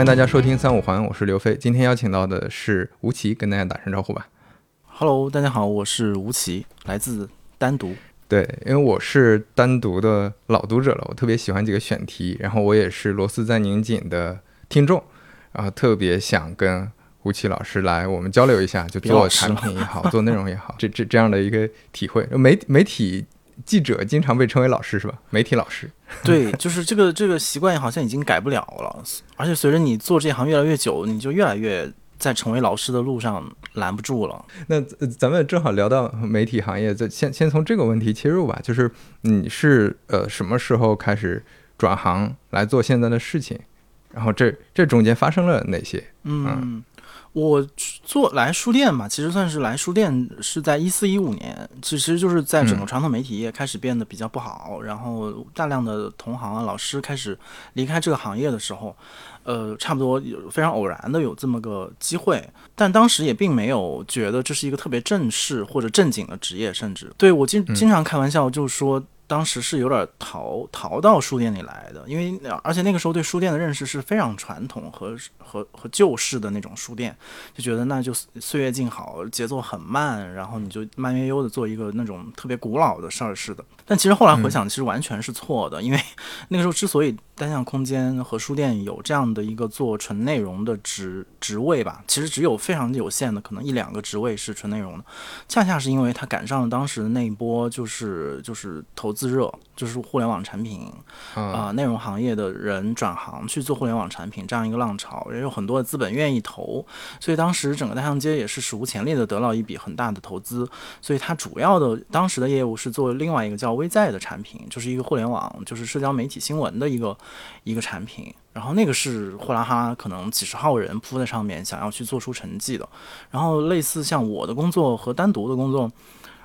欢迎大家收听三五环，我是刘飞。今天邀请到的是吴奇，跟大家打声招呼吧。Hello，大家好，我是吴奇，来自单独。对，因为我是单独的老读者了，我特别喜欢几个选题，然后我也是螺丝在拧紧的听众，然后特别想跟吴奇老师来我们交流一下，就做产品也好，做内容也好，这这这样的一个体会。媒媒体记者经常被称为老师是吧？媒体老师。对，就是这个这个习惯好像已经改不了了，而且随着你做这行越来越久，你就越来越在成为老师的路上拦不住了。那呃咱们正好聊到媒体行业，就先先从这个问题切入吧。就是你是呃什么时候开始转行来做现在的事情？然后这这中间发生了哪些？嗯，我做来书店嘛，其实算是来书店是在一四一五年，其实就是在整个传统媒体业开始变得比较不好，然后大量的同行啊、老师开始离开这个行业的时候，呃，差不多有非常偶然的有这么个机会，但当时也并没有觉得这是一个特别正式或者正经的职业，甚至对我经经常开玩笑，就是说。当时是有点逃逃到书店里来的，因为而且那个时候对书店的认识是非常传统和和和旧式的那种书店，就觉得那就岁月静好，节奏很慢，然后你就慢悠悠的做一个那种特别古老的事儿似的。但其实后来回想，其实完全是错的，因为 那个时候之所以单向空间和书店有这样的一个做纯内容的职职位吧，其实只有非常有限的，可能一两个职位是纯内容的，恰恰是因为它赶上了当时的那一波，就是就是投资热，就是互联网产品啊、呃，内容行业的人转行去做互联网产品这样一个浪潮，也有很多的资本愿意投，所以当时整个单向街也是史无前例的得到一笔很大的投资，所以它主要的当时的业务是做另外一个叫微在的产品，就是一个互联网，就是社交媒体新闻的一个一个产品。然后那个是呼啦哈，可能几十号人扑在上面，想要去做出成绩的。然后类似像我的工作和单独的工作，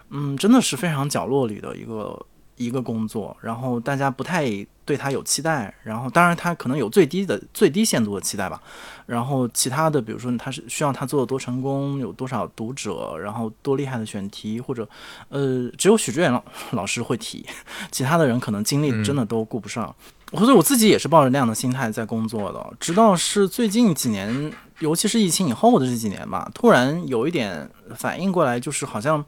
嗯，真的是非常角落里的一个一个工作。然后大家不太对他有期待，然后当然他可能有最低的最低限度的期待吧。然后其他的，比如说他是需要他做的多成功，有多少读者，然后多厉害的选题，或者呃，只有许志远老老师会提，其他的人可能精力真的都顾不上。所以我自己也是抱着那样的心态在工作的，直到是最近几年，尤其是疫情以后的这几年吧，突然有一点反应过来，就是好像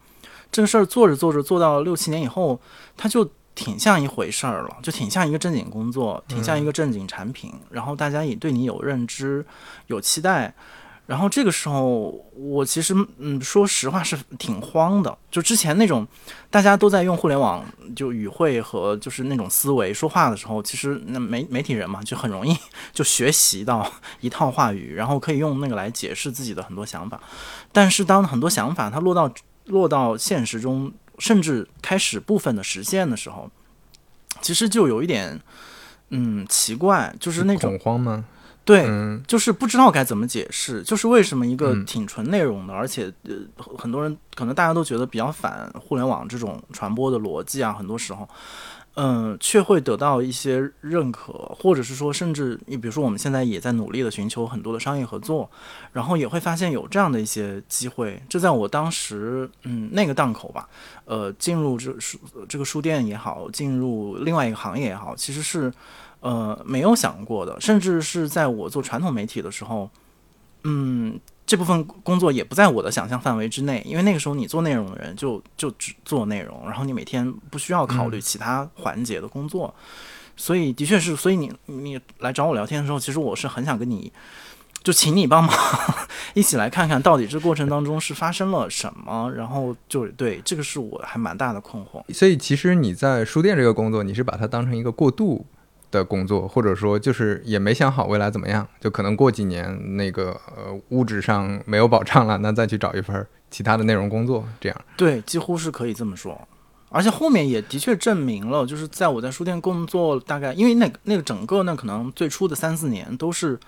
这个事儿做着做着，做到六七年以后，它就挺像一回事儿了，就挺像一个正经工作，挺像一个正经产品，然后大家也对你有认知、有期待。然后这个时候，我其实嗯，说实话是挺慌的。就之前那种大家都在用互联网就语汇和就是那种思维说话的时候，其实那媒媒体人嘛，就很容易 就学习到一套话语，然后可以用那个来解释自己的很多想法。但是当很多想法它落到落到现实中，甚至开始部分的实现的时候，其实就有一点嗯奇怪，就是那种恐慌吗？对，嗯就是不知道该怎么解释，就是为什么一个嗯挺纯内容的，而且呃很多人可能大家都觉得比较反互联网这种传播的逻辑啊，很多时候，嗯、却会得到一些认可，或者是说，甚至你比如说我们现在也在努力的寻求很多的商业合作，然后也会发现有这样的一些机会，这在我当时嗯那个档口吧，呃，进入这书这个书店也好，进入另外一个行业也好，其实是。呃，没有想过的，甚至是在我做传统媒体的时候，嗯，这部分工作也不在我的想象范围之内，因为那个时候你做内容的人就就只做内容，然后你每天不需要考虑其他环节的工作，所以的确是，所以你你来找我聊天的时候，其实我是很想跟你。就请你帮忙 一起来看看到底这过程当中是发生了什么，然后就对这个是我还蛮大的困惑。所以其实你在书店这个工作，你是把它当成一个过渡的工作，或者说就是也没想好未来怎么样，就可能过几年那个呃物质上没有保障了，那再去找一份其他的内容工作，这样。对，几乎是可以这么说。而且后面也的确证明了，就是在我在书店工作大概，因为那个那个整个那，可能最初的三四年都是，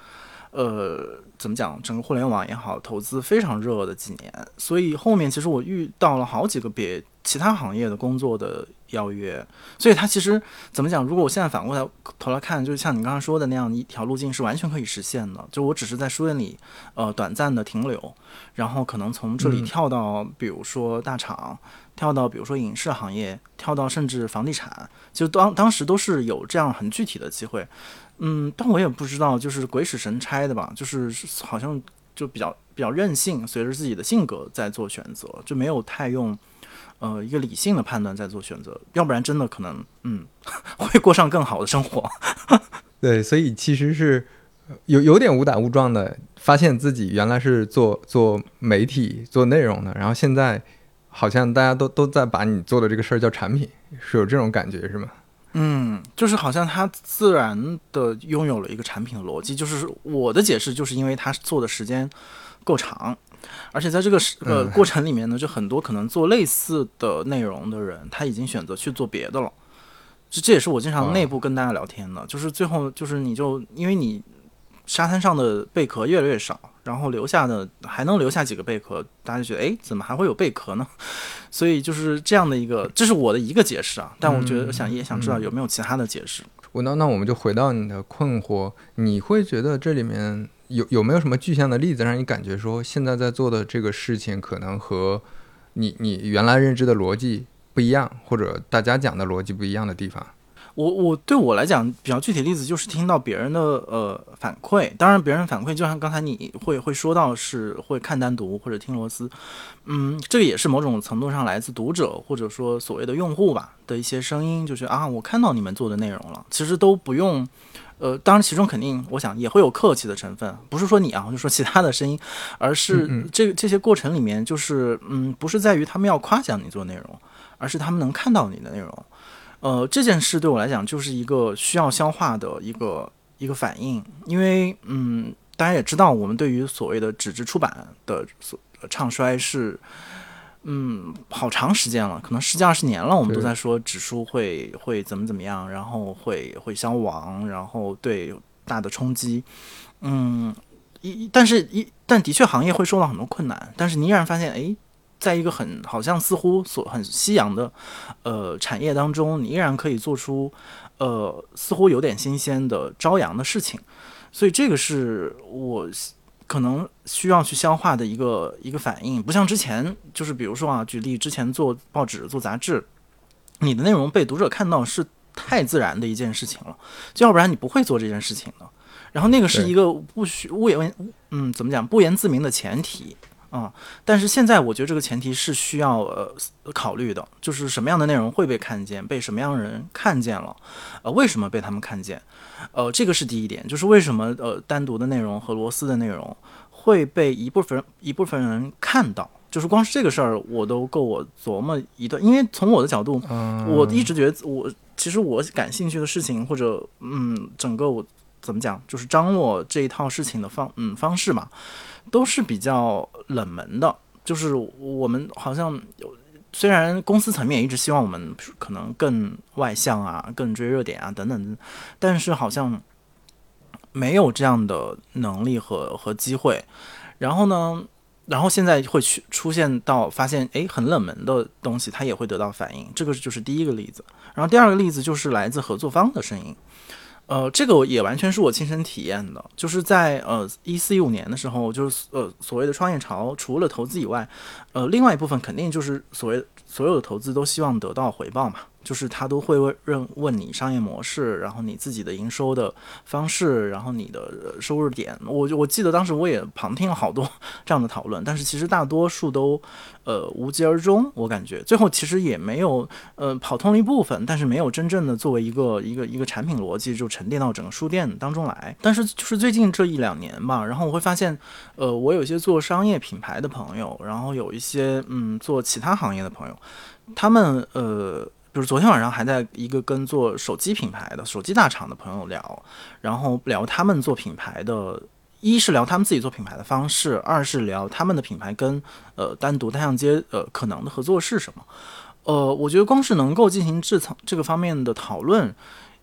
呃，怎么讲，整个互联网也好，投资非常热的几年，所以后面其实我遇到了好几个别其他行业的工作的邀约，所以它其实怎么讲？如果我现在反过来头来看，就是像你刚刚说的那样一条路径是完全可以实现的。就我只是在书店里呃短暂的停留，然后可能从这里跳到比如说大厂，跳到比如说影视行业，跳到甚至房地产，就当当时都是有这样很具体的机会。嗯，但我也不知道，就是鬼使神差的吧，就是好像就比较比较任性，随着自己的性格在做选择，就没有太用呃一个理性的判断在做选择，要不然真的可能嗯 会过上更好的生活。对，所以其实是有有点误打误撞的，发现自己原来是做做媒体做内容的，然后现在好像大家都都在把你做的这个事儿叫产品，是有这种感觉是吗？嗯，就是好像他自然的拥有了一个产品的逻辑，就是我的解释，就是因为他做的时间够长，而且在这个呃过程里面呢，就很多可能做类似的内容的人，他已经选择去做别的了。这这也是我经常内部跟大家聊天的，就是最后就是你就因为你沙滩上的贝壳越来越少。然后留下的还能留下几个贝壳，大家就觉得哎，怎么还会有贝壳呢？所以就是这样的一个，这是我的一个解释啊。但我觉得想也想知道有没有其他的解释。我那那我们就回到你的困惑，你会觉得这里面有有没有什么具象的例子，让你感觉说现在在做的这个事情可能和你你原来认知的逻辑不一样，或者大家讲的逻辑不一样的地方？我我对我来讲比较具体例子就是听到别人的呃反馈，当然别人反馈就像刚才你会会说到是会看单独或者听螺丝，嗯，这个也是某种程度上来自读者或者说所谓的用户吧的一些声音，就是啊我看到你们做的内容了，其实都不用，呃，当然其中肯定我想也会有客气的成分，不是说你啊，我就说其他的声音，而是这这些过程里面就是嗯，不是在于他们要夸奖你做内容，而是他们能看到你的内容。呃，这件事对我来讲就是一个需要消化的一个一个反应，因为嗯，大家也知道，我们对于所谓的纸质出版的所唱衰是，嗯，好长时间了，可能十几二十年了，我们都在说纸书会会怎么怎么样，然后会会消亡，然后对大的冲击，嗯，一但是一但的确行业会受到很多困难，但是你依然发现，哎。在一个很好像似乎所很夕阳的，呃产业当中，你依然可以做出，呃似乎有点新鲜的朝阳的事情，所以这个是我可能需要去消化的一个一个反应，不像之前，就是比如说啊，举例之前做报纸做杂志，你的内容被读者看到是太自然的一件事情了，要不然你不会做这件事情的，然后那个是一个不需勿言，嗯，怎么讲不言自明的前提。啊，但是现在我觉得这个前提是需要呃考虑的，就是什么样的内容会被看见，被什么样的人看见了，呃，为什么被他们看见？呃，这个是第一点，就是为什么呃单独的内容和螺丝的内容会被一部分一部分人看到，就是光是这个事儿我都够我琢磨一段，因为从我的角度，我一直觉得我其实我感兴趣的事情或者嗯整个我怎么讲，就是张罗这一套事情的方嗯方式嘛。都是比较冷门的，就是我们好像有，虽然公司层面一直希望我们可能更外向啊，更追热点啊等等，但是好像没有这样的能力和和机会。然后呢，然后现在会去出现到发现，哎，很冷门的东西，它也会得到反应。这个就是第一个例子。然后第二个例子就是来自合作方的声音。呃，这个也完全是我亲身体验的，就是在呃一四一五年的时候，就是呃所谓的创业潮，除了投资以外，呃，另外一部分肯定就是所谓所有的投资都希望得到回报嘛。就是他都会问问问你商业模式，然后你自己的营收的方式，然后你的收入点。我我记得当时我也旁听了好多 这样的讨论，但是其实大多数都呃无疾而终。我感觉最后其实也没有呃跑通了一部分，但是没有真正的作为一个一个一个产品逻辑就沉淀到整个书店当中来。但是就是最近这一两年吧，然后我会发现，呃，我有一些做商业品牌的朋友，然后有一些嗯做其他行业的朋友，他们呃。就是昨天晚上还在一个跟做手机品牌的手机大厂的朋友聊，然后聊他们做品牌的，一是聊他们自己做品牌的方式，二是聊他们的品牌跟呃单独单向街呃可能的合作是什么。呃，我觉得光是能够进行这层这个方面的讨论，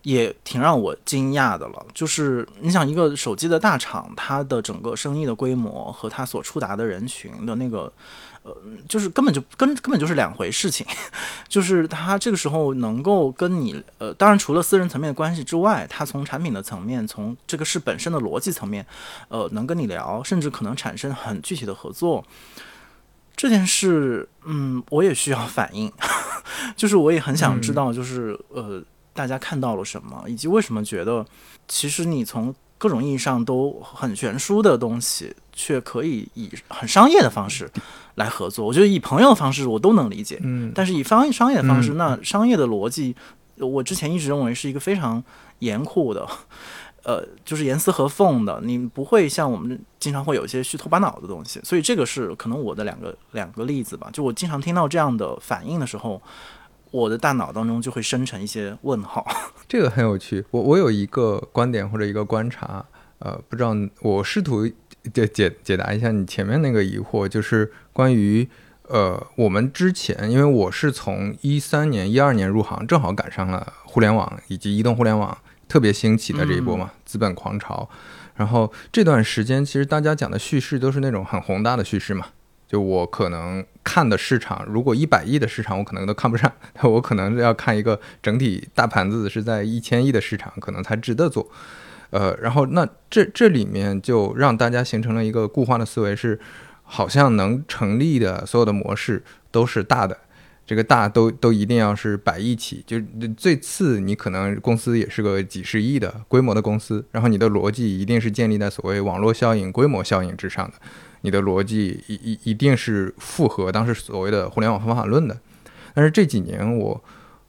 也挺让我惊讶的了。就是你想，一个手机的大厂，它的整个生意的规模和它所触达的人群的那个，呃，就是根本就根根本就是两回事情。就是他这个时候能够跟你，呃，当然除了私人层面的关系之外，他从产品的层面，从这个事本身的逻辑层面，呃，能跟你聊，甚至可能产生很具体的合作。这件事，嗯，我也需要反应，就是我也很想知道，就是呃，大家看到了什么，以及为什么觉得，其实你从各种意义上都很悬殊的东西，却可以以很商业的方式来合作。我觉得以朋友的方式我都能理解，嗯，但是以商商业的方式，那商业的逻辑，我之前一直认为是一个非常严酷的。呃，就是严丝合缝的，你不会像我们经常会有一些虚头巴脑的东西，所以这个是可能我的两个两个例子吧。就我经常听到这样的反应的时候，我的大脑当中就会生成一些问号。这个很有趣，我我有一个观点或者一个观察，呃，不知道我试图解解解答一下你前面那个疑惑，就是关于呃，我们之前因为我是从一三年一二年入行，正好赶上了互联网以及移动互联网。特别兴起的这一波嘛，资本狂潮，然后这段时间其实大家讲的叙事都是那种很宏大的叙事嘛。就我可能看的市场，如果一百亿的市场，我可能都看不上，我可能要看一个整体大盘子是在一千亿的市场，可能才值得做。呃，然后那这这里面就让大家形成了一个固化的思维，是好像能成立的所有的模式都是大的。这个大都都一定要是百亿起，就最次你可能公司也是个几十亿的规模的公司，然后你的逻辑一定是建立在所谓网络效应、规模效应之上的，你的逻辑一一一定是符合当时所谓的互联网方法论的。但是这几年我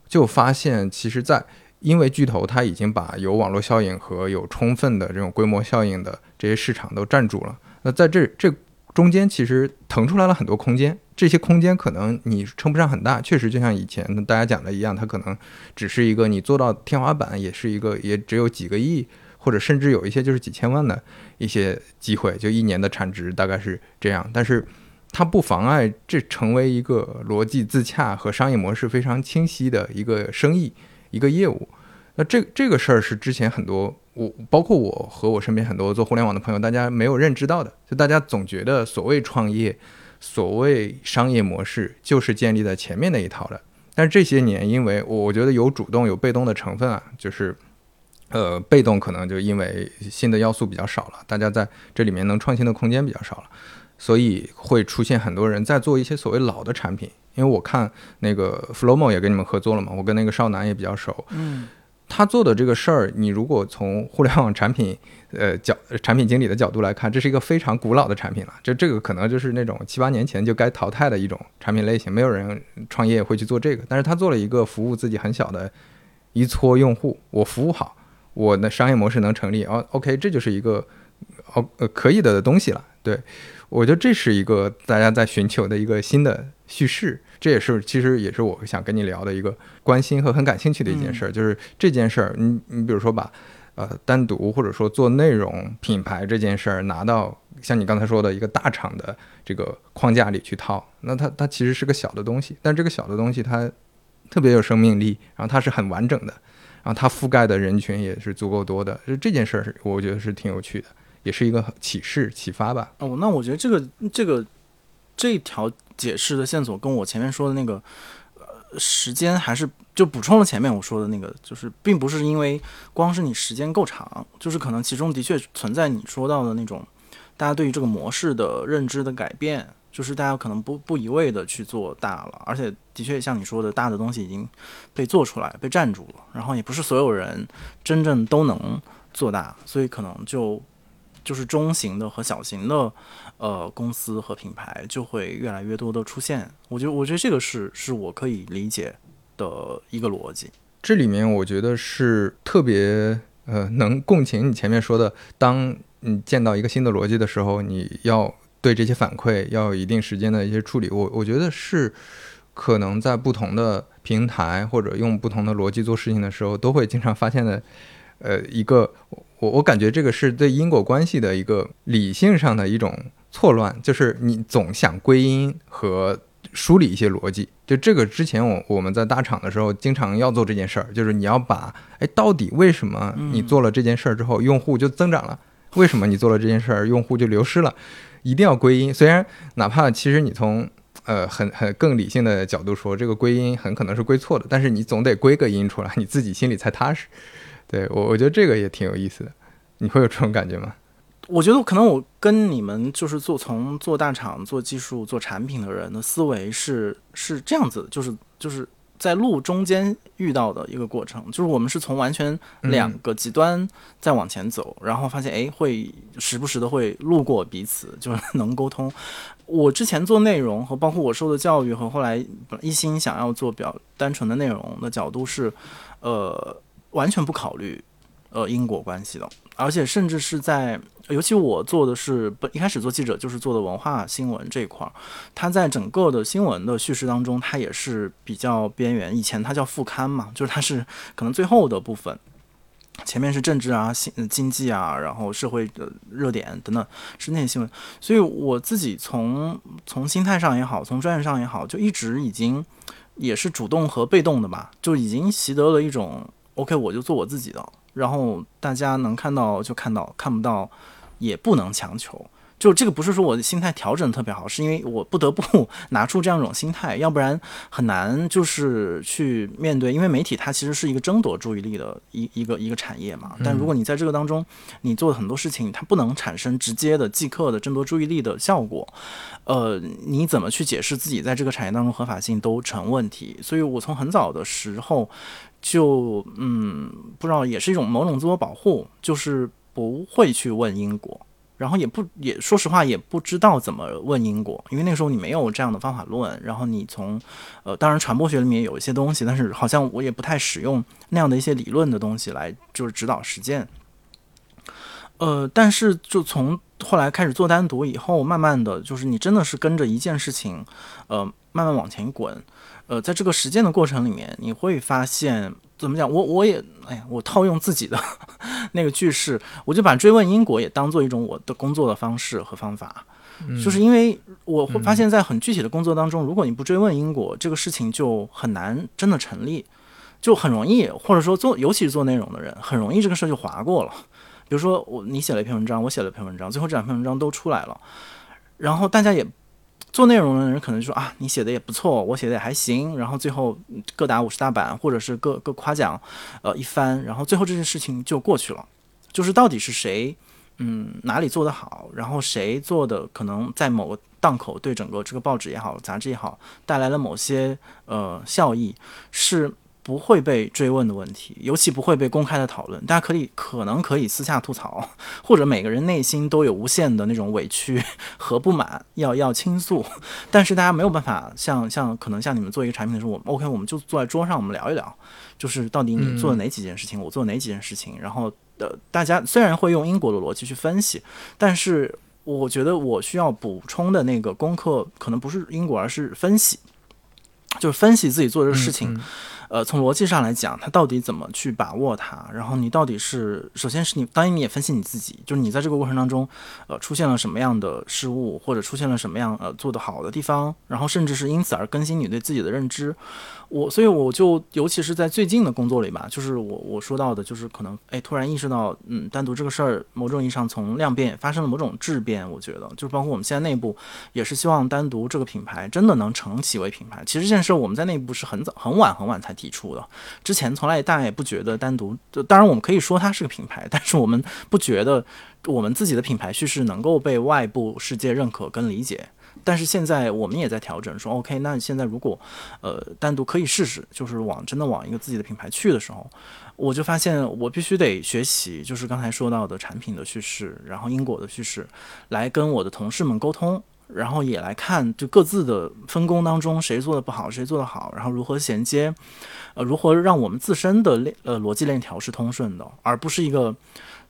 就发现，其实，在因为巨头它已经把有网络效应和有充分的这种规模效应的这些市场都占住了，那在这这中间其实腾出来了很多空间。这些空间可能你称不上很大，确实就像以前大家讲的一样，它可能只是一个你做到天花板，也是一个也只有几个亿，或者甚至有一些就是几千万的一些机会，就一年的产值大概是这样。但是它不妨碍这成为一个逻辑自洽和商业模式非常清晰的一个生意一个业务。那这这个事儿是之前很多我包括我和我身边很多做互联网的朋友，大家没有认知到的，就大家总觉得所谓创业。所谓商业模式就是建立在前面那一套的，但是这些年，因为我觉得有主动有被动的成分啊，就是，呃，被动可能就因为新的要素比较少了，大家在这里面能创新的空间比较少了，所以会出现很多人在做一些所谓老的产品。因为我看那个 Flowmo 也跟你们合作了嘛，我跟那个少南也比较熟，嗯。他做的这个事儿，你如果从互联网产品，呃角产品经理的角度来看，这是一个非常古老的产品了。就这个可能就是那种七八年前就该淘汰的一种产品类型，没有人创业会去做这个。但是他做了一个服务自己很小的一撮用户，我服务好，我的商业模式能成立，哦，OK，这就是一个哦呃可以的东西了。对我觉得这是一个大家在寻求的一个新的叙事。这也是其实也是我想跟你聊的一个关心和很感兴趣的一件事儿，就是这件事儿，你你比如说把呃单独或者说做内容品牌这件事儿拿到像你刚才说的一个大厂的这个框架里去套，那它它其实是个小的东西，但这个小的东西它特别有生命力，然后它是很完整的，然后它覆盖的人群也是足够多的，就这件事儿我觉得是挺有趣的，也是一个启示启发吧。哦，那我觉得这个这个这条。解释的线索跟我前面说的那个，呃，时间还是就补充了前面我说的那个，就是并不是因为光是你时间够长，就是可能其中的确存在你说到的那种，大家对于这个模式的认知的改变，就是大家可能不不一味的去做大了，而且的确像你说的，大的东西已经被做出来被占住了，然后也不是所有人真正都能做大，所以可能就就是中型的和小型的。呃，公司和品牌就会越来越多的出现。我觉得，我觉得这个是是我可以理解的一个逻辑。这里面我觉得是特别呃能共情你前面说的，当你见到一个新的逻辑的时候，你要对这些反馈要有一定时间的一些处理。我我觉得是可能在不同的平台或者用不同的逻辑做事情的时候，都会经常发现的。呃，一个我我感觉这个是对因果关系的一个理性上的一种。错乱就是你总想归因和梳理一些逻辑。就这个之前我我们在大厂的时候，经常要做这件事儿，就是你要把哎，到底为什么你做了这件事儿之后，用户就增长了？为什么你做了这件事儿，用户就流失了？一定要归因。虽然哪怕其实你从呃很很更理性的角度说，这个归因很可能是归错的，但是你总得归个因出来，你自己心里才踏实。对我，我觉得这个也挺有意思的。你会有这种感觉吗？我觉得可能我跟你们就是做从做大厂、做技术、做产品的人的思维是是这样子，就是就是在路中间遇到的一个过程，就是我们是从完全两个极端在往前走，然后发现哎会时不时的会路过彼此，就是 能沟通。我之前做内容和包括我受的教育和后来一心想要做比较单纯的内容的角度是，呃，完全不考虑呃因果关系的。而且甚至是在，尤其我做的是本一开始做记者就是做的文化新闻这一块儿，它在整个的新闻的叙事当中，它也是比较边缘。以前它叫副刊嘛，就是它是可能最后的部分，前面是政治啊、新经济啊，然后社会的热点等等是那些新闻。所以我自己从从心态上也好，从专业上也好，就一直已经也是主动和被动的吧，就已经习得了一种 OK，我就做我自己的。然后大家能看到就看到，看不到也不能强求。就这个不是说我的心态调整特别好，是因为我不得不 拿出这样一种心态，要不然很难就是去面对。因为媒体它其实是一个争夺注意力的一一个一个产业嘛。但如果你在这个当中，你做的很多事情，它不能产生直接的即刻的争夺注意力的效果，呃，你怎么去解释自己在这个产业当中合法性都成问题。所以我从很早的时候。就嗯，不知道也是一种某种自我保护，就是不会去问因果，然后也不也说实话也不知道怎么问因果，因为那时候你没有这样的方法论，然后你从呃，当然传播学里面有一些东西，但是好像我也不太使用那样的一些理论的东西来就是指导实践。呃，但是就从后来开始做单独以后，慢慢的就是你真的是跟着一件事情，呃，慢慢往前滚。呃，在这个实践的过程里面，你会发现怎么讲？我我也哎呀，我套用自己的 那个句式，我就把追问因果也当做一种我的工作的方式和方法。就是因为我会发现，在很具体的工作当中，如果你不追问因果，这个事情就很难真的成立，就很容易，或者说做，尤其是做内容的人，很容易这个事儿就划过了。比如说我你写了一篇文章，我写了一篇文章，最后这两篇文章都出来了，然后大家也。做内容的人可能说啊，你写的也不错，我写的也还行，然后最后各打五十大板，或者是各各夸奖，呃一番，然后最后这件事情就过去了。就是到底是谁，嗯，哪里做得好，然后谁做的可能在某个档口对整个这个报纸也好，杂志也好，带来了某些呃效益，是。不会被追问的问题，尤其不会被公开的讨论。大家可以可能可以私下吐槽，或者每个人内心都有无限的那种委屈 和不满要要倾诉，但是大家没有办法像像可能像你们做一个产品的时候，我们 OK，我们就坐在桌上，我们聊一聊，就是到底你做了哪几件事情，我做了哪几件事情，然后呃，大家虽然会用因果的逻辑去分析，但是我觉得我需要补充的那个功课可能不是因果，而是分析，就是分析自己做这个事情。呃，从逻辑上来讲，他到底怎么去把握它？然后你到底是，首先是你，当然你也分析你自己，就是你在这个过程当中，呃，出现了什么样的失误，或者出现了什么样呃做得好的地方，然后甚至是因此而更新你对自己的认知。我所以我就尤其是在最近的工作里吧，就是我我说到的，就是可能哎突然意识到，嗯，单独这个事儿，某种意义上从量变发生了某种质变。我觉得就是包括我们现在内部也是希望单独这个品牌真的能成起为品牌。其实这件事我们在内部是很早很晚很晚才提出的，之前从来大家也不觉得单独，当然我们可以说它是个品牌，但是我们不觉得我们自己的品牌叙事能够被外部世界认可跟理解。但是现在我们也在调整，说 OK，那现在如果，呃，单独可以试试，就是往真的往一个自己的品牌去的时候，我就发现我必须得学习，就是刚才说到的产品的叙事，然后因果的叙事，来跟我的同事们沟通，然后也来看就各自的分工当中谁做的不好，谁做的好，然后如何衔接，呃，如何让我们自身的链呃逻辑链条是通顺的，而不是一个。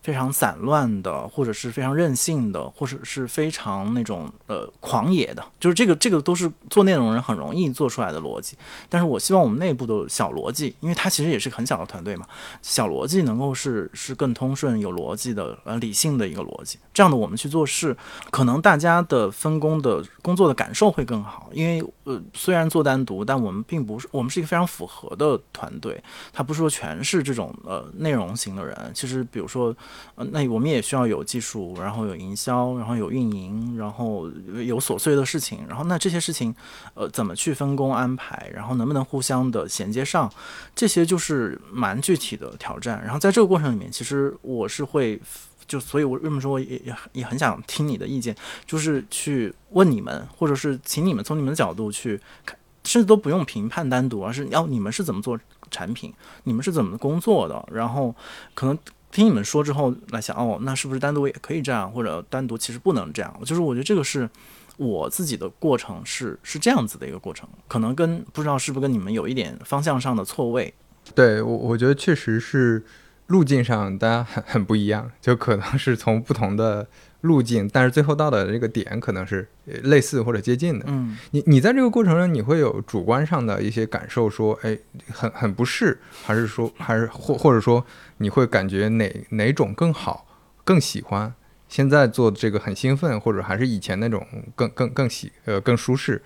非常散乱的，或者是非常任性的，或者是非常那种呃狂野的，就是这个这个都是做内容人很容易做出来的逻辑。但是我希望我们内部的小逻辑，因为它其实也是很小的团队嘛，小逻辑能够是是更通顺、有逻辑的、呃理性的一个逻辑。这样的我们去做事，可能大家的分工的工作的感受会更好。因为呃虽然做单独，但我们并不是我们是一个非常复合的团队，它不是说全是这种呃内容型的人。其实比如说。呃，那我们也需要有技术，然后有营销，然后有运营，然后有琐碎的事情，然后那这些事情，呃，怎么去分工安排，然后能不能互相的衔接上，这些就是蛮具体的挑战。然后在这个过程里面，其实我是会，就所以，我为什么说也也也很想听你的意见，就是去问你们，或者是请你们从你们的角度去看，甚至都不用评判单独，而是要你们是怎么做产品，你们是怎么工作的，然后可能。听你们说之后来想哦，那是不是单独也可以这样，或者单独其实不能这样？就是我觉得这个是我自己的过程，是是这样子的一个过程，可能跟不知道是不是跟你们有一点方向上的错位。对我，我觉得确实是路径上大家很很不一样，就可能是从不同的。路径，但是最后到的这个点可能是类似或者接近的。嗯，你你在这个过程中，你会有主观上的一些感受，说，哎，很很不适，还是说，还是或或者说，你会感觉哪哪种更好，更喜欢？现在做这个很兴奋，或者还是以前那种更更更喜呃更舒适，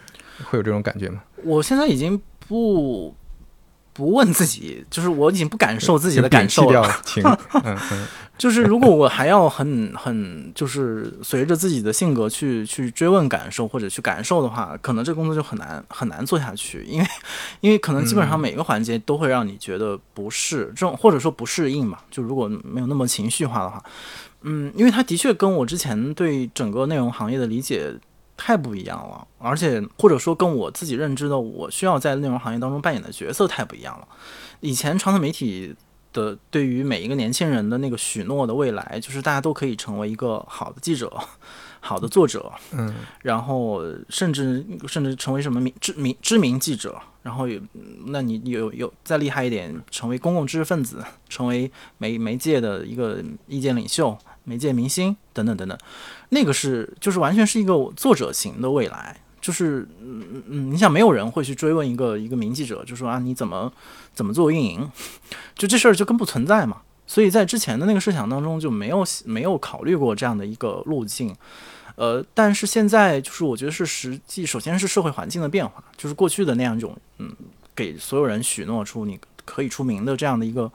会有这种感觉吗？我现在已经不不问自己，就是我已经不感受自己的感受了。嗯嗯。就是如果我还要很很就是随着自己的性格去去追问感受或者去感受的话，可能这个工作就很难很难做下去，因为 因为可能基本上每个环节都会让你觉得不适，这种或者说不适应嘛。就如果没有那么情绪化的话，嗯，因为它的确跟我之前对整个内容行业的理解太不一样了，而且或者说跟我自己认知的我需要在内容行业当中扮演的角色太不一样了。以前传统媒体。的对于每一个年轻人的那个许诺的未来，就是大家都可以成为一个好的记者、好的作者，嗯，然后甚至甚至成为什么名知名知名记者，然后有，那你有有再厉害一点，成为公共知识分子，成为媒媒介的一个意见领袖、媒介明星等等等等，那个是就是完全是一个作者型的未来。就是，嗯嗯，你想，没有人会去追问一个一个名记者，就说啊，你怎么怎么做运营？就这事儿就更不存在嘛。所以在之前的那个设想当中就没有没有考虑过这样的一个路径。呃，但是现在就是我觉得是实际，首先是社会环境的变化，就是过去的那样一种，嗯，给所有人许诺出你可以出名的这样的一个，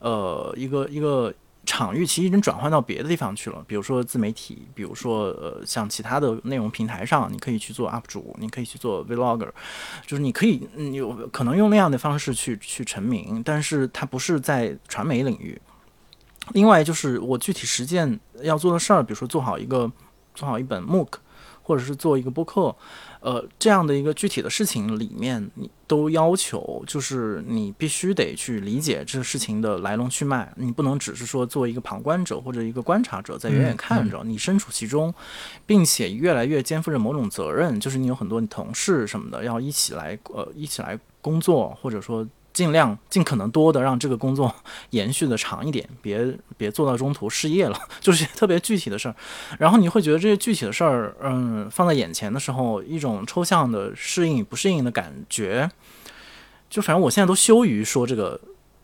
呃，一个一个。场域其实已经转换到别的地方去了，比如说自媒体，比如说呃像其他的内容平台上，你可以去做 UP 主，你可以去做 Vlogger，就是你可以有可能用那样的方式去去成名，但是它不是在传媒领域。另外就是我具体实践要做的事儿，比如说做好一个做好一本 MOOC，或者是做一个播客。呃，这样的一个具体的事情里面，你都要求就是你必须得去理解这个事情的来龙去脉，你不能只是说做一个旁观者或者一个观察者在远远看着，你身处其中，并且越来越肩负着某种责任，就是你有很多你同事什么的要一起来呃一起来工作，或者说。尽量尽可能多的让这个工作 延续的长一点，别别做到中途失业了，就是特别具体的事儿。然后你会觉得这些具体的事儿，嗯，放在眼前的时候，一种抽象的适应不适应的感觉，就反正我现在都羞于说这个。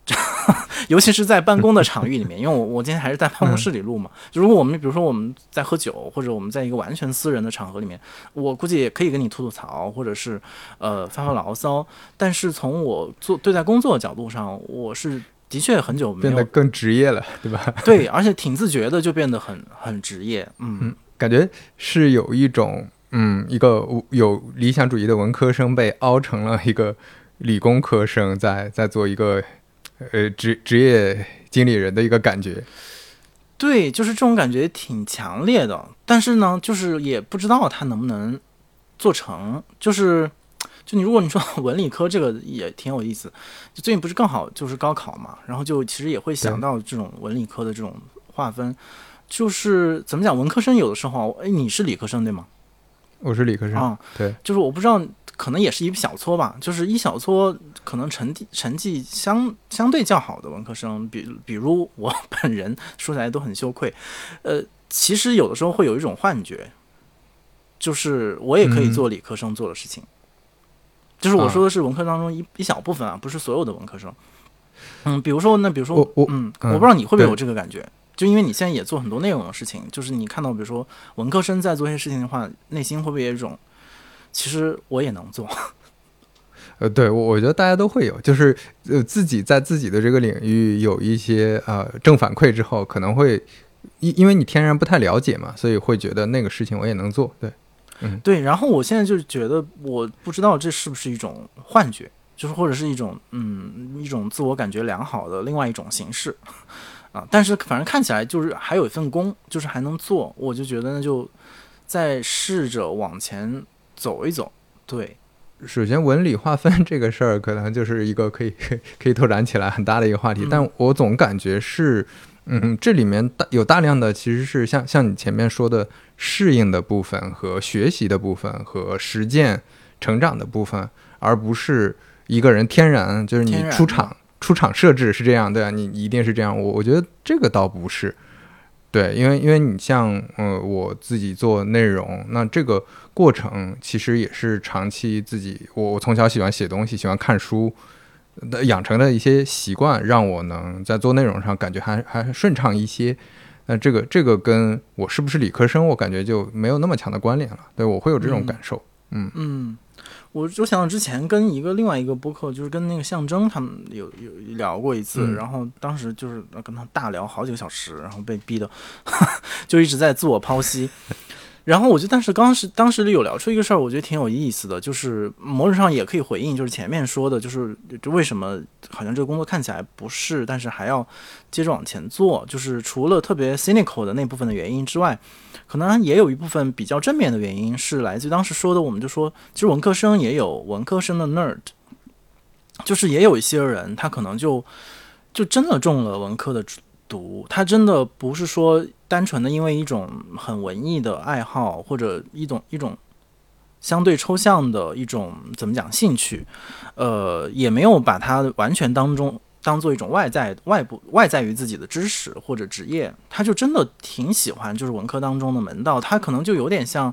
尤其是在办公的场域里面，因为我我今天还是在办公室里录嘛。就如果我们比如说我们在喝酒，或者我们在一个完全私人的场合里面，我估计也可以跟你吐吐槽，或者是呃发发牢骚。但是从我做对待工作的角度上，我是的确很久没有变得更职业了，对吧？对，而且挺自觉的，就变得很很职业。嗯，感觉是有一种嗯，一个有理想主义的文科生被凹成了一个理工科生，在在做一个。呃，职职业经理人的一个感觉，对，就是这种感觉挺强烈的。但是呢，就是也不知道他能不能做成。就是，就你如果你说 文理科这个也挺有意思。就最近不是更好就是高考嘛，然后就其实也会想到这种文理科的这种划分。就是怎么讲，文科生有的时候，哎，你是理科生对吗？我是理科生啊，对，就是我不知道可能也是一小撮吧，就是一小撮可能成绩成绩相相对较好的文科生，比比如我本人说起来都很羞愧，呃，其实有的时候会有一种幻觉，就是我也可以做理科生做的事情，就是我说的是文科当中一一小部分啊，不是所有的文科生。嗯，比如说那比如说我我嗯，我不知道你会不会有这个感觉，就因为你现在也做很多内容的事情，就是你看到比如说文科生在做一些事情的话，内心会不会有一种？其实我也能做，呃，对我我觉得大家都会有，就是呃自己在自己的这个领域有一些呃正反馈之后，可能会因因为你天然不太了解嘛，所以会觉得那个事情我也能做，对，嗯，对。然后我现在就觉得，我不知道这是不是一种幻觉，就是或者是一种嗯一种自我感觉良好的另外一种形式啊。但是反正看起来就是还有一份工，就是还能做，我就觉得那就再试着往前。走一走，对。首先，文理划分这个事儿，可能就是一个可以 可以拓展起来很大的一个话题。但我总感觉是，嗯，这里面大有大量的其实是像像你前面说的适应的部分和学习的部分和实践成长的部分，而不是一个人天然就是你出场出场设置是这样，对啊，你一定是这样。我我觉得这个倒不是。对，因为因为你像呃我自己做内容，那这个过程其实也是长期自己我我从小喜欢写东西，喜欢看书的养成的一些习惯，让我能在做内容上感觉还还顺畅一些。那这个这个跟我是不是理科生，我感觉就没有那么强的关联了。对我会有这种感受，嗯嗯。我我想到之前跟一个另外一个播客，就是跟那个象征他们有有聊过一次，然后当时就是跟他大聊好几个小时，然后被逼的 就一直在自我剖析。然后我就，但是当时当时有聊出一个事儿，我觉得挺有意思的，就是某种上也可以回应，就是前面说的，就是就为什么好像这个工作看起来不是，但是还要接着往前做，就是除了特别 cynical 的那部分的原因之外，可能也有一部分比较正面的原因是来自于当时说的，我们就说，其实文科生也有文科生的 nerd，就是也有一些人他可能就就真的中了文科的读，它真的不是说。单纯的因为一种很文艺的爱好，或者一种一种相对抽象的一种怎么讲兴趣，呃，也没有把它完全当中。当做一种外在、外部、外在于自己的知识或者职业，他就真的挺喜欢，就是文科当中的门道。他可能就有点像，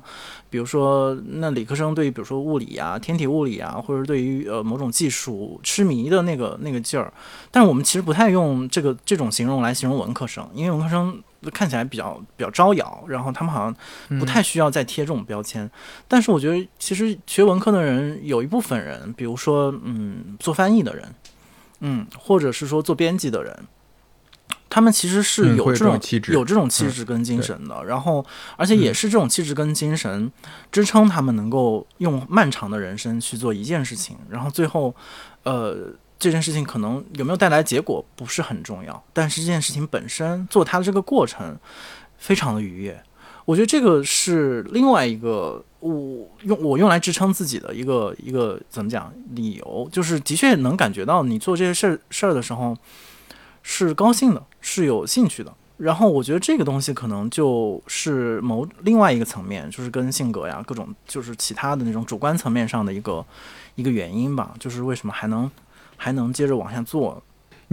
比如说那理科生对于比如说物理啊、天体物理啊，或者对于呃某种技术痴迷的那个那个劲儿。但是我们其实不太用这个这种形容来形容文科生，因为文科生看起来比较比较招摇，然后他们好像不太需要再贴这种标签。但是我觉得，其实学文科的人有一部分人，比如说嗯做翻译的人。嗯，或者是说做编辑的人，他们其实是有这种有这种气质跟精神的，然后而且也是这种气质跟精神支撑他们能够用漫长的人生去做一件事情，然后最后，呃，这件事情可能有没有带来结果不是很重要，但是这件事情本身做它的这个过程非常的愉悦。我觉得这个是另外一个我用我用来支撑自己的一个一个怎么讲理由，就是的确能感觉到你做这些事儿事儿的时候是高兴的，是有兴趣的。然后我觉得这个东西可能就是某另外一个层面，就是跟性格呀各种就是其他的那种主观层面上的一个一个原因吧，就是为什么还能还能接着往下做。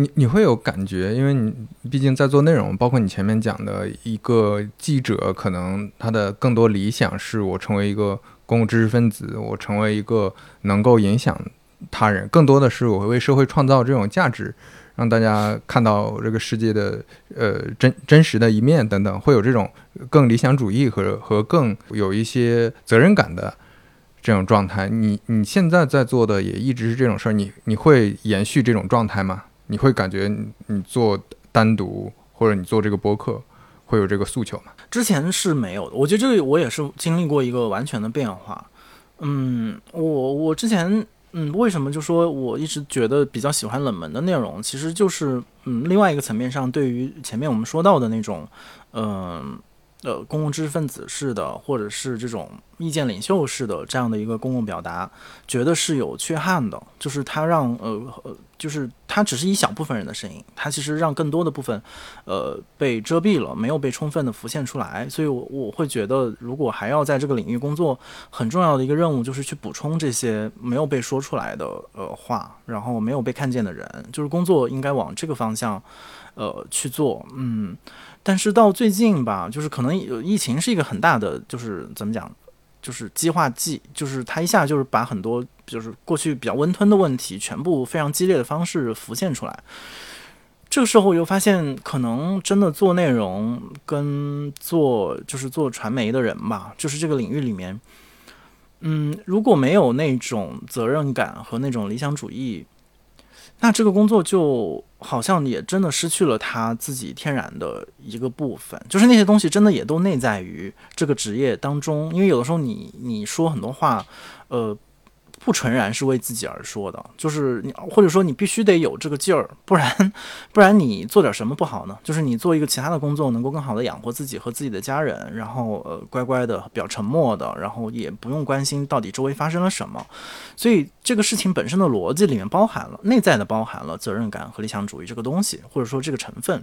你你会有感觉，因为你毕竟在做内容，包括你前面讲的一个记者，可能他的更多理想是我成为一个公共知识分子，我成为一个能够影响他人，更多的是我会为社会创造这种价值，让大家看到这个世界的呃真真实的一面等等，会有这种更理想主义和和更有一些责任感的这种状态。你你现在在做的也一直是这种事儿，你你会延续这种状态吗？你会感觉你做单独或者你做这个播客会有这个诉求吗？之前是没有的，我觉得这个我也是经历过一个完全的变化。嗯，我我之前嗯，为什么就说我一直觉得比较喜欢冷门的内容，其实就是嗯，另外一个层面上，对于前面我们说到的那种嗯。呃，公共知识分子式的，或者是这种意见领袖式的这样的一个公共表达，觉得是有缺憾的。就是它让呃呃，就是它只是一小部分人的声音，它其实让更多的部分，呃，被遮蔽了，没有被充分的浮现出来。所以，我我会觉得，如果还要在这个领域工作，很重要的一个任务就是去补充这些没有被说出来的呃话，然后没有被看见的人，就是工作应该往这个方向，呃，去做。嗯，但是到最近吧，就是可能有疫情是一个很大的，就是怎么讲？就是激化剂，就是它一下就是把很多就是过去比较温吞的问题，全部非常激烈的方式浮现出来。这个时候又发现，可能真的做内容跟做就是做传媒的人吧，就是这个领域里面，嗯，如果没有那种责任感和那种理想主义。那这个工作就好像也真的失去了他自己天然的一个部分，就是那些东西真的也都内在于这个职业当中，因为有的时候你你说很多话，呃。不纯然是为自己而说的，就是你或者说你必须得有这个劲儿，不然 不然你做点什么不好呢？就是你做一个其他的工作，能够更好的养活自己和自己的家人，然后呃乖乖的、比较沉默的，然后也不用关心到底周围发生了什么。所以这个事情本身的逻辑里面包含了内在的包含了责任感和理想主义这个东西，或者说这个成分。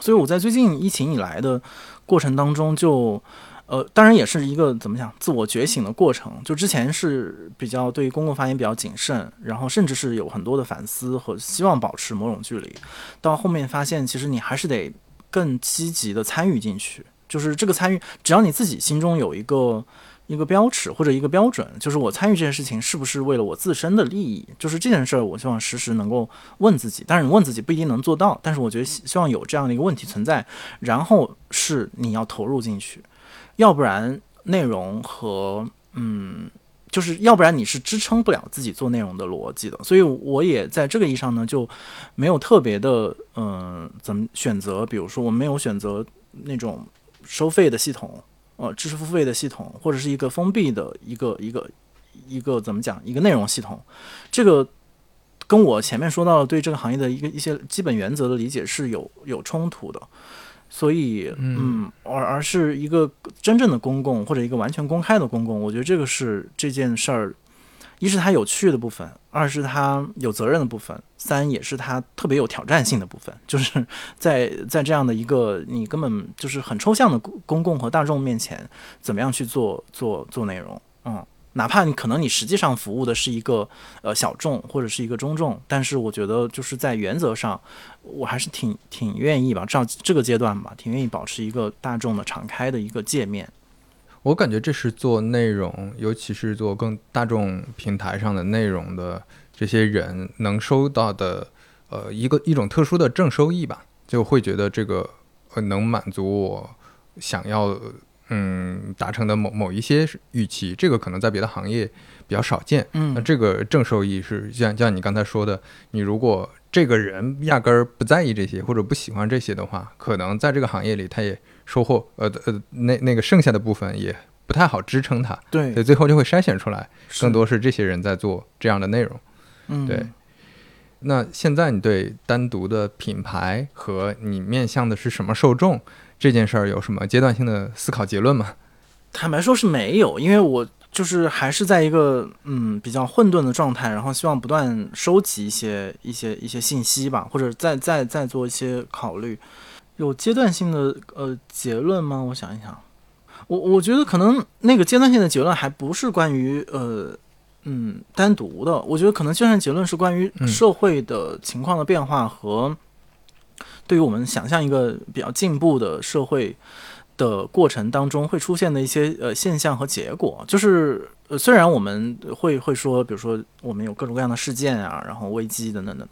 所以我在最近疫情以来的过程当中就。呃，当然也是一个怎么讲自我觉醒的过程。就之前是比较对公共发言比较谨慎，然后甚至是有很多的反思和希望保持某种距离。到后面发现，其实你还是得更积极的参与进去。就是这个参与，只要你自己心中有一个一个标尺或者一个标准，就是我参与这件事情是不是为了我自身的利益？就是这件事儿，我希望时时能够问自己。但是你问自己不一定能做到，但是我觉得希望有这样的一个问题存在，然后是你要投入进去。要不然内容和嗯，就是要不然你是支撑不了自己做内容的逻辑的，所以我也在这个意义上呢，就没有特别的嗯，怎么选择？比如说我没有选择那种收费的系统，呃，知识付费的系统，或者是一个封闭的一个一个一个怎么讲一个内容系统，这个跟我前面说到的对这个行业的一个一些基本原则的理解是有有冲突的。所以，嗯，而而是一个真正的公共或者一个完全公开的公共，我觉得这个是这件事儿，一是它有趣的部分，二是它有责任的部分，三也是它特别有挑战性的部分，就是在在这样的一个你根本就是很抽象的公公共和大众面前，怎么样去做做做内容，嗯。哪怕你可能你实际上服务的是一个呃小众或者是一个中众，但是我觉得就是在原则上，我还是挺挺愿意吧，照这个阶段吧，挺愿意保持一个大众的敞开的一个界面。我感觉这是做内容，尤其是做更大众平台上的内容的这些人能收到的呃一个一种特殊的正收益吧，就会觉得这个呃能满足我想要。嗯，达成的某某一些预期，这个可能在别的行业比较少见。嗯，那这个正收益是像像你刚才说的，你如果这个人压根儿不在意这些或者不喜欢这些的话，可能在这个行业里他也收获呃呃那那个剩下的部分也不太好支撑他。对，所以最后就会筛选出来，更多是这些人在做这样的内容。嗯，对。那现在你对单独的品牌和你面向的是什么受众？这件事儿有什么阶段性的思考结论吗？坦白说是没有，因为我就是还是在一个嗯比较混沌的状态，然后希望不断收集一些一些一些信息吧，或者再再再做一些考虑。有阶段性的呃结论吗？我想一想，我我觉得可能那个阶段性的结论还不是关于呃嗯单独的，我觉得可能阶段结论是关于社会的情况的变化和。对于我们想象一个比较进步的社会的过程当中会出现的一些呃现象和结果，就是呃虽然我们会会说，比如说我们有各种各样的事件啊，然后危机等等等，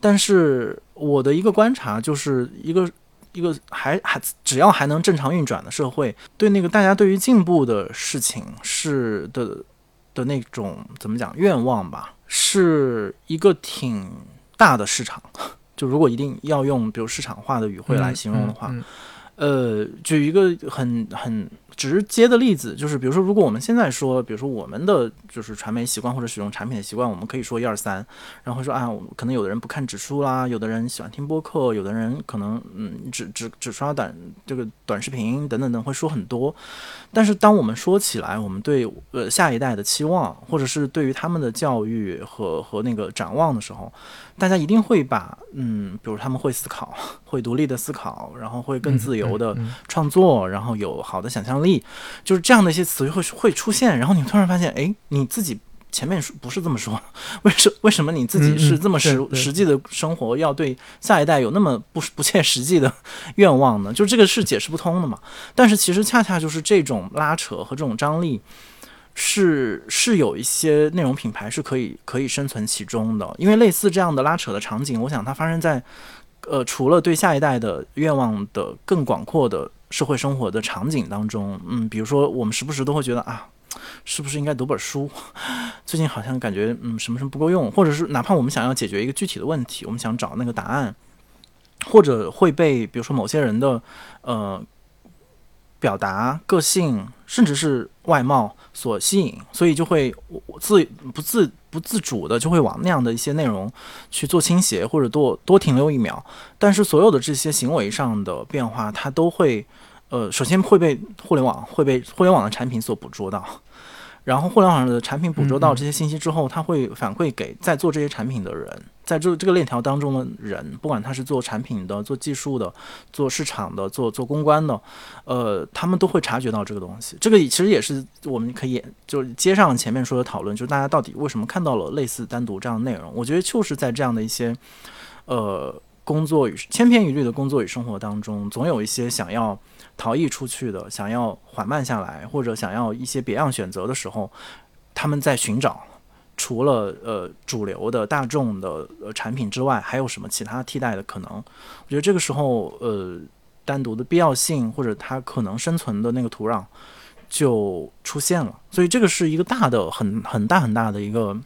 但是我的一个观察就是一个一个还还只要还能正常运转的社会，对那个大家对于进步的事情是的的那种怎么讲愿望吧，是一个挺大的市场。就如果一定要用比如市场化的语汇来形容的话，呃，举一个很很。直接的例子就是，比如说，如果我们现在说，比如说我们的就是传媒习惯或者使用产品的习惯，我们可以说一二三，然后说啊，可能有的人不看指数啦，有的人喜欢听播客，有的人可能嗯只只只刷短这个短视频等等等，会说很多。但是当我们说起来，我们对呃下一代的期望，或者是对于他们的教育和和那个展望的时候，大家一定会把嗯，比如他们会思考，会独立的思考，然后会更自由的创作，然后有好的想象力，就是这样的一些词会会出现。然后你突然发现，哎，你自己前面说不是这么说，为什为什么你自己是这么实实际的生活，要对下一代有那么不不切实际的愿望呢？就这个是解释不通的嘛。但是其实恰恰就是这种拉扯和这种张力。是是有一些内容品牌是可以可以生存其中的，因为类似这样的拉扯的场景，我想它发生在，呃，除了对下一代的愿望的更广阔的社会生活的场景当中，嗯，比如说我们时不时都会觉得啊，是不是应该读本书？最近好像感觉嗯什么什么不够用，或者是哪怕我们想要解决一个具体的问题，我们想找那个答案，或者会被比如说某些人的呃。表达个性，甚至是外貌所吸引，所以就会自不自不自主的就会往那样的一些内容去做倾斜，或者多多停留一秒。但是所有的这些行为上的变化，它都会，呃，首先会被互联网会被互联网的产品所捕捉到。然后互联网的产品捕捉到这些信息之后，它会反馈给在做这些产品的人，在这这个链条当中的人，不管他是做产品的、做技术的、做市场的、做做公关的，呃，他们都会察觉到这个东西。这个其实也是我们可以就是接上前面说的讨论，就是大家到底为什么看到了类似单独这样的内容？我觉得就是在这样的一些呃工作与千篇一律的工作与生活当中，总有一些想要。逃逸出去的，想要缓慢下来，或者想要一些别样选择的时候，他们在寻找除了呃主流的大众的呃产品之外，还有什么其他替代的可能？我觉得这个时候呃单独的必要性或者它可能生存的那个土壤就出现了。所以这个是一个大的很很大很大的一个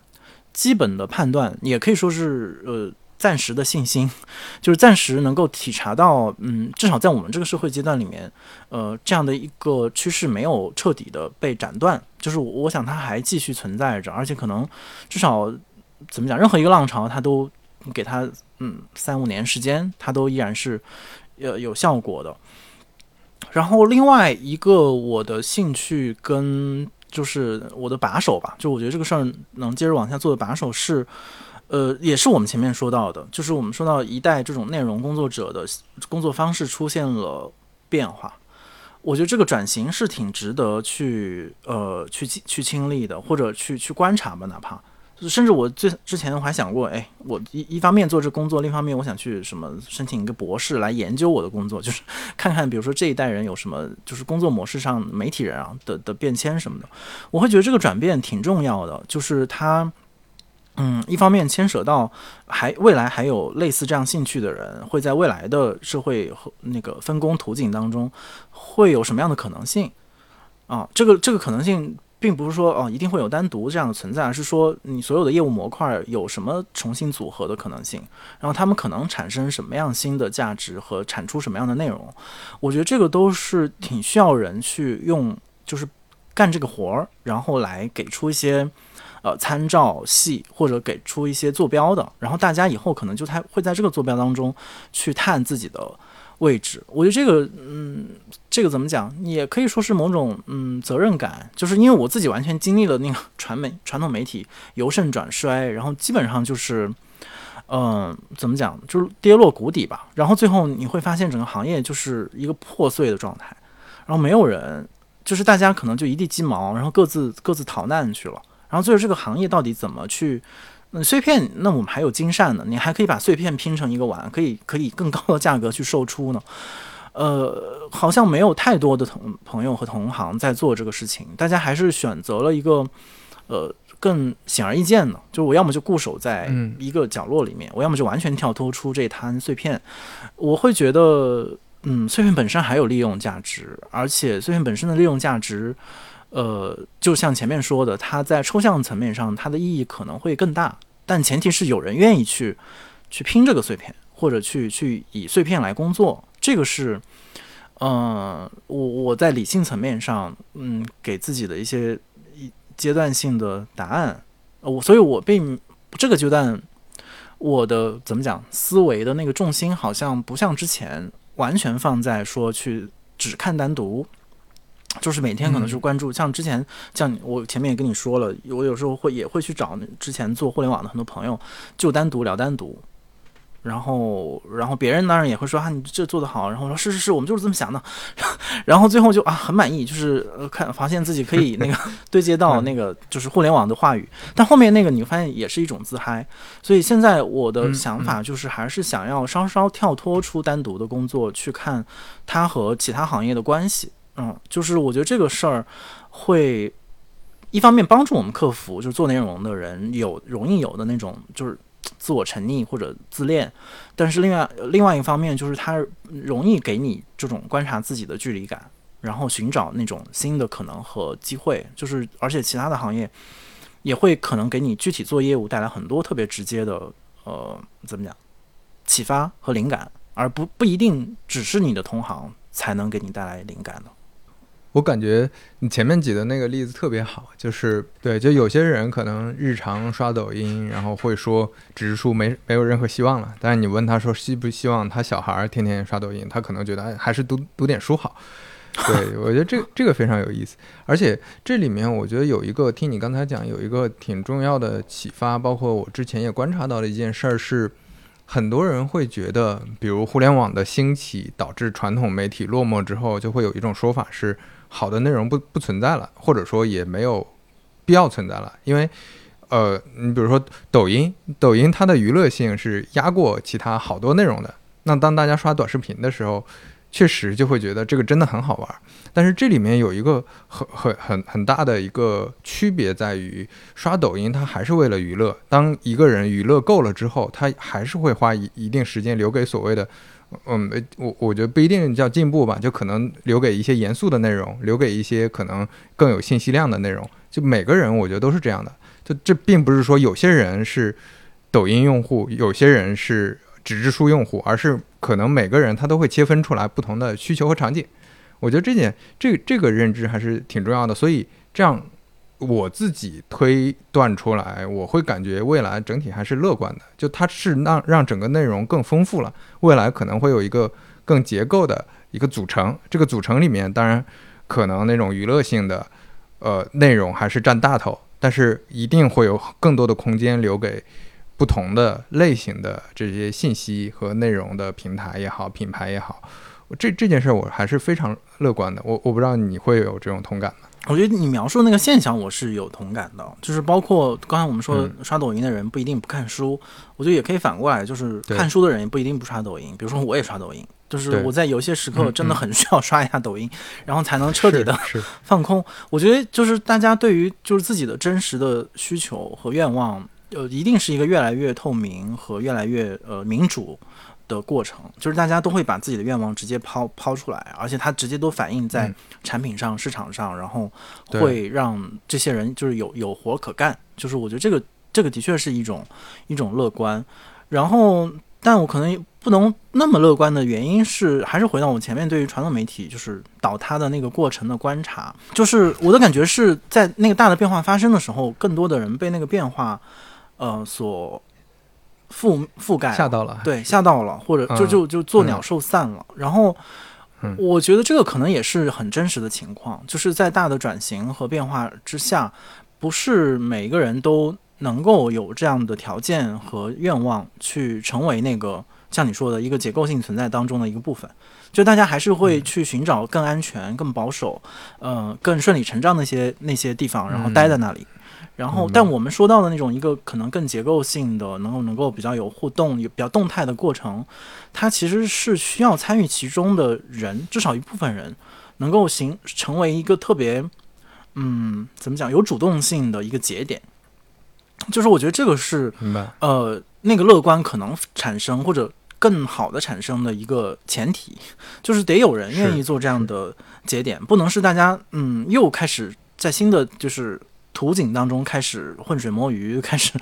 基本的判断，也可以说是呃。暂时的信心，就是暂时能够体察到，嗯，至少在我们这个社会阶段里面，呃，这样的一个趋势没有彻底的被斩断，就是我想它还继续存在着，而且可能至少怎么讲，任何一个浪潮，它都给它嗯三五年时间，它都依然是呃有效果的。然后另外一个我的兴趣跟就是我的把手吧，就我觉得这个事儿能接着往下做的把手是。呃，也是我们前面说到的，就是我们说到一代这种内容工作者的工作方式出现了变化，我觉得这个转型是挺值得去呃去去亲历的，或者去去观察吧，哪怕甚至我最之前我还想过，哎，我一一方面做这工作，另一方面我想去什么申请一个博士来研究我的工作，就是看看比如说这一代人有什么就是工作模式上媒体人啊的的变迁什么的，我会觉得这个转变挺重要的，就是他。嗯，一方面牵扯到还未来还有类似这样兴趣的人会在未来的社会和那个分工图景当中会有什么样的可能性啊？这个这个可能性并不是说哦一定会有单独这样的存在，而是说你所有的业务模块有什么重新组合的可能性，然后他们可能产生什么样新的价值和产出什么样的内容？我觉得这个都是挺需要人去用，就是干这个活儿，然后来给出一些。呃，参照系或者给出一些坐标的，然后大家以后可能就他会在这个坐标当中去探自己的位置。我觉得这个，嗯，这个怎么讲，也可以说是某种嗯责任感，就是因为我自己完全经历了那个传媒传统媒体由盛转衰，然后基本上就是，嗯，怎么讲，就是跌落谷底吧。然后最后你会发现整个行业就是一个破碎的状态，然后没有人，就是大家可能就一地鸡毛，然后各自各自逃难去了。然后最后这个行业到底怎么去？嗯，碎片，那我们还有金善呢，你还可以把碎片拼成一个碗，可以可以更高的价格去售出呢。呃，好像没有太多的同朋友和同行在做这个事情，大家还是选择了一个呃更显而易见的，就是我要么就固守在一个角落里面，我要么就完全跳脱出这摊碎片。我会觉得，嗯，碎片本身还有利用价值，而且碎片本身的利用价值。呃，就像前面说的，它在抽象层面上，它的意义可能会更大，但前提是有人愿意去去拼这个碎片，或者去去以碎片来工作，这个是嗯，我我在理性层面上，嗯，给自己的一些一阶段性的答案，我所以，我并这个阶段我的怎么讲思维的那个重心好像不像之前完全放在说去只看单独。就是每天可能是关注，像之前像我前面也跟你说了，我有时候会也会去找之前做互联网的很多朋友，就单独聊单独，然后然后别人当然也会说啊你这做的好，然后说是是是我们就是这么想的，然后最后就啊很满意，就是呃看发现自己可以那个 对接到那个就是互联网的话语，但后面那个你发现也是一种自嗨，所以现在我的想法就是还是想要稍稍跳脱出单独的工作，去看它和其他行业的关系。嗯，就是我觉得这个事儿会一方面帮助我们克服，就是做内容的人有容易有的那种就是自我沉溺或者自恋，但是另外另外一方面就是它容易给你这种观察自己的距离感，然后寻找那种新的可能和机会，就是而且其他的行业也会可能给你具体做业务带来很多特别直接的呃怎么讲启发和灵感，而不不一定只是你的同行才能给你带来灵感的。我感觉你前面举的那个例子特别好，就是对，就有些人可能日常刷抖音，然后会说纸质书没没有任何希望了。但是你问他说希不希望他小孩儿天天刷抖音，他可能觉得哎还是读读点书好。对 我觉得这这个非常有意思，而且这里面我觉得有一个听你刚才讲有一个挺重要的启发，包括我之前也观察到的一件事儿是，很多人会觉得，比如互联网的兴起导致传统媒体落寞之后，就会有一种说法是。好的内容不不存在了，或者说也没有必要存在了，因为，呃，你比如说抖音，抖音它的娱乐性是压过其他好多内容的。那当大家刷短视频的时候，确实就会觉得这个真的很好玩。但是这里面有一个很很很很大的一个区别在于，刷抖音它还是为了娱乐。当一个人娱乐够了之后，他还是会花一一定时间留给所谓的。嗯，我我觉得不一定叫进步吧，就可能留给一些严肃的内容，留给一些可能更有信息量的内容。就每个人，我觉得都是这样的。就这并不是说有些人是抖音用户，有些人是纸质书用户，而是可能每个人他都会切分出来不同的需求和场景。我觉得这点，这这个认知还是挺重要的。所以这样。我自己推断出来，我会感觉未来整体还是乐观的。就它是让让整个内容更丰富了，未来可能会有一个更结构的一个组成。这个组成里面，当然可能那种娱乐性的呃内容还是占大头，但是一定会有更多的空间留给不同的类型的这些信息和内容的平台也好，品牌也好。这这件事我还是非常乐观的。我我不知道你会有这种同感吗？我觉得你描述那个现象，我是有同感的。就是包括刚才我们说刷抖音的人不一定不看书，我觉得也可以反过来，就是看书的人也不一定不刷抖音。比如说我也刷抖音，就是我在有些时刻真的很需要刷一下抖音，然后才能彻底的 放空。我觉得就是大家对于就是自己的真实的需求和愿望，呃，一定是一个越来越透明和越来越呃民主。的过程就是大家都会把自己的愿望直接抛抛出来，而且它直接都反映在产品上、市场上，然后会让这些人就是有有活可干。就是我觉得这个这个的确是一种一种乐观。然后，但我可能不能那么乐观的原因是，还是回到我前面对于传统媒体就是倒塌的那个过程的观察。就是我的感觉是在那个大的变化发生的时候，更多的人被那个变化呃所。覆覆盖吓到了，对，吓到了，或者就就就作鸟兽散了。然后，我觉得这个可能也是很真实的情况，就是在大的转型和变化之下，不是每一个人都能够有这样的条件和愿望去成为那个像你说的一个结构性存在当中的一个部分。就大家还是会去寻找更安全、更保守、嗯，更顺理成章的一些那些地方，然后待在那里。然后，但我们说到的那种一个可能更结构性的，能够能够比较有互动、有比较动态的过程，它其实是需要参与其中的人，至少一部分人能够形成为一个特别，嗯，怎么讲，有主动性的一个节点。就是我觉得这个是，呃，那个乐观可能产生或者更好的产生的一个前提，就是得有人愿意做这样的节点，不能是大家嗯又开始在新的就是。途景当中开始浑水摸鱼，开始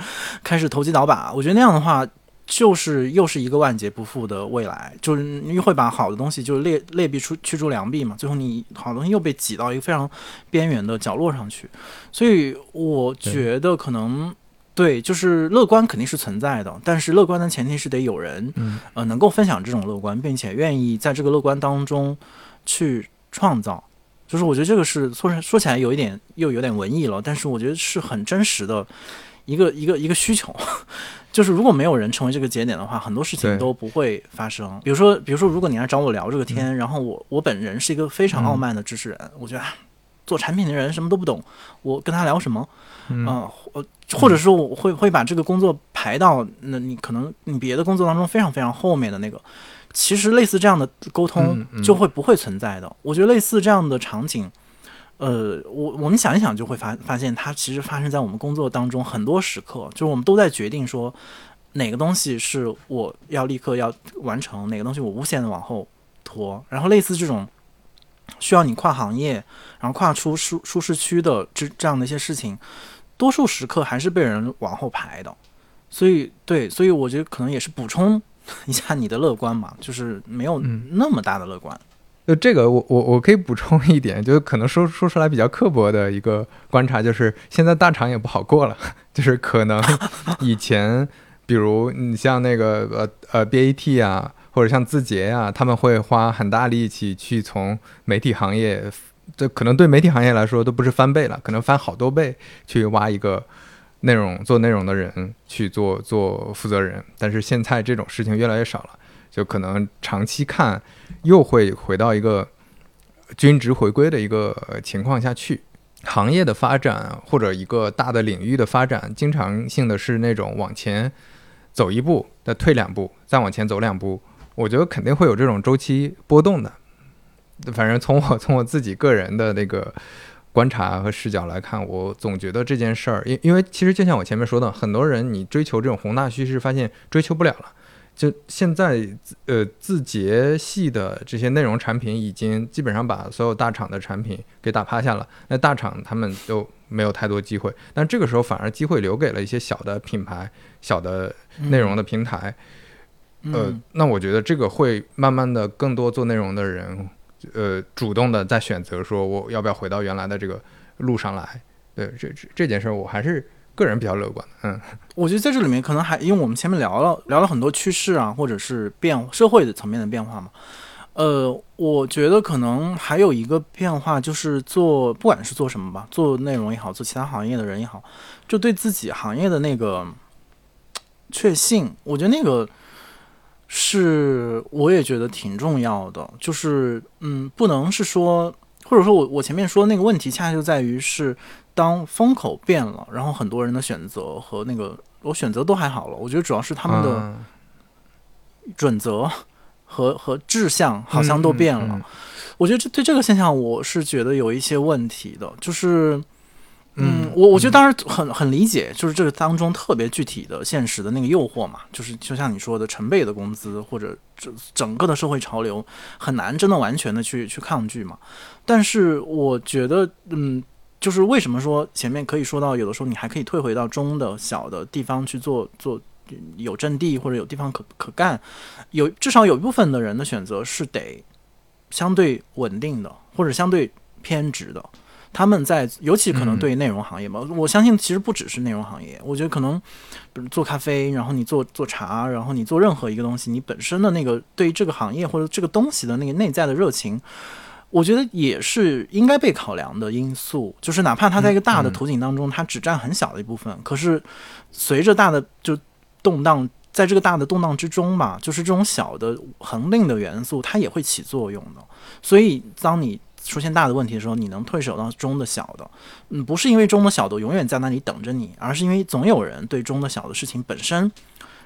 开始投机倒把，我觉得那样的话，就是又是一个万劫不复的未来，就是你会把好的东西就是劣劣币出驱逐良币嘛，最后你好东西又被挤到一个非常边缘的角落上去，所以我觉得可能对，就是乐观肯定是存在的，但是乐观的前提是得有人，呃，能够分享这种乐观，并且愿意在这个乐观当中去创造，就是我觉得这个是说说起来有一点又有点文艺了，但是我觉得是很真实的一个一个一个需求。就是如果没有人成为这个节点的话，很多事情都不会发生。比如说，比如说，如果你来找我聊这个天，然后我我本人是一个非常傲慢的知识人，我觉得做产品的人什么都不懂，我跟他聊什么？嗯，或或者说我会会把这个工作排到那你可能你别的工作当中非常非常后面的那个。其实类似这样的沟通就会不会存在的。我觉得类似这样的场景。呃，我我们想一想就会发发现，它其实发生在我们工作当中很多时刻，就是我们都在决定说哪个东西是我要立刻要完成，哪个东西我无限的往后拖。然后类似这种需要你跨行业，然后跨出舒舒适区的这这样的一些事情，多数时刻还是被人往后排的。所以对，所以我觉得可能也是补充 一下你的乐观嘛，就是没有那么大的乐观。就这个，我我我可以补充一点，就是可能说说出来比较刻薄的一个观察，就是现在大厂也不好过了，就是可能以前，比如你像那个呃呃 BAT 啊，或者像字节啊，他们会花很大力气去从媒体行业，这可能对媒体行业来说都不是翻倍了，可能翻好多倍去挖一个内容做内容的人去做做负责人，但是现在这种事情越来越少了。就可能长期看，又会回到一个均值回归的一个情况下去。行业的发展或者一个大的领域的发展，经常性的是那种往前走一步，再退两步，再往前走两步。我觉得肯定会有这种周期波动的。反正从我从我自己个人的那个观察和视角来看，我总觉得这件事儿，因因为其实就像我前面说的，很多人你追求这种宏大叙事，发现追求不了了。就现在，呃，字节系的这些内容产品已经基本上把所有大厂的产品给打趴下了。那大厂他们都没有太多机会，但这个时候反而机会留给了一些小的品牌、小的内容的平台。呃，那我觉得这个会慢慢的更多做内容的人，呃，主动的在选择说我要不要回到原来的这个路上来。对，这这这件事儿我还是。个人比较乐观，嗯，我觉得在这里面可能还因为我们前面聊了聊了很多趋势啊，或者是变社会的层面的变化嘛，呃，我觉得可能还有一个变化就是做不管是做什么吧，做内容也好，做其他行业的人也好，就对自己行业的那个确信，我觉得那个是我也觉得挺重要的，就是嗯，不能是说，或者说我我前面说的那个问题，恰恰就在于是。当风口变了，然后很多人的选择和那个我选择都还好了，我觉得主要是他们的准则和和志向好像都变了。我觉得这对这个现象，我是觉得有一些问题的。就是，嗯，我我觉得当然很很理解，就是这个当中特别具体的现实的那个诱惑嘛，就是就像你说的成倍的工资或者整整个的社会潮流很难真的完全的去去抗拒嘛。但是我觉得，嗯。就是为什么说前面可以说到，有的时候你还可以退回到中的小的地方去做做有阵地或者有地方可可干，有至少有一部分的人的选择是得相对稳定的或者相对偏执的。他们在尤其可能对内容行业吧，我相信其实不只是内容行业，我觉得可能比如做咖啡，然后你做做茶，然后你做任何一个东西，你本身的那个对于这个行业或者这个东西的那个内在的热情。我觉得也是应该被考量的因素，就是哪怕它在一个大的图景当中，它只占很小的一部分，可是随着大的就动荡，在这个大的动荡之中嘛，就是这种小的恒定的元素，它也会起作用的。所以，当你出现大的问题的时候，你能退守到中的小的，嗯，不是因为中的小的永远在那里等着你，而是因为总有人对中的小的事情本身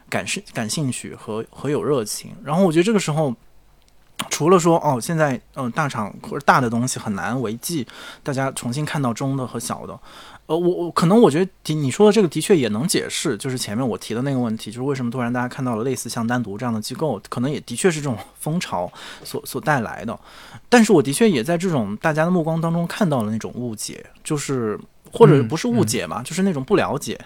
感兴感兴趣和和有热情。然后，我觉得这个时候。除了说哦，现在嗯大厂或者大的东西很难为继，大家重新看到中的和小的，呃，我我可能我觉得你说的这个的确也能解释，就是前面我提的那个问题，就是为什么突然大家看到了类似像单独这样的机构，可能也的确是这种 风潮所所带来的。但是我的确也在这种大家的目光当中看到了那种误解，就是或者不是误解嘛，就是那种不了解，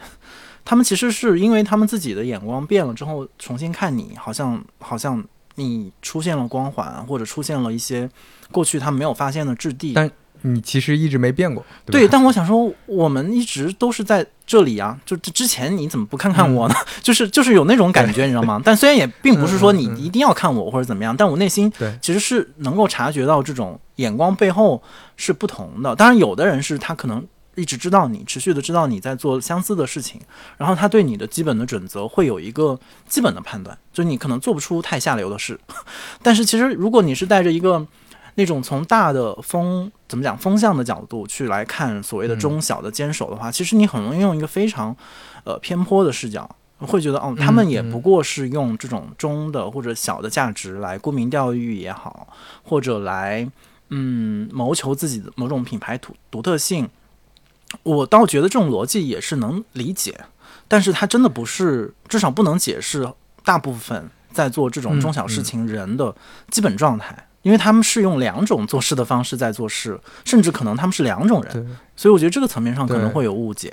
他们其实是因为他们自己的眼光变了之后，重新看你，好像好像你出现了光环，或者出现了一些过去他们没有发现的质地。但你其实一直没变过，对。但我想说，我们一直都是在这里啊，就之前你怎么不看看我呢？就是就是有那种感觉，你知道吗？但虽然也并不是说你一定要看我或者怎么样，但我内心其实是能够察觉到这种眼光背后是不同的。当然，有的人是他可能一直知道你，持续的知道你在做相似的事情，然后他对你的基本的准则会有一个基本的判断，就你可能做不出太下流的事。但是其实如果你是带着一个。那种从大的风怎么讲风向的角度去来看所谓的中小的坚守的话，其实你很容易用一个非常呃偏颇的视角，会觉得哦，他们也不过是用这种中的或者小的价值来沽名钓誉也好，或者来嗯谋求自己的某种品牌独独特性。我倒觉得这种逻辑也是能理解，但是它真的不是，至少不能解释大部分在做这种中小事情人的基本状态。因为他们是用两种做事的方式在做事，甚至可能他们是两种人，所以我觉得这个层面上可能会有误解。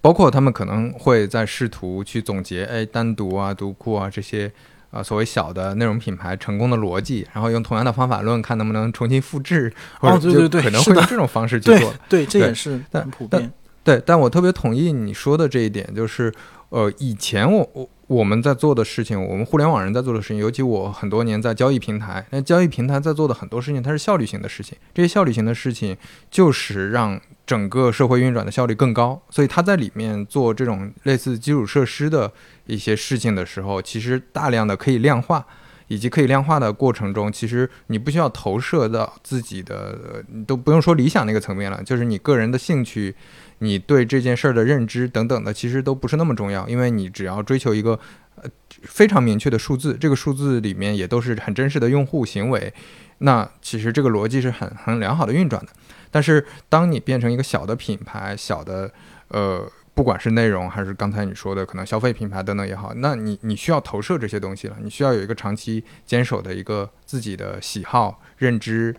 包括他们可能会在试图去总结，哎，单独啊、独库啊这些啊所谓小的内容品牌成功的逻辑，然后用同样的方法论看能不能重新复制，哦，对对对，可能会用这种方式去做。对，这也是很普遍。对，但我特别同意你说的这一点，就是呃，以前我我。我们在做的事情，我们互联网人在做的事情，尤其我很多年在交易平台，那交易平台在做的很多事情，它是效率型的事情。这些效率型的事情，就是让整个社会运转的效率更高。所以它在里面做这种类似基础设施的一些事情的时候，其实大量的可以量化，以及可以量化的过程中，其实你不需要投射到自己的，都不用说理想那个层面了，就是你个人的兴趣。你对这件事儿的认知等等的，其实都不是那么重要，因为你只要追求一个呃非常明确的数字，这个数字里面也都是很真实的用户行为，那其实这个逻辑是很很良好的运转的。但是当你变成一个小的品牌，小的呃，不管是内容还是刚才你说的可能消费品牌等等也好，那你你需要投射这些东西了，你需要有一个长期坚守的一个自己的喜好认知。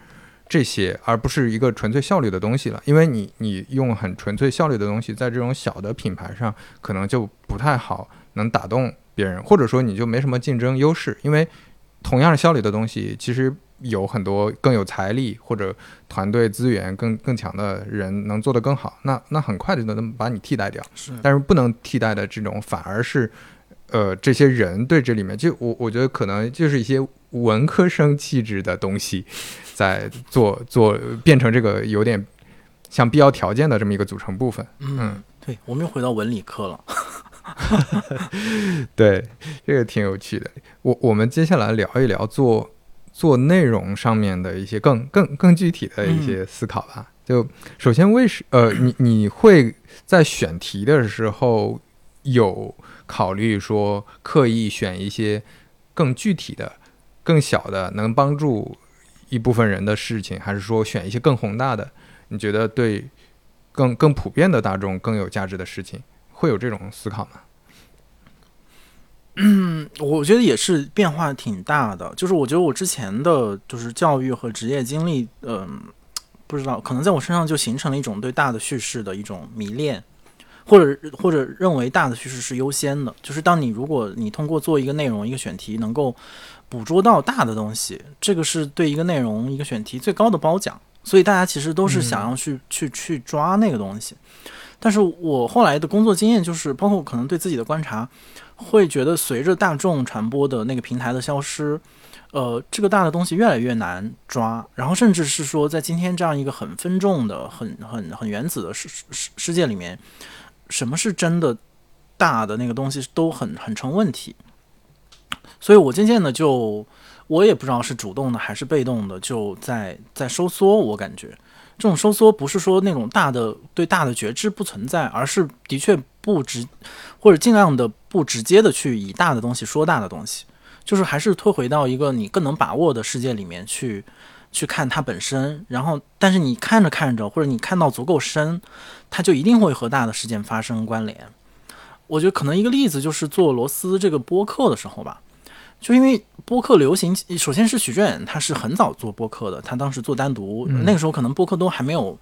这些，而不是一个纯粹效率的东西了，因为你你用很纯粹效率的东西，在这种小的品牌上，可能就不太好能打动别人，或者说你就没什么竞争优势，因为同样效率的东西，其实有很多更有财力或者团队资源更更强的人能做得更好，那那很快就能把你替代掉。是，但是不能替代的这种，反而是。呃，这些人对这里面，就我我觉得可能就是一些文科生气质的东西，在做做变成这个有点像必要条件的这么一个组成部分。嗯，对，我们又回到文理科了。对，这个挺有趣的。我我们接下来聊一聊做做内容上面的一些更更更具体的一些思考吧。就首先，为什呃，你你会在选题的时候有？考虑说刻意选一些更具体的、更小的，能帮助一部分人的事情，还是说选一些更宏大的？你觉得对更更普遍的大众更有价值的事情，会有这种思考吗？嗯，我觉得也是变化挺大的。就是我觉得我之前的就是教育和职业经历，嗯，不知道可能在我身上就形成了一种对大的叙事的一种迷恋。或者或者认为大的趋势是优先的，就是当你如果你通过做一个内容一个选题能够捕捉到大的东西，这个是对一个内容一个选题最高的褒奖，所以大家其实都是想要去去去抓那个东西。但是我后来的工作经验就是，包括可能对自己的观察，会觉得随着大众传播的那个平台的消失，呃，这个大的东西越来越难抓，然后甚至是说在今天这样一个很分众的、很很很原子的世世世界里面。什么是真的大的那个东西都很很成问题，所以我渐渐的就我也不知道是主动的还是被动的，就在在收缩。我感觉这种收缩不是说那种大的对大的觉知不存在，而是的确不直或者尽量的不直接的去以大的东西说大的东西，就是还是退回到一个你更能把握的世界里面去。去看它本身，然后，但是你看着看着，或者你看到足够深，它就一定会和大的事件发生关联。我觉得可能一个例子就是做罗斯这个播客的时候吧，就因为播客流行，首先是许志远，他是很早做播客的，他当时做单独，那个时候可能播客都还没有，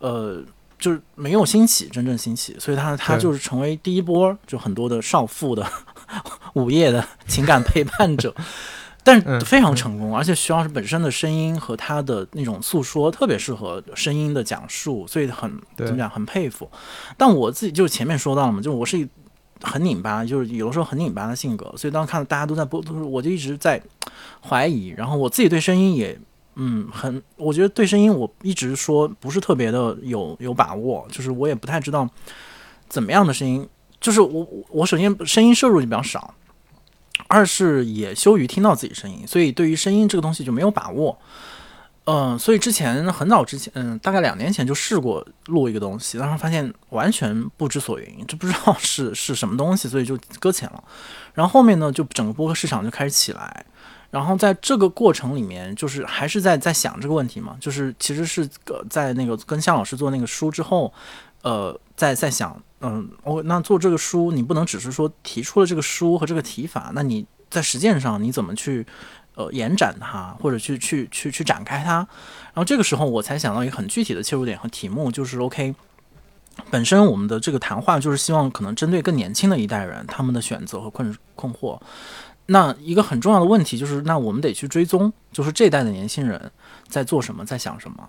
呃，就是没有兴起，真正兴起，所以他他就是成为第一波，就很多的少妇的 午夜的情感陪伴者。但非常成功，而且徐老师本身的声音和他的那种诉说特别适合声音的讲述，所以很怎么讲，很佩服。但我自己就是前面说到了嘛，就是我是很拧巴，就是有的时候很拧巴的性格，所以当看到大家都在播，我就一直在怀疑。然后我自己对声音也嗯很，我觉得对声音我一直说不是特别的有有把握，就是我也不太知道怎么样的声音，就是我我首先声音摄入就比较少。二是也羞于听到自己声音，所以对于声音这个东西就没有把握。嗯，所以之前很早之前，嗯，大概两年前就试过录一个东西，然后发现完全不知所云，就不知道是是什么东西，所以就搁浅了。然后后面呢，就整个播客市场就开始起来。然后在这个过程里面，就是还是在在想这个问题嘛，就是其实是在那个跟向老师做那个书之后，呃，在在想。嗯，我那做这个书，你不能只是说提出了这个书和这个提法，那你在实践上你怎么去呃延展它，或者去去去去展开它？然后这个时候我才想到一个很具体的切入点和题目，就是 OK，本身我们的这个谈话就是希望可能针对更年轻的一代人他们的选择和困困惑。那一个很重要的问题就是，那我们得去追踪，就是这代的年轻人在做什么，在想什么。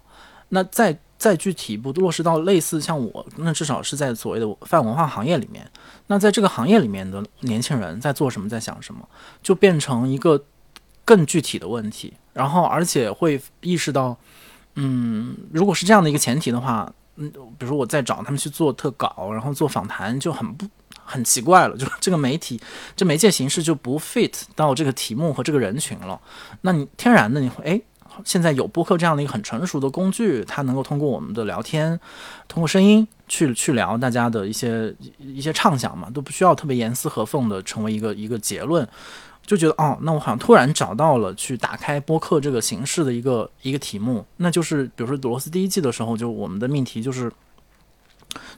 那再再具体不落实到类似像我，那至少是在所谓的泛文化行业里面。那在这个行业里面的年轻人在做什么，在想什么，就变成一个更具体的问题。然后，而且会意识到，嗯，如果是这样的一个前提的话，嗯，比如我在找他们去做特稿，然后做访谈，就很不很奇怪了，就这个媒体这媒介形式就不 fit 到这个题目和这个人群了。那你天然的你会哎。现在有播客这样的一个很成熟的工具，它能够通过我们的聊天，通过声音去去聊大家的一些一些畅想嘛，都不需要特别严丝合缝的成为一个一个结论，就觉得哦，那我好像突然找到了去打开播客这个形式的一个一个题目，那就是比如说罗斯第一季的时候，就我们的命题就是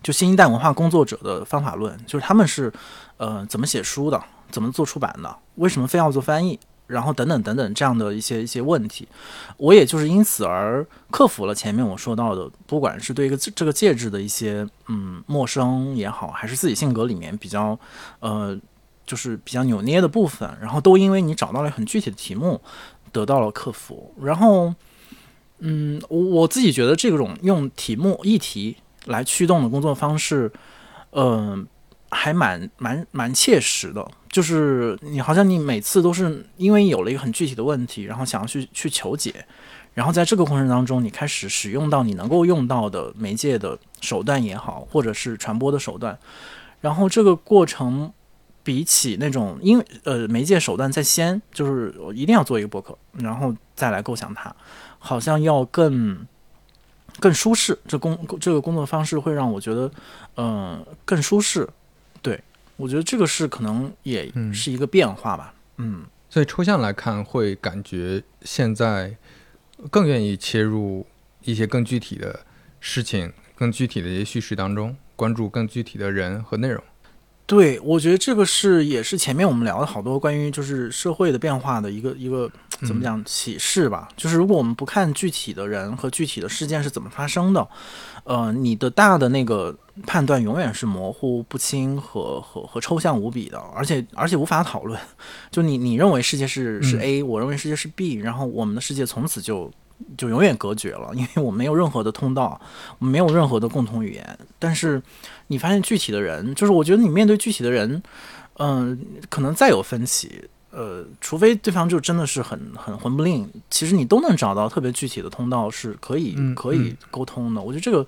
就新一代文化工作者的方法论，就是他们是呃怎么写书的，怎么做出版的，为什么非要做翻译？然后等等等等这样的一些一些问题，我也就是因此而克服了前面我说到的，不管是对一个这个介质的一些嗯陌生也好，还是自己性格里面比较呃就是比较扭捏的部分，然后都因为你找到了很具体的题目，得到了克服。然后嗯，我我自己觉得这种用题目议题来驱动的工作方式，嗯。还蛮蛮蛮切实的，就是你好像你每次都是因为有了一个很具体的问题，然后想要去去求解，然后在这个过程当中，你开始使用到你能够用到的媒介的手段也好，或者是传播的手段，然后这个过程比起那种因为呃媒介手段在先，就是我一定要做一个博客，然后再来构想它，好像要更更舒适。这工这个工作方式会让我觉得嗯更舒适。对我觉得这个是可能也是一个变化吧，嗯，所以抽象来看，会感觉现在更愿意切入一些更具体的事情、更具体的一些叙事当中，关注更具体的人和内容。对，我觉得这个是也是前面我们聊的好多关于就是社会的变化的一个一个怎么讲启示吧。就是如果我们不看具体的人和具体的事件是怎么发生的，呃，你的大的那个判断永远是模糊不清和和和抽象无比的，而且而且无法讨论。就你你认为世界是是 A，我认为世界是 B，然后我们的世界从此就。就永远隔绝了，因为我没有任何的通道，我们没有任何的共同语言。但是你发现具体的人，就是我觉得你面对具体的人，嗯，可能再有分歧，呃，除非对方就真的是很很混不吝，其实你都能找到特别具体的通道是可以可以沟通的。我觉得这个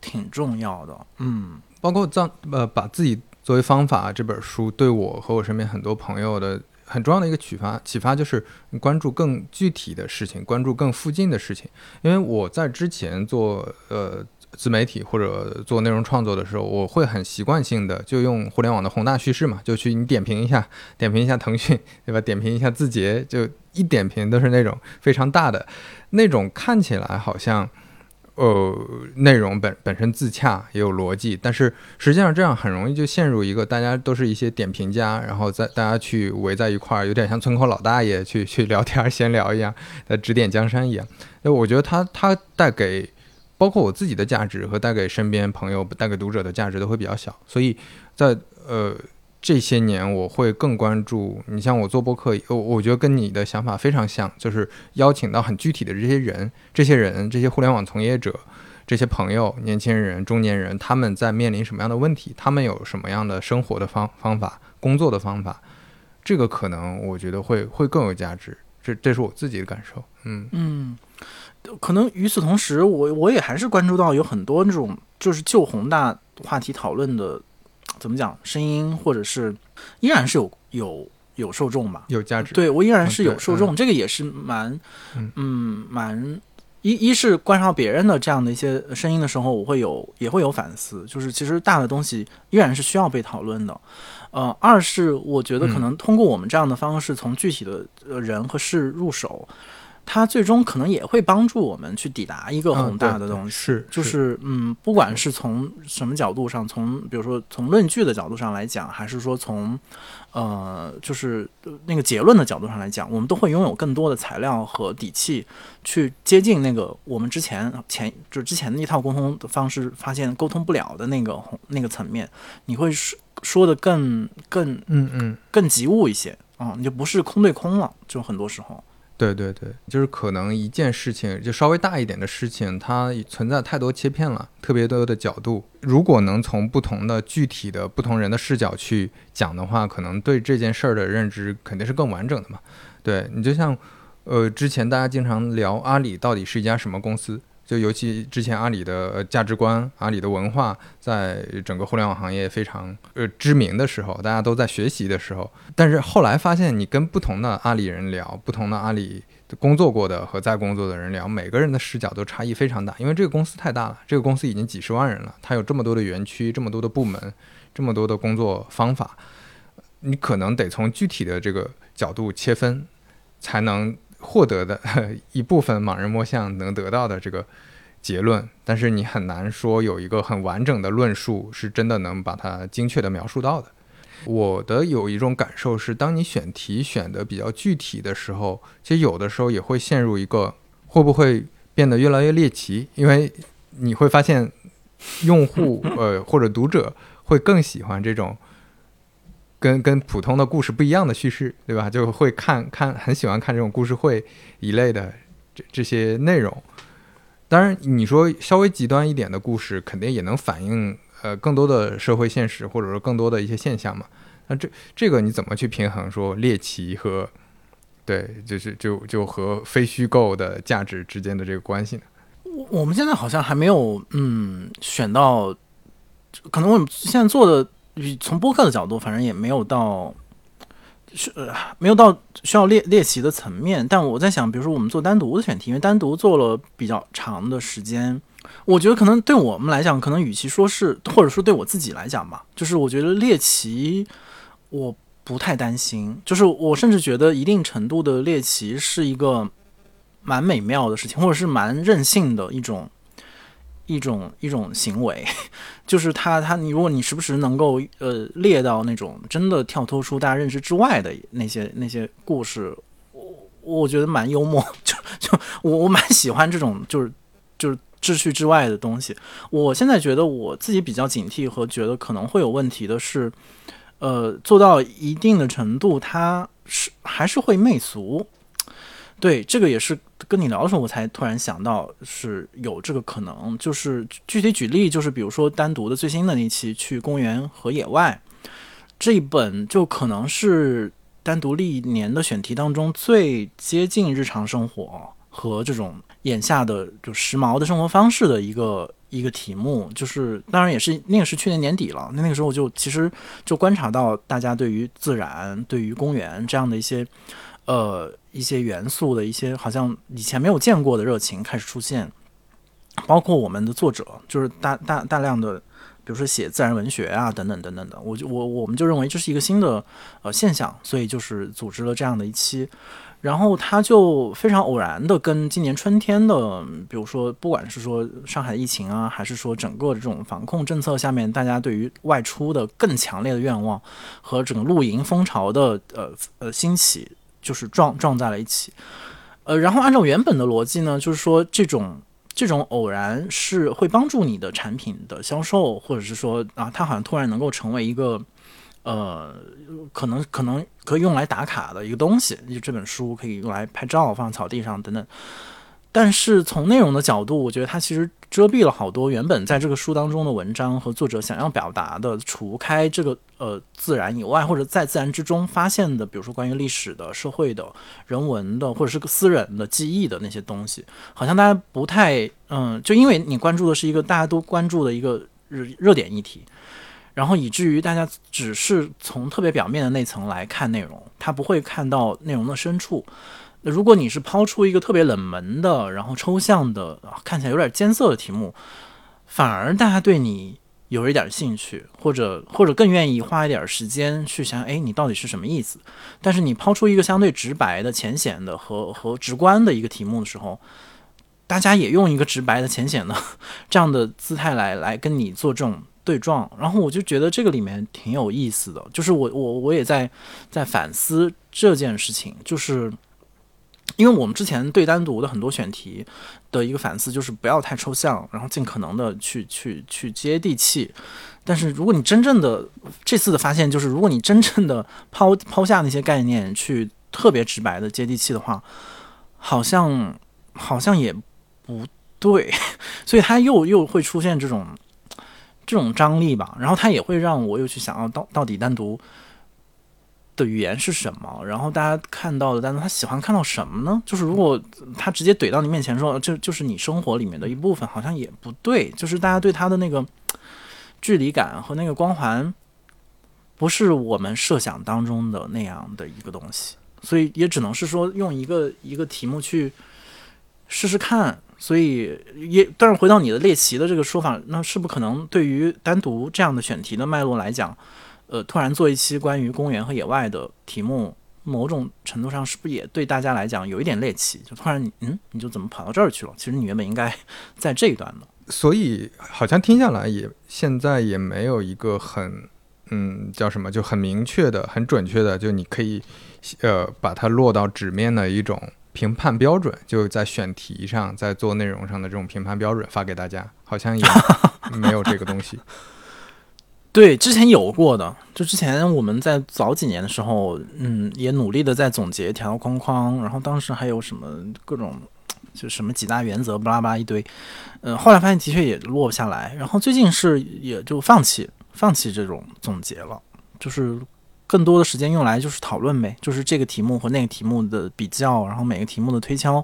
挺重要的。嗯，包括在呃把自己作为方法这本书，对我和我身边很多朋友的。很重要的一个启发，启发就是关注更具体的事情，关注更附近的事情。因为我在之前做呃自媒体或者做内容创作的时候，我会很习惯性的就用互联网的宏大叙事嘛，就去你点评一下，点评一下腾讯，对吧？点评一下字节，就一点评都是那种非常大的那种，看起来好像。呃，内容本本身自洽也有逻辑，但是实际上这样很容易就陷入一个大家都是一些点评家，然后在大家去围在一块儿，有点像村口老大爷去去聊天闲聊一样，在指点江山一样。那我觉得他他带给包括我自己的价值和带给身边朋友、带给读者的价值都会比较小，所以在呃这些年，我会更关注。你像我做播客，我我觉得跟你的想法非常像，就是邀请到很具体的这些人，这些人，这些互联网从业者。这些朋友、年轻人、中年人，他们在面临什么样的问题？他们有什么样的生活的方方法、工作的方法？这个可能我觉得会会更有价值。这这是我自己的感受。嗯嗯，可能与此同时，我我也还是关注到有很多这种就是就宏大话题讨论的，怎么讲声音，或者是依然是有有有受众吧，有价值。对我依然是有受众，这个也是蛮嗯蛮。一一是观察别人的这样的一些声音的时候，我会有也会有反思，就是其实大的东西依然是需要被讨论的。呃，二是我觉得可能通过我们这样的方式，从具体的人和事入手。它最终可能也会帮助我们去抵达一个宏大的东西，是就是。嗯，不管是从什么角度上，从比如说从论据的角度上来讲，还是说从呃就是那个结论的角度上来讲，我们都会拥有更多的材料和底气去接近那个我们之前前就之前的一套沟通的方式发现沟通不了的那个那个层面，你会说说的更更嗯嗯。更及物一些啊，你就不是空对空了，就很多时候。对对对，就是可能一件事情就稍微大一点的事情，它存在太多切片了，特别多的角度。如果能从不同的具体的不同人的视角去讲的话，可能对这件事儿的认知肯定是更完整的嘛。对你就像，呃，之前大家经常聊阿里到底是一家什么公司。就尤其之前阿里的价值观、阿里的文化，在整个互联网行业非常呃知名的时候，大家都在学习的时候，但是后来发现，你跟不同的阿里人聊，不同的阿里工作过的和在工作的人聊，每个人的视角都差异非常大，因为这个公司太大了，这个公司已经几十万人了，它有这么多的园区，这么多的部门，这么多的工作方法，你可能得从具体的这个角度切分，才能。获得的 一部分盲人摸象能得到的这个结论，但是你很难说有一个很完整的论述是真的能把它精确的描述到的。我的有一种感受是，当你选题选的比较具体的时候，其实有的时候也会陷入一个会不会变得越来越猎奇，因为你会发现用户 呃或者读者会更喜欢这种。跟跟普通的故事不一样的叙事，对吧？就会看看很喜欢看这种故事会一类的这这些内容。当然，你说稍微极端一点的故事，肯定也能反映呃更多的社会现实，或者说更多的一些现象嘛。那这这个你怎么去平衡说猎奇和对，就是就就和非虚构的价值之间的这个关系呢？我我们现在好像还没有嗯选到，可能我们现在做的。从播客的角度，反正也没有到，是呃没有到需要猎猎奇的层面。但我在想，比如说我们做单独的选题，因为单独做了比较长的时间，我觉得可能对我们来讲，可能与其说是，或者说对我自己来讲吧，就是我觉得猎奇我不太担心，就是我甚至觉得一定程度的猎奇是一个蛮美妙的事情，或者是蛮任性的一种。一种一种行为，就是他他你如果你时不时能够呃列到那种真的跳脱出大家认知之外的那些那些故事，我我觉得蛮幽默，就 就我我蛮喜欢这种就是就是秩序之外的东西。我现在觉得我自己比较警惕和觉得可能会有问题的是，呃，做到一定的程度，它是还是会媚俗。对，这个也是跟你聊的时候，我才突然想到是有这个可能。就是具体举例，就是比如说单独的最新的那期去公园和野外这一本，就可能是单独历年的选题当中最接近日常生活和这种眼下的就时髦的生活方式的一个一个题目。就是当然也是那个是去年年底了，那那个时候我就其实就观察到大家对于自然、对于公园这样的一些。呃，一些元素的一些好像以前没有见过的热情开始出现，包括我们的作者，就是大大大量的，比如说写自然文学啊，等等等等的，我就我我们就认为这是一个新的呃现象，所以就是组织了这样的一期，然后他就非常偶然的跟今年春天的，比如说不管是说上海疫情啊，还是说整个这种防控政策下面，大家对于外出的更强烈的愿望和整个露营风潮的呃呃兴起。就是撞撞在了一起，呃，然后按照原本的逻辑呢，就是说这种这种偶然是会帮助你的产品的销售，或者是说啊，它好像突然能够成为一个呃，可能可能可以用来打卡的一个东西，就这本书可以用来拍照放草地上等等。但是从内容的角度，我觉得它其实遮蔽了好多原本在这个书当中的文章和作者想要表达的，除开这个呃自然以外，或者在自然之中发现的，比如说关于历史的、社会的、人文的，或者是个私人的记忆的那些东西，好像大家不太嗯，就因为你关注的是一个大家都关注的一个热热点议题，然后以至于大家只是从特别表面的那层来看内容，他不会看到内容的深处。如果你是抛出一个特别冷门的，然后抽象的，看起来有点艰涩的题目，反而大家对你有一点兴趣，或者或者更愿意花一点时间去想，哎，你到底是什么意思？但是你抛出一个相对直白的、浅显的和和直观的一个题目的时候，大家也用一个直白的、浅显的这样的姿态来来跟你做这种对撞，然后我就觉得这个里面挺有意思的，就是我我我也在在反思这件事情，就是。因为我们之前对单独的很多选题的一个反思，就是不要太抽象，然后尽可能的去去去接地气。但是如果你真正的这次的发现，就是如果你真正的抛抛下那些概念，去特别直白的接地气的话，好像好像也不对，所以它又又会出现这种这种张力吧。然后它也会让我又去想要到到底单独。的语言是什么？然后大家看到的，但是他喜欢看到什么呢？就是如果他直接怼到你面前说，就就是你生活里面的一部分，好像也不对。就是大家对他的那个距离感和那个光环，不是我们设想当中的那样的一个东西。所以也只能是说用一个一个题目去试试看。所以也，但是回到你的猎奇的这个说法，那是不可能对于单独这样的选题的脉络来讲。呃，突然做一期关于公园和野外的题目，某种程度上是不是也对大家来讲有一点猎奇？就突然你，嗯，你就怎么跑到这儿去了？其实你原本应该 在这一段的。所以好像听下来也现在也没有一个很，嗯，叫什么就很明确的、很准确的，就你可以呃把它落到纸面的一种评判标准，就在选题上、在做内容上的这种评判标准发给大家，好像也 没有这个东西。对，之前有过的，就之前我们在早几年的时候，嗯，也努力的在总结条条框框，然后当时还有什么各种，就什么几大原则，巴拉巴拉一堆，嗯，后来发现的确也落不下来，然后最近是也就放弃放弃这种总结了，就是更多的时间用来就是讨论呗，就是这个题目和那个题目的比较，然后每个题目的推敲，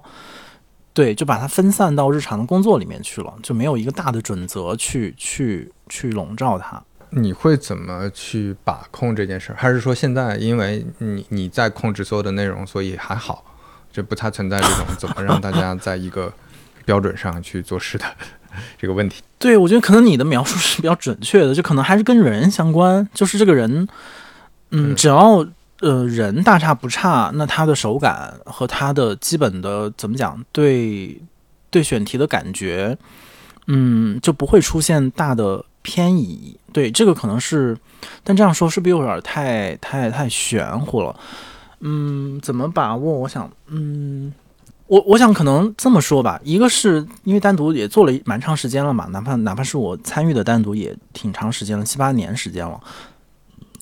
对，就把它分散到日常的工作里面去了，就没有一个大的准则去去去笼罩它。你会怎么去把控这件事儿？还是说现在因为你你在控制所有的内容，所以还好，就不太存在这种怎么让大家在一个标准上去做事的 这个问题？对，我觉得可能你的描述是比较准确的，就可能还是跟人相关，就是这个人，嗯，只要呃人大差不差，那他的手感和他的基本的怎么讲，对对选题的感觉，嗯，就不会出现大的。偏移，对这个可能是，但这样说是不是有点太太太玄乎了？嗯，怎么把握？我想，嗯，我我想可能这么说吧，一个是因为单独也做了蛮长时间了嘛，哪怕哪怕是我参与的单独也挺长时间了，七八年时间了，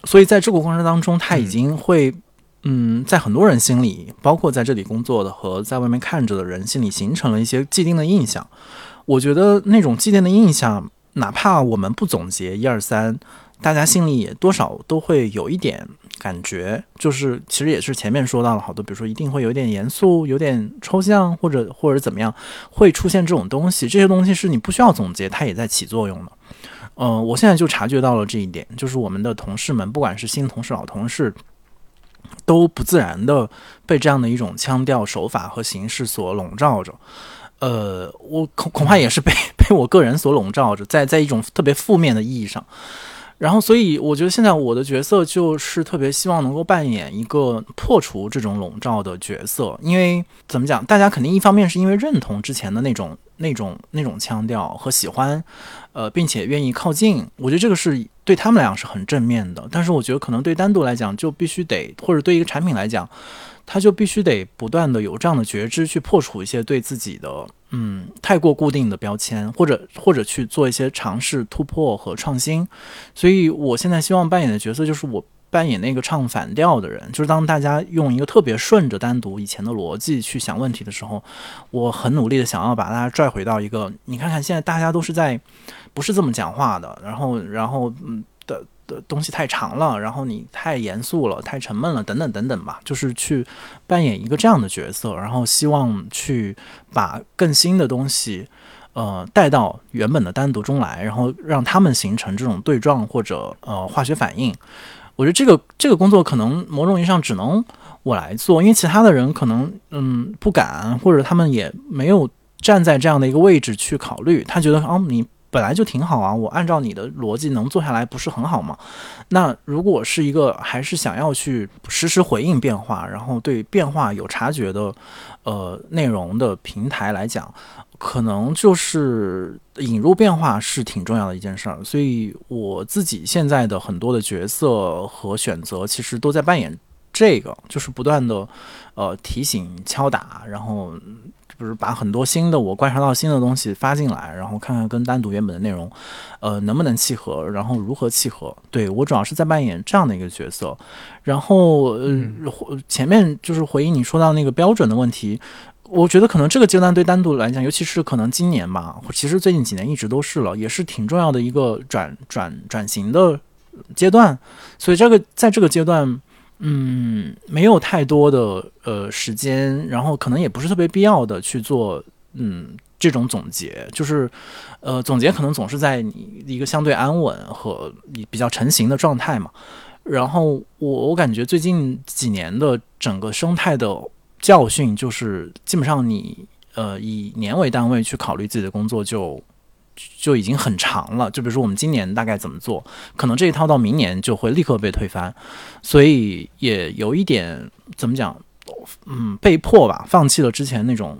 所以在这个过程当中，他已经会，嗯，在很多人心里，包括在这里工作的和在外面看着的人心里，形成了一些既定的印象。我觉得那种既定的印象。哪怕我们不总结一二三，大家心里也多少都会有一点感觉，就是其实也是前面说到了好多，比如说一定会有点严肃、有点抽象，或者或者怎么样，会出现这种东西。这些东西是你不需要总结，它也在起作用的。嗯，我现在就察觉到了这一点，就是我们的同事们，不管是新同事、老同事，都不自然的被这样的一种腔调、手法和形式所笼罩着。呃，我恐恐怕也是被被我个人所笼罩着，在在一种特别负面的意义上，然后所以我觉得现在我的角色就是特别希望能够扮演一个破除这种笼罩的角色，因为怎么讲，大家肯定一方面是因为认同之前的那种那种那种腔调和喜欢，呃，并且愿意靠近，我觉得这个是对他们来讲是很正面的，但是我觉得可能对单独来讲就必须得，或者对一个产品来讲。他就必须得不断的有这样的觉知，去破除一些对自己的嗯太过固定的标签，或者或者去做一些尝试、突破和创新。所以我现在希望扮演的角色就是我。扮演那个唱反调的人，就是当大家用一个特别顺着单独以前的逻辑去想问题的时候，我很努力的想要把大家拽回到一个，你看看现在大家都是在不是这么讲话的，然后然后嗯东西太长了，然后你太严肃了，太沉闷了，等等等等吧，就是去扮演一个这样的角色，然后希望去把更新的东西呃带到原本的单独中来，然后让他们形成这种对撞或者呃化学反应。我觉得这个这个工作可能某种意义上只能我来做，因为其他的人可能嗯不敢，或者他们也没有站在这样的一个位置去考虑。他觉得哦，你本来就挺好啊，我按照你的逻辑能做下来，不是很好吗？那如果是一个还是想要去实时回应变化，然后对变化有察觉的呃内容的平台来讲。可能就是引入变化是挺重要的一件事儿，所以我自己现在的很多的角色和选择，其实都在扮演这个，就是不断的呃提醒、敲打，然后就是把很多新的我观察到新的东西发进来，然后看看跟单独原本的内容呃能不能契合，然后如何契合。对我主要是在扮演这样的一个角色，然后呃前面就是回应你说到那个标准的问题。我觉得可能这个阶段对单独来讲，尤其是可能今年吧，其实最近几年一直都是了，也是挺重要的一个转转转型的阶段。所以这个在这个阶段，嗯，没有太多的呃时间，然后可能也不是特别必要的去做嗯这种总结，就是呃总结可能总是在你一个相对安稳和你比较成型的状态嘛。然后我我感觉最近几年的整个生态的。教训就是，基本上你呃以年为单位去考虑自己的工作，就就已经很长了。就比如说我们今年大概怎么做，可能这一套到明年就会立刻被推翻，所以也有一点怎么讲，嗯，被迫吧，放弃了之前那种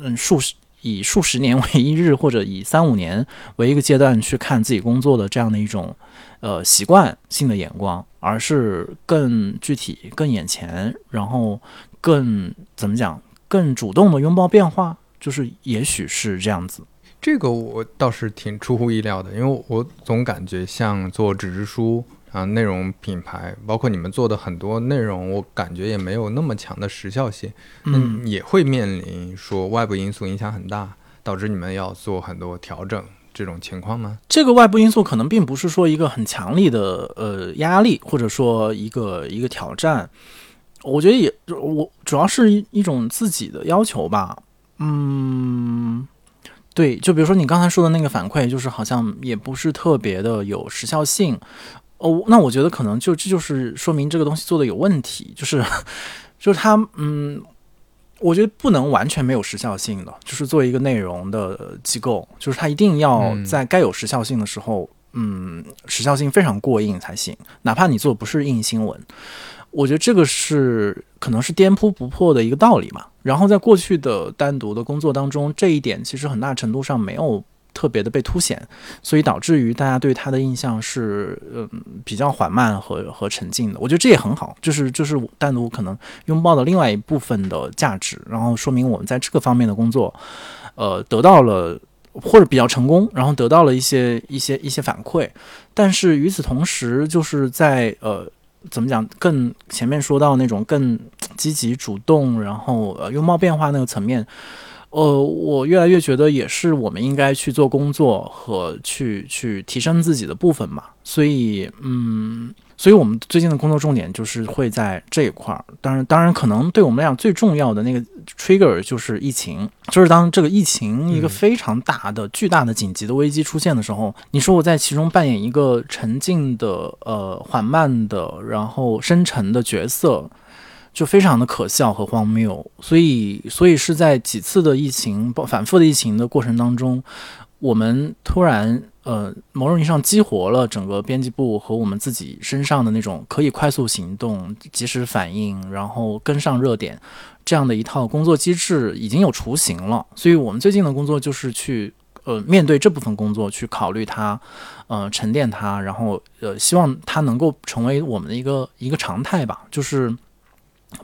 嗯数十以数十年为一日，或者以三五年为一个阶段去看自己工作的这样的一种呃习惯性的眼光，而是更具体、更眼前，然后。更怎么讲？更主动的拥抱变化，就是也许是这样子。这个我倒是挺出乎意料的，因为我总感觉像做纸质书啊，内容品牌，包括你们做的很多内容，我感觉也没有那么强的时效性。嗯，也会面临说外部因素影响很大，导致你们要做很多调整这种情况吗？这个外部因素可能并不是说一个很强力的呃压力，或者说一个一个挑战。我觉得也，我主要是一一种自己的要求吧。嗯，对，就比如说你刚才说的那个反馈，就是好像也不是特别的有时效性。哦，那我觉得可能就这就是说明这个东西做的有问题，就是就是它，嗯，我觉得不能完全没有时效性的，就是作为一个内容的机构，就是它一定要在该有时效性的时候，嗯，时效性非常过硬才行，哪怕你做不是硬新闻。我觉得这个是可能是颠扑不破的一个道理嘛。然后在过去的单独的工作当中，这一点其实很大程度上没有特别的被凸显，所以导致于大家对他的印象是嗯比较缓慢和和沉静的。我觉得这也很好，就是就是单独可能拥抱的另外一部分的价值，然后说明我们在这个方面的工作，呃得到了或者比较成功，然后得到了一些一些一些反馈。但是与此同时，就是在呃。怎么讲？更前面说到那种更积极主动，然后呃拥抱变化那个层面，呃，我越来越觉得也是我们应该去做工作和去去提升自己的部分嘛。所以，嗯。所以我们最近的工作重点就是会在这一块儿。当然，当然，可能对我们来讲最重要的那个 trigger 就是疫情，就是当这个疫情一个非常大的、巨大的紧急的危机出现的时候，你说我在其中扮演一个沉静的、呃缓慢的、然后深沉的角色，就非常的可笑和荒谬。所以，所以是在几次的疫情、反复的疫情的过程当中，我们突然。呃，某种意义上激活了整个编辑部和我们自己身上的那种可以快速行动、及时反应，然后跟上热点这样的一套工作机制已经有雏形了。所以我们最近的工作就是去呃面对这部分工作，去考虑它，呃沉淀它，然后呃希望它能够成为我们的一个一个常态吧。就是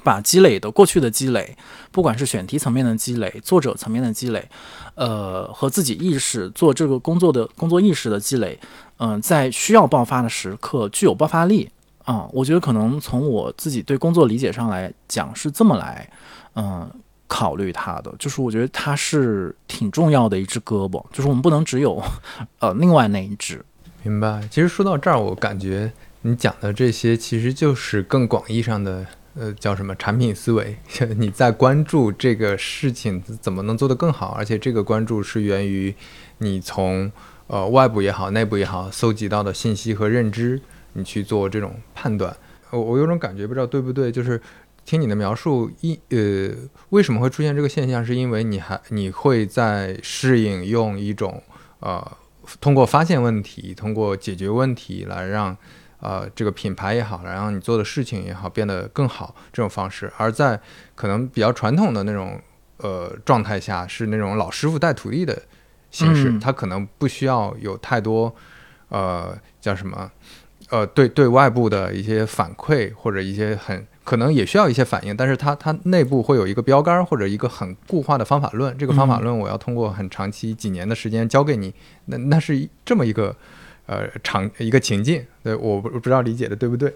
把积累的过去的积累，不管是选题层面的积累、作者层面的积累，呃，和自己意识做这个工作的工作意识的积累，嗯，在需要爆发的时刻具有爆发力啊。我觉得可能从我自己对工作理解上来讲是这么来，嗯，考虑它的，就是我觉得它是挺重要的一只胳膊，就是我们不能只有 呃另外那一只。明白。其实说到这儿，我感觉你讲的这些其实就是更广义上的。呃，叫什么产品思维？你在关注这个事情怎么能做得更好，而且这个关注是源于你从呃外部也好、内部也好搜集到的信息和认知，你去做这种判断。我我有种感觉，不知道对不对，就是听你的描述，一呃为什么会出现这个现象？是因为你还你会在适应用一种呃通过发现问题、通过解决问题来让。呃，这个品牌也好，然后你做的事情也好，变得更好这种方式，而在可能比较传统的那种呃状态下，是那种老师傅带徒弟的形式，他可能不需要有太多呃叫什么呃对对外部的一些反馈或者一些很可能也需要一些反应，但是他他内部会有一个标杆或者一个很固化的方法论，这个方法论我要通过很长期几年的时间教给你，那那是这么一个。呃，场一个情境，对，我不不知道理解的对不对？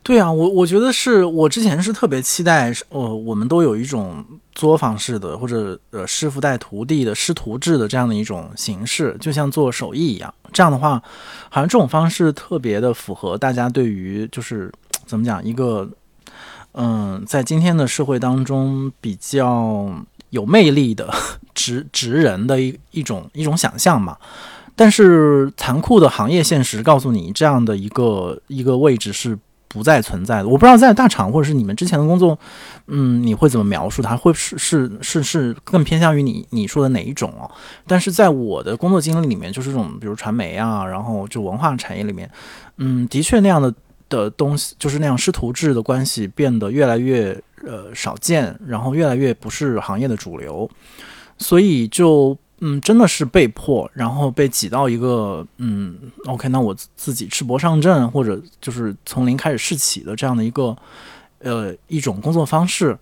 对啊，我我觉得是我之前是特别期待，呃，我们都有一种作坊式的或者呃师傅带徒弟的师徒制的这样的一种形式，就像做手艺一样。这样的话，好像这种方式特别的符合大家对于就是怎么讲一个嗯，在今天的社会当中比较有魅力的职职人的一一种一种想象嘛。但是残酷的行业现实告诉你，这样的一个一个位置是不再存在的。我不知道在大厂或者是你们之前的工作，嗯，你会怎么描述它？会是是是是更偏向于你你说的哪一种哦？但是在我的工作经历里面，就是这种比如传媒啊，然后就文化产业里面，嗯，的确那样的的东西，就是那样师徒制的关系变得越来越呃少见，然后越来越不是行业的主流，所以就。嗯，真的是被迫，然后被挤到一个嗯，OK，那我自己赤膊上阵，或者就是从零开始试起的这样的一个呃一种工作方式，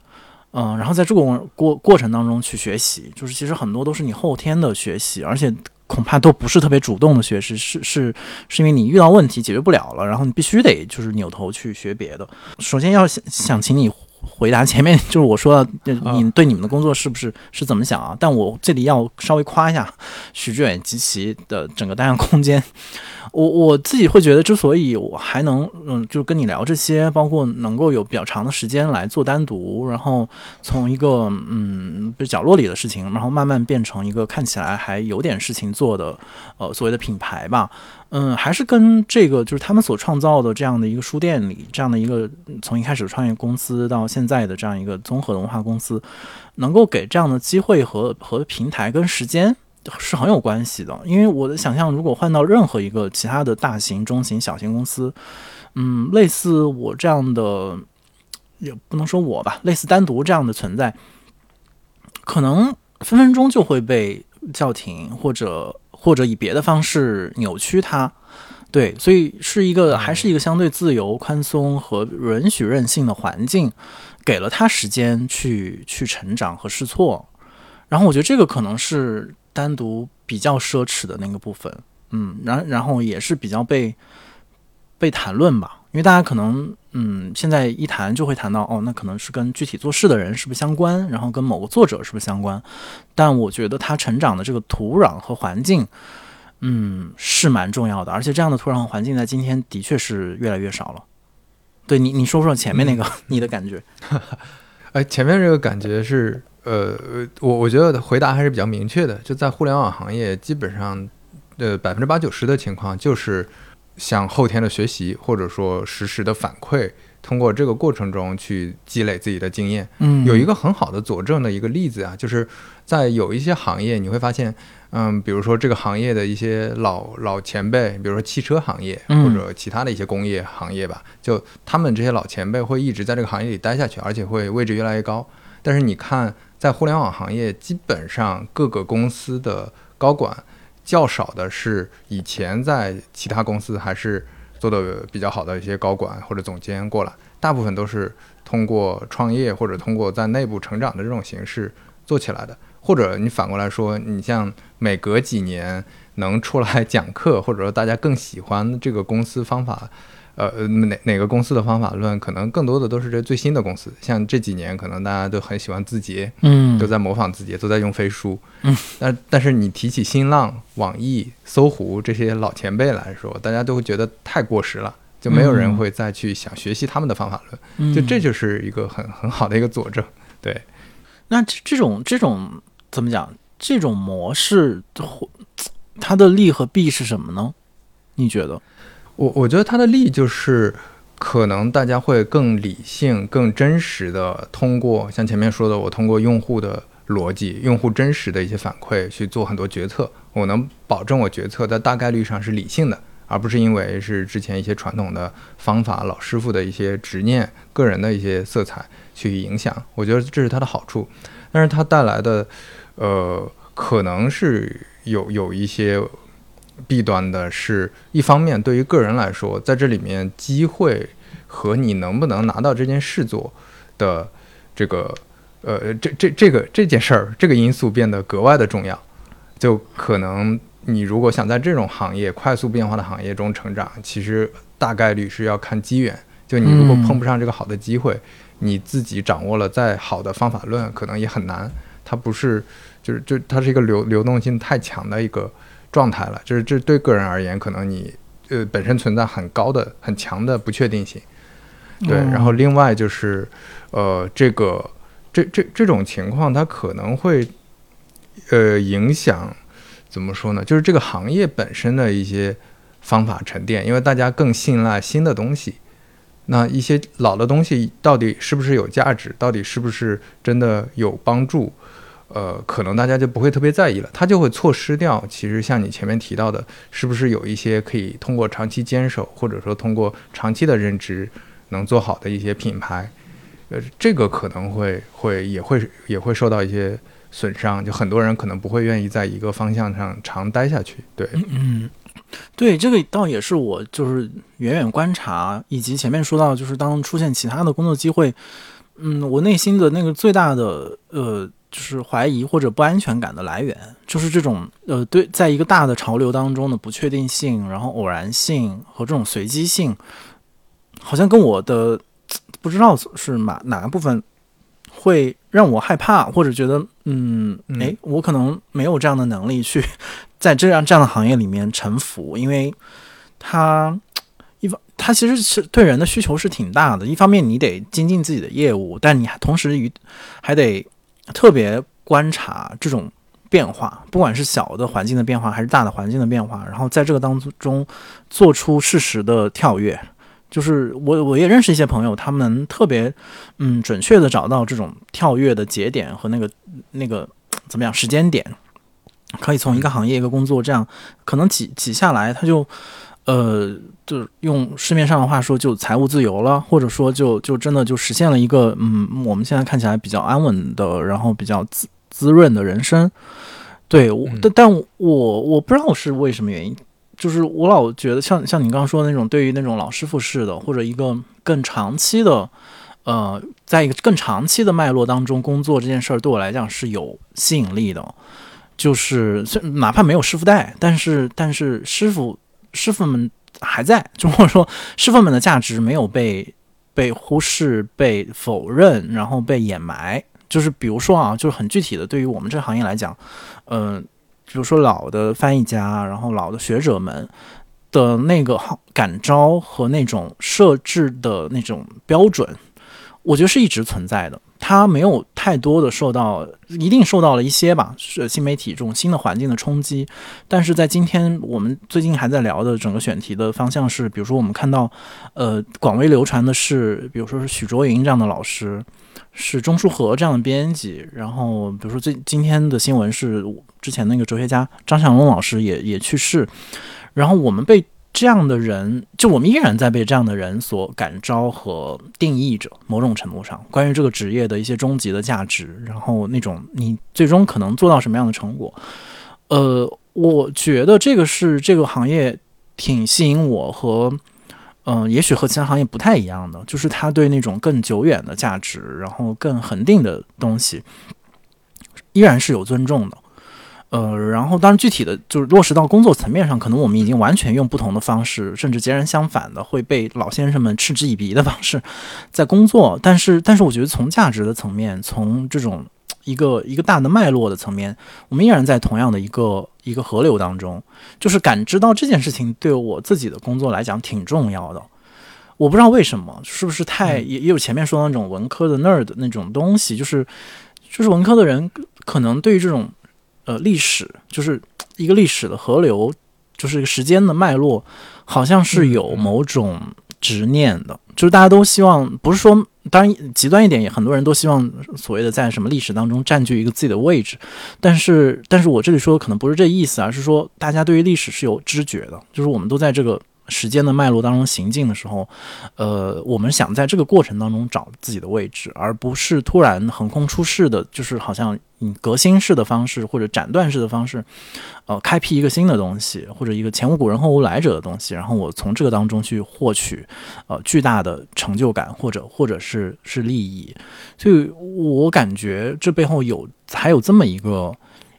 嗯，然后在这个过过程当中去学习，就是其实很多都是你后天的学习，而且恐怕都不是特别主动的学习，是是是因为你遇到问题解决不了了，然后你必须得就是扭头去学别的。首先要想想请你。回答前面 就是我说，你对你们的工作是不是是怎么想啊？但我这里要稍微夸一下许志远及其的整个单向空间。我我自己会觉得，之所以我还能嗯，就跟你聊这些，包括能够有比较长的时间来做单独，然后从一个嗯，就角落里的事情，然后慢慢变成一个看起来还有点事情做的呃所谓的品牌吧。嗯，还是跟这个就是他们所创造的这样的一个书店里，这样的一个从一开始创业公司到现在的这样一个综合的文化公司，能够给这样的机会和和平台跟时间是很有关系的。因为我的想象，如果换到任何一个其他的大型、中型、小型公司，嗯，类似我这样的，也不能说我吧，类似单独这样的存在，可能分分钟就会被叫停或者。或者以别的方式扭曲它，对，所以是一个还是一个相对自由、宽松和允许任性的环境，给了他时间去去成长和试错。然后我觉得这个可能是单独比较奢侈的那个部分，嗯，然然后也是比较被被谈论吧。因为大家可能，嗯，现在一谈就会谈到，哦，那可能是跟具体做事的人是不是相关，然后跟某个作者是不是相关？但我觉得他成长的这个土壤和环境，嗯，是蛮重要的。而且这样的土壤和环境在今天的确是越来越少了。对你，你说说前面那个 你的感觉。哎，前面这个感觉是，呃，我我觉得回答还是比较明确的。就在互联网行业，基本上，呃，百分之八九十的情况就是。像后天的学习，或者说实时的反馈，通过这个过程中去积累自己的经验。嗯，有一个很好的佐证的一个例子啊，就是在有一些行业，你会发现，嗯，比如说这个行业的一些老老前辈，比如说汽车行业或者其他的一些工业行业吧，就他们这些老前辈会一直在这个行业里待下去，而且会位置越来越高。但是你看，在互联网行业，基本上各个公司的高管。较少的是以前在其他公司还是做的比较好的一些高管或者总监过来，大部分都是通过创业或者通过在内部成长的这种形式做起来的。或者你反过来说，你像每隔几年能出来讲课，或者说大家更喜欢这个公司方法，呃，哪哪个公司的方法论，可能更多的都是这最新的公司。像这几年，可能大家都很喜欢字节，嗯，都在模仿字节，都在用飞书，嗯。但但是你提起新浪、网易、搜狐这些老前辈来说，大家都会觉得太过时了，就没有人会再去想学习他们的方法论。就这就是一个很很好的一个佐证，对。那这这种这种。怎么讲？这种模式，它的利和弊是什么呢？你觉得？我我觉得它的利就是，可能大家会更理性、更真实的通过像前面说的，我通过用户的逻辑、用户真实的一些反馈去做很多决策。我能保证我决策在大概率上是理性的，而不是因为是之前一些传统的方法、老师傅的一些执念、个人的一些色彩去影响。我觉得这是它的好处，但是它带来的。呃，可能是有有一些弊端的，是一方面对于个人来说，在这里面机会和你能不能拿到这件事做的这个呃这这这个这件事儿这个因素变得格外的重要。就可能你如果想在这种行业快速变化的行业中成长，其实大概率是要看机缘。就你如果碰不上这个好的机会，你自己掌握了再好的方法论，可能也很难。它不是，就是就它是一个流流动性太强的一个状态了，就是这对个人而言，可能你呃本身存在很高的很强的不确定性，对。然后另外就是，呃，这个这这这种情况，它可能会呃影响怎么说呢？就是这个行业本身的一些方法沉淀，因为大家更信赖新的东西。那一些老的东西到底是不是有价值？到底是不是真的有帮助？呃，可能大家就不会特别在意了，他就会错失掉。其实像你前面提到的，是不是有一些可以通过长期坚守，或者说通过长期的认知能做好的一些品牌？呃，这个可能会会也会也会受到一些损伤。就很多人可能不会愿意在一个方向上长待下去。对，嗯。对，这个倒也是我就是远远观察，以及前面说到，就是当出现其他的工作机会，嗯，我内心的那个最大的呃，就是怀疑或者不安全感的来源，就是这种呃，对，在一个大的潮流当中的不确定性，然后偶然性和这种随机性，好像跟我的不知道是哪哪个部分会让我害怕，或者觉得嗯，哎，我可能没有这样的能力去。在这样这样的行业里面沉浮，因为他一方他其实是对人的需求是挺大的。一方面你得精进自己的业务，但你还同时于还得特别观察这种变化，不管是小的环境的变化还是大的环境的变化，然后在这个当中做出适时的跳跃。就是我我也认识一些朋友，他们特别嗯准确的找到这种跳跃的节点和那个那个怎么样时间点。可以从一个行业一个工作这样，可能挤挤下来，他就，呃，就用市面上的话说，就财务自由了，或者说就就真的就实现了一个，嗯，我们现在看起来比较安稳的，然后比较滋滋润的人生。对，但但我我不知道是为什么原因，就是我老觉得像像你刚刚说的那种，对于那种老师傅式的，或者一个更长期的，呃，在一个更长期的脉络当中工作这件事儿，对我来讲是有吸引力的。就是哪怕没有师傅带，但是但是师傅师傅们还在，就或者说师傅们的价值没有被被忽视、被否认，然后被掩埋。就是比如说啊，就是很具体的，对于我们这个行业来讲，嗯，比如说老的翻译家，然后老的学者们的那个感召和那种设置的那种标准，我觉得是一直存在的。它没有太多的受到，一定受到了一些吧，是新媒体这种新的环境的冲击。但是在今天，我们最近还在聊的整个选题的方向是，比如说我们看到，呃，广为流传的是，比如说是许卓云这样的老师，是钟书和这样的编辑。然后，比如说最今天的新闻是，之前那个哲学家张祥龙老师也也去世。然后我们被。这样的人，就我们依然在被这样的人所感召和定义着。某种程度上，关于这个职业的一些终极的价值，然后那种你最终可能做到什么样的成果，呃，我觉得这个是这个行业挺吸引我和嗯，也许和其他行业不太一样的，就是他对那种更久远的价值，然后更恒定的东西，依然是有尊重的。呃，然后当然具体的就是落实到工作层面上，可能我们已经完全用不同的方式，甚至截然相反的，会被老先生们嗤之以鼻的方式在工作。但是，但是我觉得从价值的层面，从这种一个一个大的脉络的层面，我们依然在同样的一个一个河流当中，就是感知到这件事情对我自己的工作来讲挺重要的。我不知道为什么，是不是太也也有前面说的那种文科的 nerd 那种东西，就是就是文科的人可能对于这种。呃，历史就是一个历史的河流，就是一个时间的脉络，好像是有某种执念的。就是大家都希望，不是说，当然极端一点，也很多人都希望所谓的在什么历史当中占据一个自己的位置。但是，但是我这里说的可能不是这意思，而是说大家对于历史是有知觉的，就是我们都在这个时间的脉络当中行进的时候，呃，我们想在这个过程当中找自己的位置，而不是突然横空出世的，就是好像。以革新式的方式或者斩断式的方式，呃，开辟一个新的东西，或者一个前无古人后无来者的东西，然后我从这个当中去获取呃巨大的成就感，或者或者是是利益，所以我感觉这背后有还有这么一个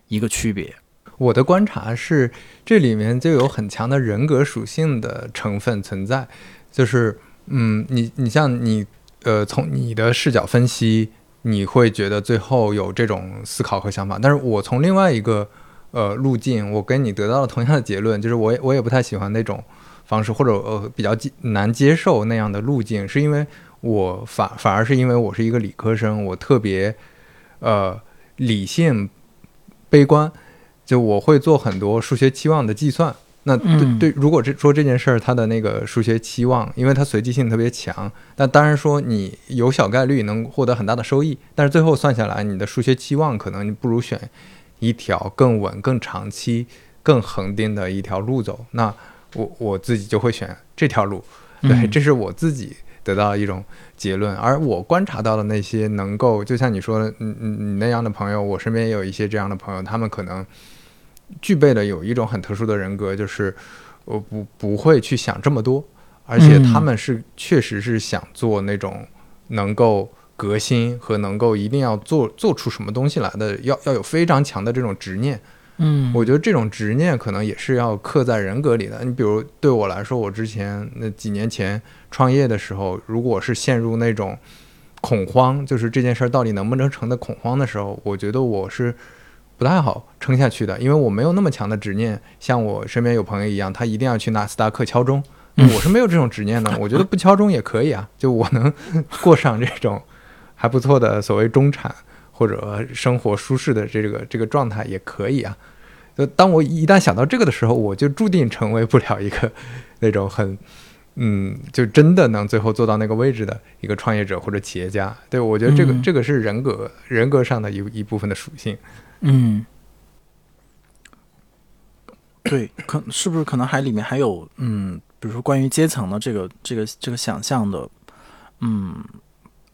一个区别。我的观察是，这里面就有很强的人格属性的成分存在，就是嗯，你你像你呃，从你的视角分析。你会觉得最后有这种思考和想法，但是我从另外一个呃路径，我跟你得到了同样的结论，就是我也我也不太喜欢那种方式，或者呃比较难接受那样的路径，是因为我反反而是因为我是一个理科生，我特别呃理性悲观，就我会做很多数学期望的计算。那对对，如果这说这件事儿，它的那个数学期望，因为它随机性特别强，那当然说你有小概率能获得很大的收益，但是最后算下来，你的数学期望可能你不如选一条更稳、更长期、更恒定的一条路走。那我我自己就会选这条路，对，这是我自己得到一种结论。而我观察到的那些能够，就像你说的，你你你那样的朋友，我身边也有一些这样的朋友，他们可能。具备的有一种很特殊的人格，就是我不不会去想这么多，而且他们是确实是想做那种能够革新和能够一定要做做出什么东西来的，要要有非常强的这种执念。嗯，我觉得这种执念可能也是要刻在人格里的。你比如对我来说，我之前那几年前创业的时候，如果是陷入那种恐慌，就是这件事儿到底能不能成的恐慌的时候，我觉得我是。不太好撑下去的，因为我没有那么强的执念，像我身边有朋友一样，他一定要去纳斯达克敲钟。我是没有这种执念的，我觉得不敲钟也可以啊，就我能过上这种还不错的所谓中产或者生活舒适的这个这个状态也可以啊。就当我一旦想到这个的时候，我就注定成为不了一个那种很嗯，就真的能最后做到那个位置的一个创业者或者企业家。对我觉得这个这个是人格人格上的一一部分的属性。嗯，对，可是不是可能还里面还有嗯，比如说关于阶层的这个这个这个想象的嗯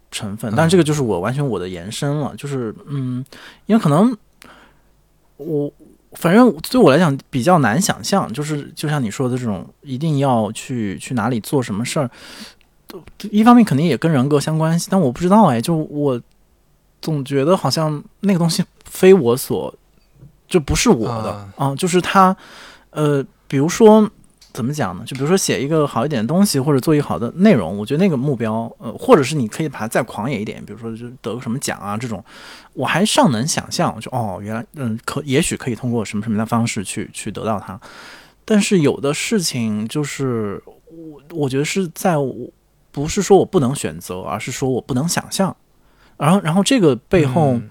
成分，但这个就是我完全我的延伸了，就是嗯，因为可能我反正对我来讲比较难想象，就是就像你说的这种一定要去去哪里做什么事儿，一方面肯定也跟人格相关系，但我不知道哎，就我总觉得好像那个东西。非我所，就不是我的啊，就是他，呃，比如说怎么讲呢？就比如说写一个好一点的东西，或者做一个好的内容，我觉得那个目标，呃，或者是你可以把它再狂野一点，比如说就得个什么奖啊这种，我还尚能想象，就哦，原来嗯，可也许可以通过什么什么的方式去去得到它。但是有的事情就是我我觉得是在我不是说我不能选择，而是说我不能想象。然后然后这个背后。嗯，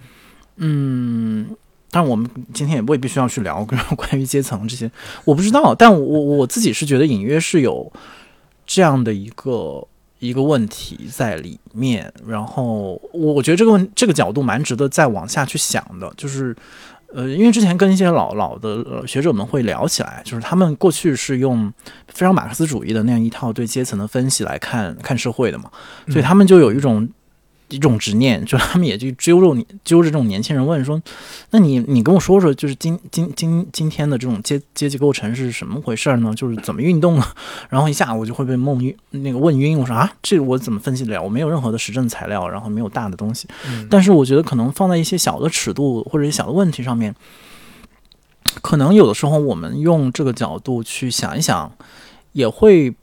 嗯但我们今天也未必需要去聊 关于阶层这些，我不知道。但我我自己是觉得隐约是有这样的一个一个问题在里面。然后我我觉得这个问这个角度蛮值得再往下去想的。就是呃，因为之前跟一些老老的学者们会聊起来，就是他们过去是用非常马克思主义的那样一套对阶层的分析来看看社会的嘛，所以他们就有一种。一种执念，就他们也就揪着你揪着这种年轻人问说，那你你跟我说说，就是今今今今天的这种阶阶级构成是什么回事呢？就是怎么运动啊？然后一下我就会被梦晕，那个问晕。我说啊，这我怎么分析得了？我没有任何的实证材料，然后没有大的东西。但是我觉得可能放在一些小的尺度或者一些小的问题上面，可能有的时候我们用这个角度去想一想，也会。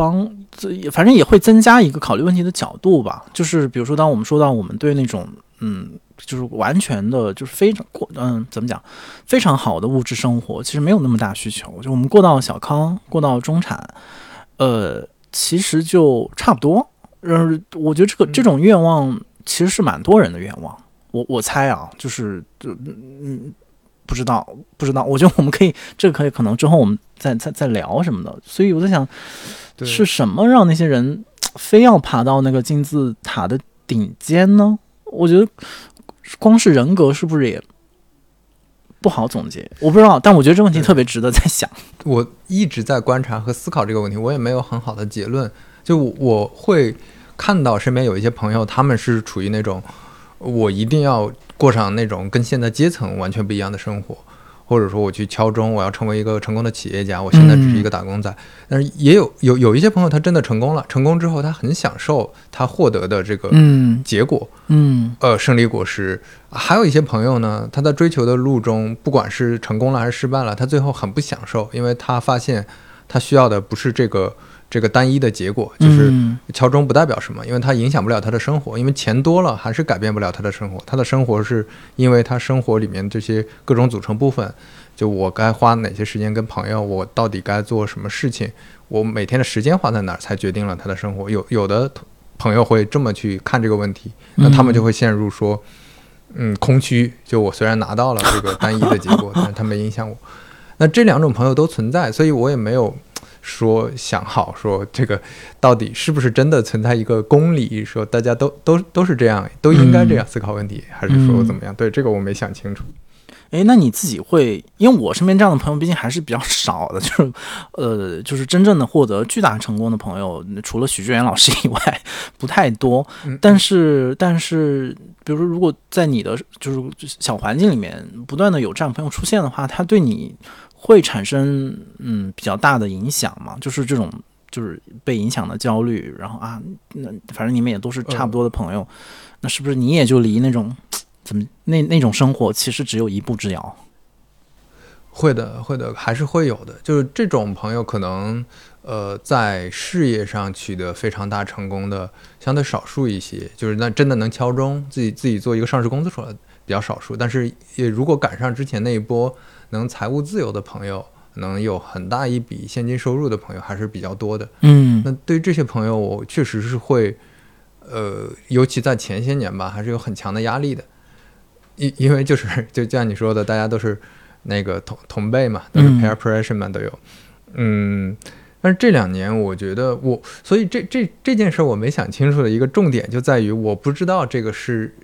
帮这反正也会增加一个考虑问题的角度吧，就是比如说，当我们说到我们对那种嗯，就是完全的，就是非常过嗯，怎么讲，非常好的物质生活，其实没有那么大需求，就我们过到小康，过到中产，呃，其实就差不多。嗯，我觉得这个这种愿望其实是蛮多人的愿望。我我猜啊，就是就嗯，不知道不知道，我觉得我们可以这个可以可能之后我们再再再聊什么的。所以我在想。是什么让那些人非要爬到那个金字塔的顶尖呢？我觉得光是人格是不是也不好总结？我不知道，但我觉得这问题特别值得在想。我一直在观察和思考这个问题，我也没有很好的结论。就我会看到身边有一些朋友，他们是处于那种我一定要过上那种跟现在阶层完全不一样的生活。或者说我去敲钟，我要成为一个成功的企业家。我现在只是一个打工仔，但是也有有有一些朋友，他真的成功了。成功之后，他很享受他获得的这个结果，嗯，呃，胜利果实。还有一些朋友呢，他在追求的路中，不管是成功了还是失败了，他最后很不享受，因为他发现他需要的不是这个。这个单一的结果就是敲钟不代表什么，因为它影响不了他的生活，因为钱多了还是改变不了他的生活。他的生活是因为他生活里面这些各种组成部分，就我该花哪些时间跟朋友，我到底该做什么事情，我每天的时间花在哪儿，才决定了他的生活。有有的朋友会这么去看这个问题，那他们就会陷入说，嗯，空虚。就我虽然拿到了这个单一的结果，但是它没影响我。那这两种朋友都存在，所以我也没有。说想好说这个到底是不是真的存在一个公理？说大家都都都是这样，都应该这样思考问题，还是说怎么样？对这个我没想清楚。哎，那你自己会？因为我身边这样的朋友毕竟还是比较少的，就是呃，就是真正的获得巨大成功的朋友，除了许志远老师以外，不太多。但是，但是，比如说，如果在你的就是小环境里面不断的有这样朋友出现的话，他对你。会产生嗯比较大的影响嘛？就是这种就是被影响的焦虑，然后啊，那反正你们也都是差不多的朋友，那是不是你也就离那种怎么那那种生活其实只有一步之遥？会的，会的，还是会有的。就是这种朋友可能呃在事业上取得非常大成功的相对少数一些，就是那真的能敲钟自己自己做一个上市公司出来比较少数，但是也如果赶上之前那一波。能财务自由的朋友，能有很大一笔现金收入的朋友还是比较多的。嗯，那对于这些朋友，我确实是会，呃，尤其在前些年吧，还是有很强的压力的。因因为就是就像你说的，大家都是那个同同辈嘛，都是 peer pressure 嘛，都有。嗯，但是这两年，我觉得我，所以这这这件事我没想清楚的一个重点就在于，我不知道这个是，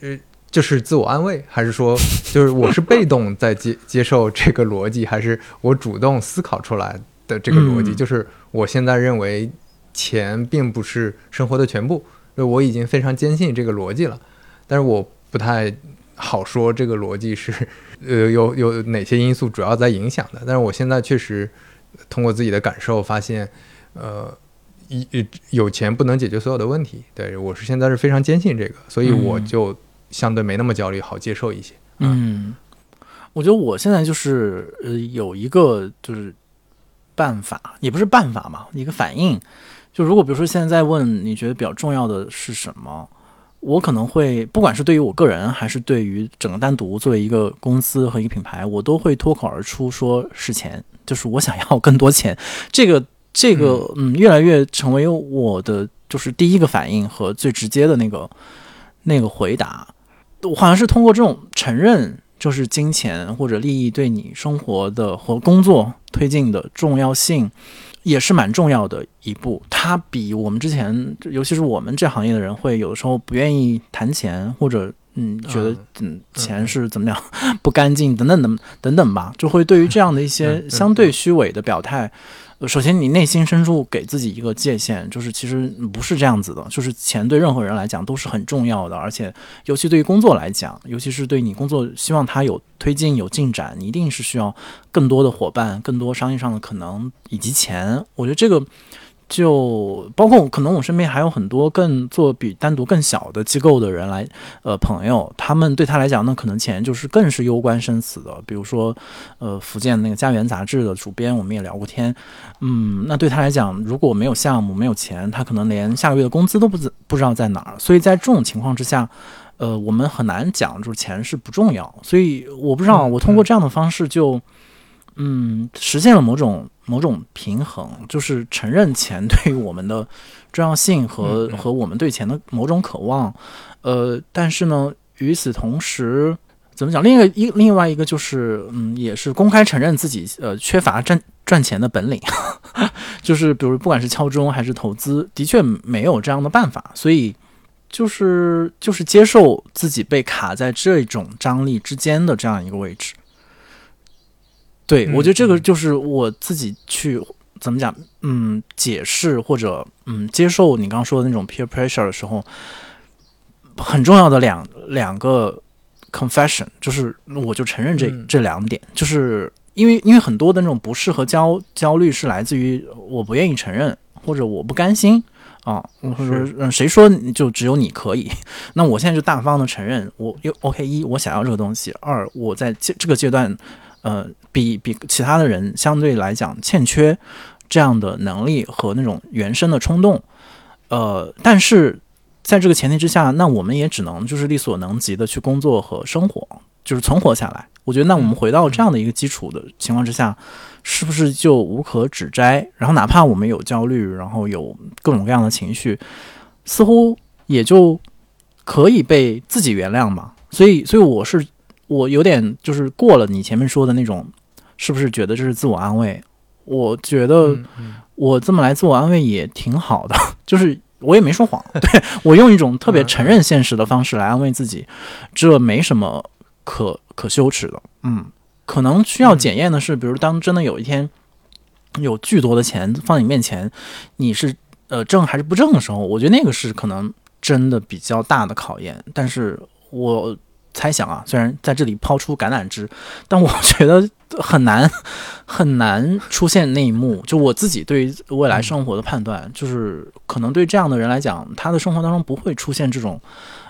呃。就是自我安慰，还是说，就是我是被动在接 接受这个逻辑，还是我主动思考出来的这个逻辑？就是我现在认为钱并不是生活的全部，我已经非常坚信这个逻辑了，但是我不太好说这个逻辑是 呃有有哪些因素主要在影响的。但是我现在确实通过自己的感受发现，呃，一有钱不能解决所有的问题。对我是现在是非常坚信这个，所以我就。相对没那么焦虑，好接受一些。嗯，我觉得我现在就是呃有一个就是办法，也不是办法嘛，一个反应。就如果比如说现在在问你觉得比较重要的是什么，我可能会不管是对于我个人，还是对于整个单独作为一个公司和一个品牌，我都会脱口而出说是钱，就是我想要更多钱。这个 这个嗯，越来越成为我的就是第一个反应和最直接的那个那个回答。我好像是通过这种承认，就是金钱或者利益对你生活的和工作推进的重要性，也是蛮重要的一步。它比我们之前，尤其是我们这行业的人，会有的时候不愿意谈钱，或者嗯，觉得嗯，钱是怎么样不干净等等等等等吧，就会对于这样的一些相对虚伪的表态，首先，你内心深处给自己一个界限，就是其实不是这样子的，就是钱对任何人来讲都是很重要的，而且尤其对于工作来讲，尤其是对你工作希望它有推进、有进展，你一定是需要更多的伙伴、更多商业上的可能以及钱。我觉得这个。就包括可能我身边还有很多更做比单独更小的机构的人来，呃，朋友，他们对他来讲，那可能钱就是更是攸关生死的。比如说，呃，福建那个家园杂志的主编，我们也聊过天，嗯，那对他来讲，如果没有项目，没有钱，他可能连下个月的工资都不知不知道在哪儿。所以在这种情况之下，呃，我们很难讲，就是钱是不重要。所以我不知道，我通过这样的方式就。实现了某种某种平衡，就是承认钱对于我们的重要性和和我们对钱的某种渴望。呃，但是呢，与此同时，怎么讲？另一个一另外一个就是，嗯，也是公开承认自己呃缺乏赚赚钱的本领，就是比如不管是敲钟还是投资，的确没有这样的办法，所以就是就是接受自己被卡在这种张力之间的这样一个位置。对，我觉得这个就是我自己去怎么讲，嗯，解释或者嗯接受你刚刚说的那种 peer pressure 的时候，很重要的两两个 confession，就是我就承认这这两点，就是因为因为很多的那种不适和焦焦虑是来自于我不愿意承认或者我不甘心啊，或者说嗯谁说就只有你可以？那我现在就大方的承认，我又 OK 一我想要这个东西，二我在这这个阶段。呃，比比其他的人相对来讲欠缺这样的能力和那种原生的冲动，呃，但是在这个前提之下，那我们也只能就是力所能及的去工作和生活，就是存活下来。我觉得，那我们回到这样的一个基础的情况之下，是不是就无可指摘？然后，哪怕我们有焦虑，然后有各种各样的情绪，似乎也就可以被自己原谅嘛。所以，所以我是。我有点就是过了你前面说的那种，是不是觉得这是自我安慰？我觉得我这么来自我安慰也挺好的，就是我也没说谎，对我用一种特别承认现实的方式来安慰自己，这没什么可可羞耻的。嗯，可能需要检验的是，比如当真的有一天有巨多的钱放你面前，你是呃挣还是不挣的时候，我觉得那个是可能真的比较大的考验。但是我。猜想啊，虽然在这里抛出橄榄枝，但我 觉得很难很难出现那一幕。就我自己对于未来生活的判断，就是可能对这样的人来讲，他的生活当中不会出现这种，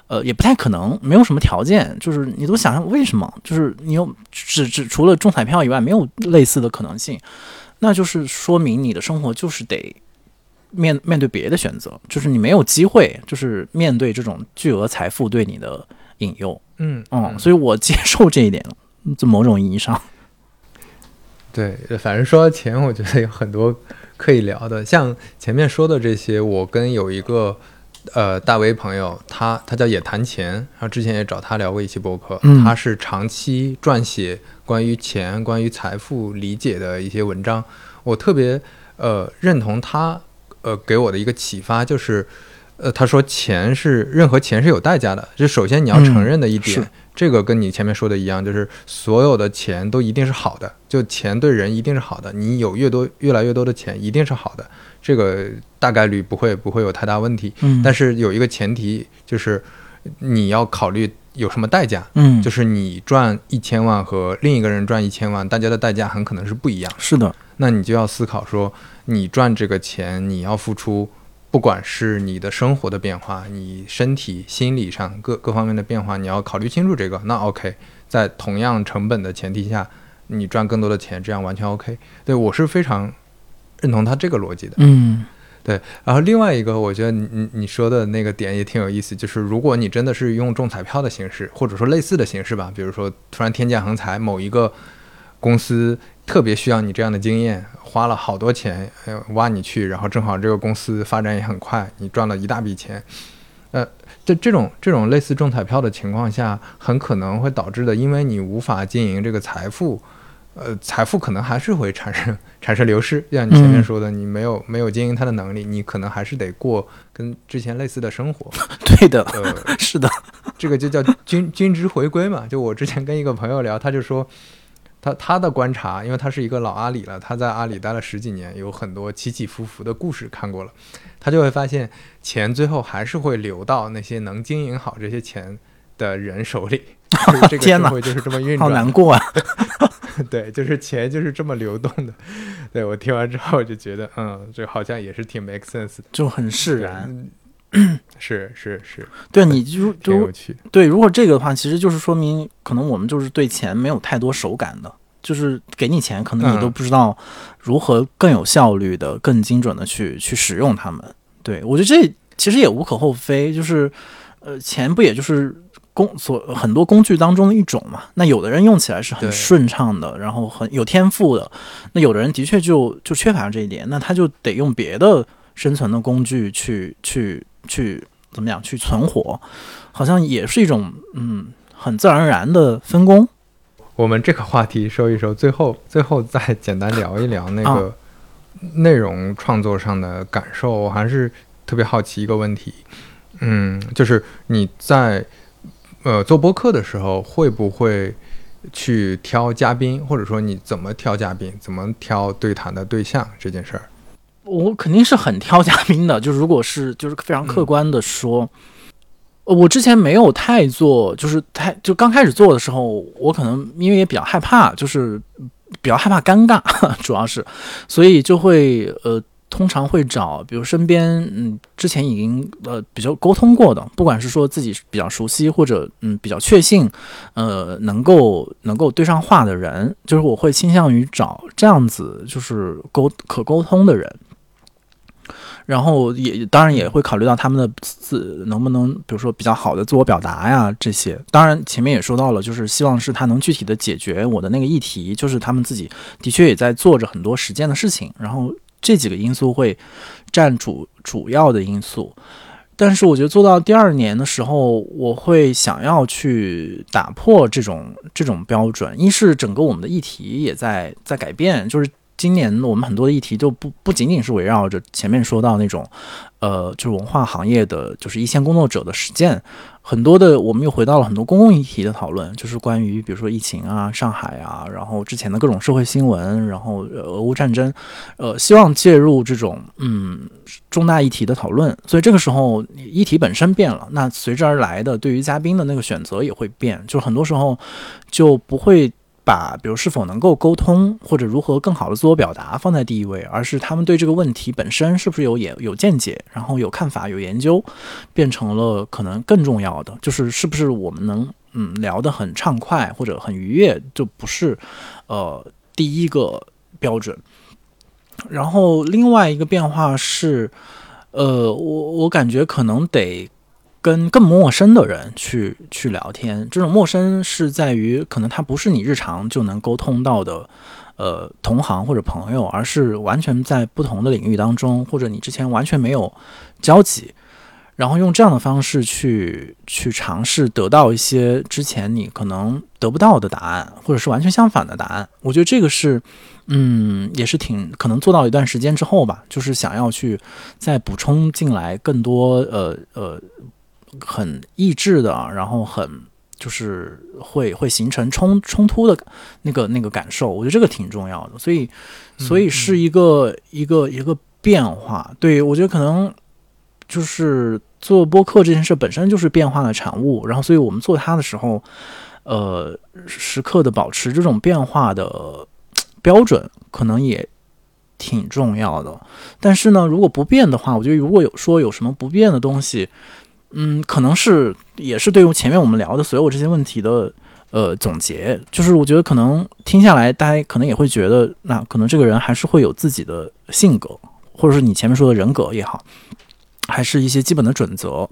呃，也不太可能，没有什么条件。就是你都想想为什么？就是你有只只除了中彩票以外，没有类似的可能性，那就是说明你的生活就是得面面对别的选择，就是你没有机会，就是面对这种巨额财富对你的引诱。嗯嗯，所以我接受这一点了，在某种意义上。对，反正说到钱，我觉得有很多可以聊的。像前面说的这些，我跟有一个呃大 V 朋友，他他叫也谈钱，然后之前也找他聊过一期博客，他是长期撰写关于钱、关于财富理解的一些文章。我特别呃认同他呃给我的一个启发，就是。呃，他说钱是任何钱是有代价的，就首先你要承认的一点，这个跟你前面说的一样，就是所有的钱都一定是好的，就钱对人一定是好的，你有越多越来越多的钱一定是好的，这个大概率不会不会有太大问题。嗯，但是有一个前提就是你要考虑有什么代价，嗯，就是你赚一千万和另一个人赚一千万，大家的代价很可能是不一样。是的，那你就要思考说，你赚这个钱你要付出。不管是你的生活的变化，你身体、心理上各各方面的变化，你要考虑清楚这个。那 OK，在同样成本的前提下，你赚更多的钱，这样完全 OK。对我是非常认同他这个逻辑的。嗯，对。然后另外一个，我觉得你你你说的那个点也挺有意思，就是如果你真的是用中彩票的形式，或者说类似的形式吧，比如说突然天降横财，某一个公司。特别需要你这样的经验，花了好多钱挖你去，然后正好这个公司发展也很快，你赚了一大笔钱。呃，这这种这种类似中彩票的情况下，很可能会导致的，因为你无法经营这个财富，呃，财富可能还是会产生 产生流失。就像你前面说的，你没有没有经营它的能力，你可能还是得过跟之前类似的生活。对的，呃，是的，这个就叫均均值回归嘛。就我之前跟一个朋友聊，他就说。他他的观察，因为他是一个老阿里了，他在阿里待了十几年，有很多起起伏伏的故事看过了，他就会发现钱最后还是会流到那些能经营好这些钱的人手里。这个社会就是这么运转，好难过啊！对，就是钱就是这么流动的。对我听完之后就觉得，嗯，这好像也是挺 make sense，的就很释然。是是是，对，你就就趣。对，如果这个的话，其实就是说明，可能我们就是对钱没有太多手感的，就是给你钱，可能你都不知道如何更有效率的、更精准的去去使用它们。对我觉得这其实也无可厚非，就是呃，钱不也就是工所很多工具当中的一种嘛？那有的人用起来是很顺畅的，然后很有天赋的，那有的人的确就就缺乏这一点，那他就得用别的生存的工具去去。去怎么样去存活，好像也是一种嗯很自然而然的分工。我们这个话题收一收，最后最后再简单聊一聊那个内容创作上的感受。我还是特别好奇一个问题，嗯，就是你在呃做播客的时候，会不会去挑嘉宾，或者说你怎么挑嘉宾，怎么挑对谈的对象这件事儿？我肯定是很挑嘉宾的，就如果是就是非常客观的说，我之前没有太做，就是太就刚开始做的时候，我可能因为也比较害怕，就是比较害怕尴尬，主要是，所以就会呃通常会找比如身边嗯之前已经呃比较沟通过的，不管是说自己比较熟悉或者嗯比较确信呃能够能够对上话的人，就是我会倾向于找这样子就是沟可沟通的人。然后也当然也会考虑到他们的自能不能，比如说比较好的自我表达呀这些。当然前面也说到了，就是希望是他能具体的解决我的那个议题，就是他们自己的确也在做着很多实践的事情。然后这几个因素会占主主要的因素。但是我觉得做到第二年的时候，我会想要去打破这种这种标准。一是整个我们的议题也在在改变，就是。今年我们很多的议题就不不仅仅是围绕着前面说到那种，呃，就是文化行业的就是一线工作者的实践，很多的我们又回到了很多公共议题的讨论，就是关于比如说疫情啊、上海啊，然后之前的各种社会新闻，然后俄乌战争，呃，希望介入这种嗯重大议题的讨论。所以这个时候议题本身变了，那随之而来的对于嘉宾的那个选择也会变，就很多时候就不会。把比如是否能够沟通，或者如何更好的自我表达放在第一位，而是他们对这个问题本身是不是有也有见解，然后有看法、有研究，变成了可能更重要的，就是是不是我们能嗯聊得很畅快或者很愉悦，就不是呃第一个标准。然后另外一个变化是，呃，我我感觉可能得。跟更陌生的人去去聊天，这种陌生是在于可能他不是你日常就能沟通到的，呃，同行或者朋友，而是完全在不同的领域当中，或者你之前完全没有交集，然后用这样的方式去去尝试得到一些之前你可能得不到的答案，或者是完全相反的答案。我觉得这个是，嗯，也是挺可能做到一段时间之后吧，就是想要去再补充进来更多，呃呃。很抑制的，然后很就是会会形成冲冲突的那个那个感受，我觉得这个挺重要的，所以所以是一个一个一个变化。对我觉得可能就是做播客这件事本身就是变化的产物，然后所以我们做它的时候，呃，时刻的保持这种变化的标准，可能也挺重要的。但是呢，如果不变的话，我觉得如果有说有什么不变的东西。嗯，可能是也是对于前面我们聊的所有这些问题的呃总结，就是我觉得可能听下来，大家可能也会觉得，那可能这个人还是会有自己的性格，或者是你前面说的人格也好，还是一些基本的准则。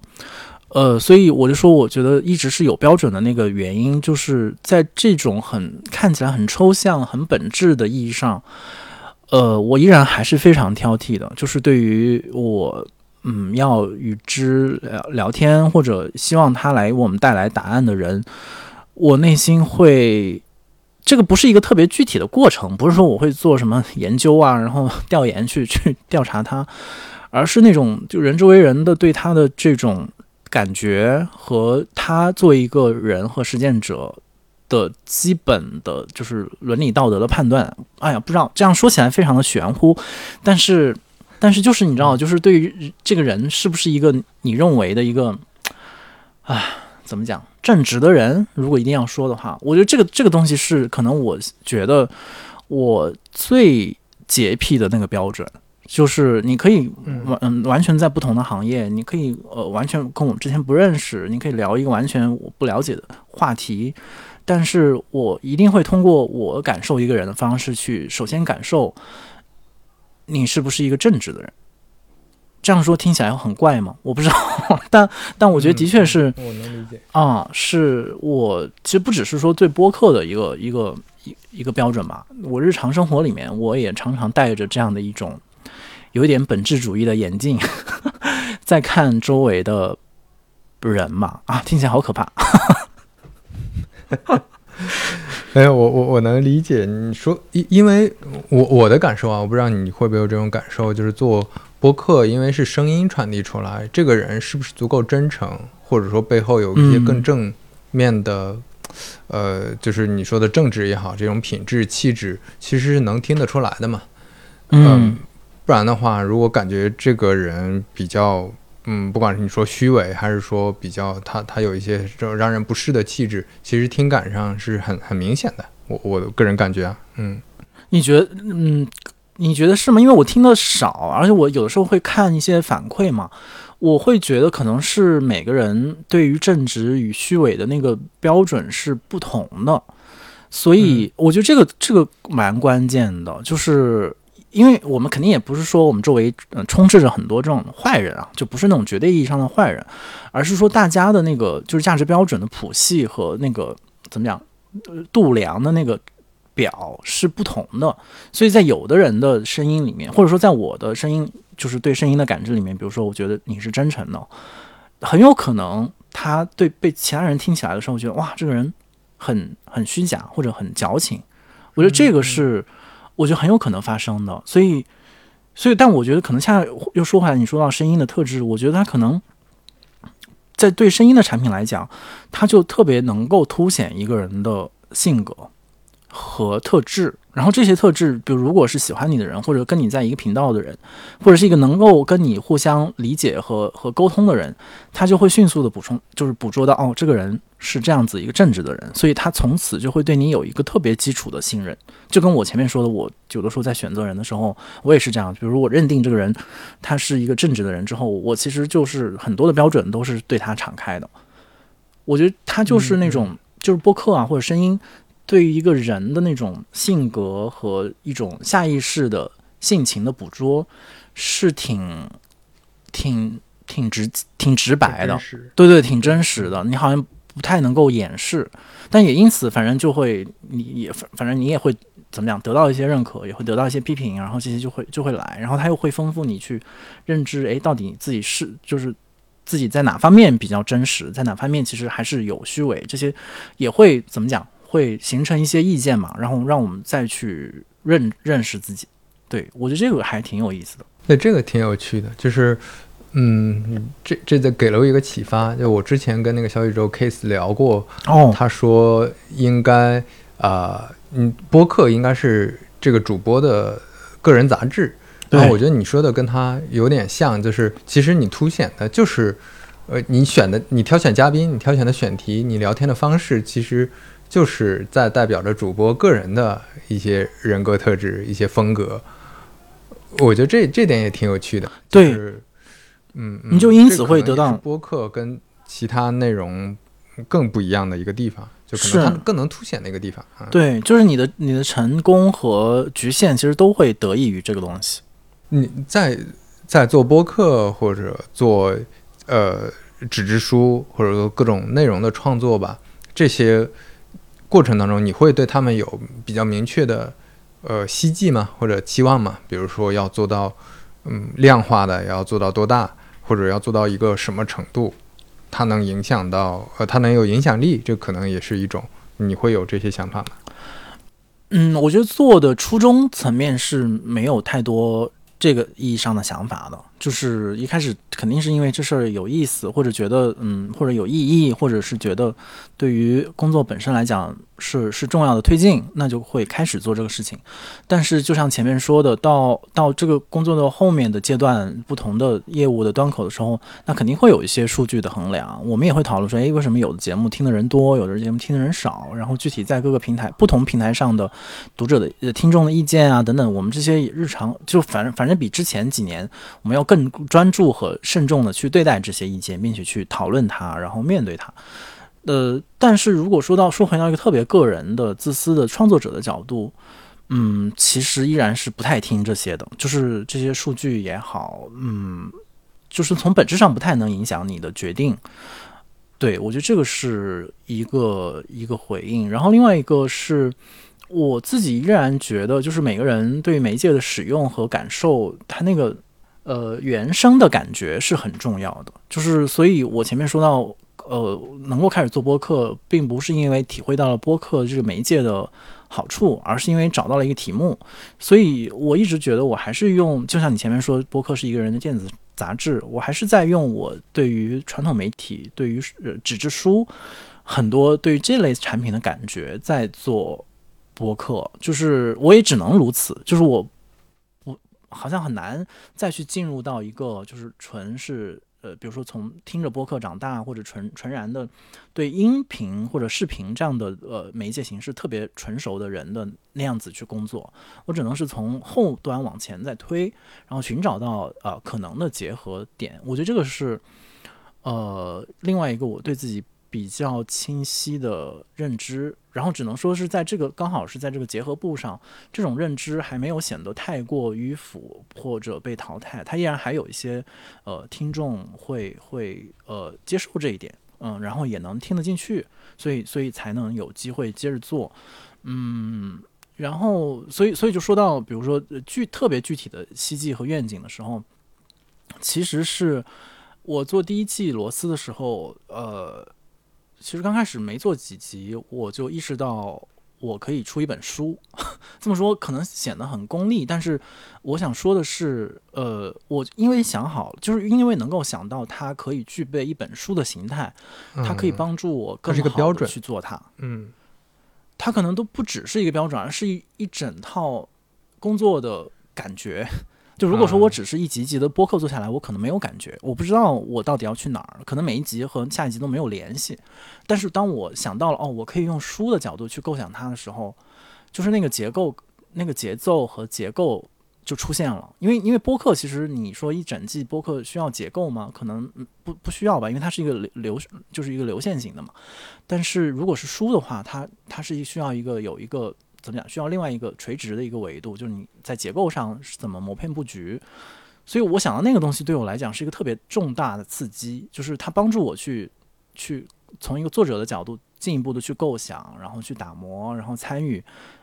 呃，所以我就说，我觉得一直是有标准的那个原因，就是在这种很看起来很抽象、很本质的意义上，呃，我依然还是非常挑剔的，就是对于我。嗯，要与之聊聊天，或者希望他来为我们带来答案的人，我内心会，这个不是一个特别具体的过程，不是说我会做什么研究啊，然后调研去 去调查他，而是那种就人之为人的对他的这种感觉和他作为一个人和实践者的基本的就是伦理道德的判断。哎呀，不知道这样说起来非常的玄乎，但是但是就是你知道，就是对于这个人是不是一个你认为的一个，啊，怎么讲正直的人？如果一定要说的话，我觉得这个这个东西是可能我觉得我最洁癖的那个标准。就是你可以完嗯完全在不同的行业，你可以呃完全跟我们之前不认识，你可以聊一个完全我不了解的话题，但是我一定会通过我感受一个人的方式去首先感受你是不是一个正直的人。这样说听起来很怪吗？我不知道，但但我觉得的确是，我能理解啊，是我其实不只是说对播客的一个一个一一个标准吧，我日常生活里面我也常常带着这样的一种。有一点本质主义的眼镜，在看周围的人嘛啊，听起来好可怕。哎，我我我能理解你说，因因为我我的感受啊，我不知道你会不会有这种感受，就是做播客，因为是声音传递出来，这个人是不是足够真诚，或者说背后有一些更正面的，呃，就是你说的正直也好，这种品质气质，其实是能听得出来的嘛，嗯。不然的话，如果感觉这个人比较，嗯，不管是你说虚伪，还是说比较他他有一些这种让人不适的气质，其实听感上是很很明显的。我我个人感觉啊，嗯，你觉得，嗯，你觉得是吗？因为我听的少，而且我有的时候会看一些反馈嘛，我会觉得可能是每个人对于正直与虚伪的那个标准是不同的，所以我觉得这个这个蛮关键的，就是。因为我们肯定也不是说我们周围嗯充斥着很多这种坏人啊，就不是那种绝对意义上的坏人，而是说大家的那个就是价值标准的谱系和那个怎么讲度量的那个表是不同的，所以在有的人的声音里面，或者说在我的声音就是对声音的感知里面，比如说我觉得你是真诚的，很有可能他对被其他人听起来的时候，觉得哇这个人很很虚假或者很矫情，我觉得这个是。我觉得很有可能发生的，所以，所以，但我觉得可能恰恰又说回来，你说到声音的特质，我觉得它可能在对声音的产品来讲，它就特别能够凸显一个人的性格和特质。然后这些特质，比如如果是喜欢你的人，或者跟你在一个频道的人，或者是一个能够跟你互相理解和和沟通的人，他就会迅速的补充，就是捕捉到哦，这个人是这样子一个正直的人，所以他从此就会对你有一个特别基础的信任。就跟我前面说的，我有的时候在选择人的时候，我也是这样。比如我认定这个人他是一个正直的人之后，我其实就是很多的标准都是对他敞开的。我觉得他就是那种就是播客啊或者声音。对于一个人的那种性格和一种下意识的性情的捕捉，是挺、挺、挺直、挺直白的，对对，挺真实的。你好像不太能够掩饰，但也因此，反正就会，你也反反正你也会怎么讲，得到一些认可，也会得到一些批评，然后这些就会就会来，然后他又会丰富你去认知，哎，到底自己是就是自己在哪方面比较真实，在哪方面其实还是有虚伪，这些也会怎么讲？会形成一些意见嘛，然后让我们再去认认识自己。对我觉得这个还挺有意思的。对，这个挺有趣的，就是，嗯，这这在给了我一个启发。就我之前跟那个小宇宙 case 聊过，哦，他说应该啊，嗯，播客应该是这个主播的个人杂志。然后我觉得你说的跟他有点像，就是其实你凸显的就是，呃，你选的你挑选嘉宾，你挑选的选题，你聊天的方式，其实。就是在代表着主播个人的一些人格特质、一些风格，我觉得这这点也挺有趣的。对，嗯，你就因此会得到播客跟其他内容更不一样的一个地方，就可能它更能凸显那个地方。对，就是你的你的成功和局限，其实都会得益于这个东西。你在在做播客或者做呃纸质书，或者说各种内容的创作吧，这些。过程当中，你会对他们有比较明确的呃希冀吗？或者期望吗？比如说要做到嗯量化的，要做到多大，或者要做到一个什么程度，它能影响到呃它能有影响力，这可能也是一种你会有这些想法吗？嗯，我觉得做的初衷层面是没有太多这个意义上的想法的，就是一开始肯定是因为这事儿有意思，或者觉得嗯，或者有意义，或者是觉得对于工作本身来讲是是重要的推进，那就会开始做这个事情。但是就像前面说的，到到这个工作的后面的阶段，不同的业务的端口的时候，那肯定会有一些数据的衡量。我们也会讨论说，诶，为什么有的节目听的人多，有的节目听的人少？然后具体在各个平台、不同平台上的读者的、听众的意见啊等等，我们这些日常就反正反正比之前几年，我们要更专注和慎重的去对待这些意见，并且去讨论它，然后面对它。呃，但是如果说到说回到一个特别个人的、自私的创作者的角度，嗯，其实依然是不太听这些的，就是这些数据也好，嗯，就是从本质上不太能影响你的决定。对我觉得这个是一个一个回应，然后另外一个是我自己依然觉得，就是每个人对媒介的使用和感受，它那个呃原生的感觉是很重要的。就是所以我前面说到，呃，能够开始做播客，并不是因为体会到了播客这个媒介的好处，而是因为找到了一个题目。所以我一直觉得，我还是用，就像你前面说，播客是一个人的电子杂志，我还是在用我对于传统媒体、对于纸质书很多对于这类产品的感觉，在做播客。就是我也只能如此，就是我好像很难再去进入到一个就是纯是。呃，比如说从听着播客长大，或者纯纯然的对音频或者视频这样的呃媒介形式特别纯熟的人的那样子去工作，我只能是从后端往前再推，然后寻找到呃可能的结合点。我觉得这个是呃另外一个我对自己比较清晰的认知，然后只能说是在这个刚好是在这个结合部上，这种认知还没有显得太过迂腐或者被淘汰，它依然还有一些呃听众会会呃接受这一点，嗯，然后也能听得进去，所以所以才能有机会接着做，嗯，然后所以所以就说到比如说具特别具体的希冀和愿景的时候，其实是我做第一季螺丝的时候，呃。其实刚开始没做几集，我就意识到我可以出一本书。这么说可能显得很功利，但是我想说的是，呃，我因为想好，就是因为能够想到它可以具备一本书的形态，它可以帮助我更好的去做它。嗯，它可能都不只是一个标准，而是一一整套工作的感觉。就如果说我只是一集一集的播客做下来，我可能没有感觉，我不知道我到底要去哪儿，可能每一集和下一集都没有联系。但是当我想到了哦，我可以用书的角度去构想它的时候，就是那个结构、那个节奏和结构就出现了。因为因为播客其实你说一整季播客需要结构吗？可能不不需要吧，因为它是一个流流就是一个流线型的嘛。但是如果是书的话，它它是需要一个有一个。怎么讲？需要另外一个垂直的一个维度，就是你在结构上是怎么谋片布局。所以我想到那个东西对我来讲是一个特别重大的刺激，就是它帮助我去去从一个作者的角度进一步的去构想，然后去打磨，然后参与，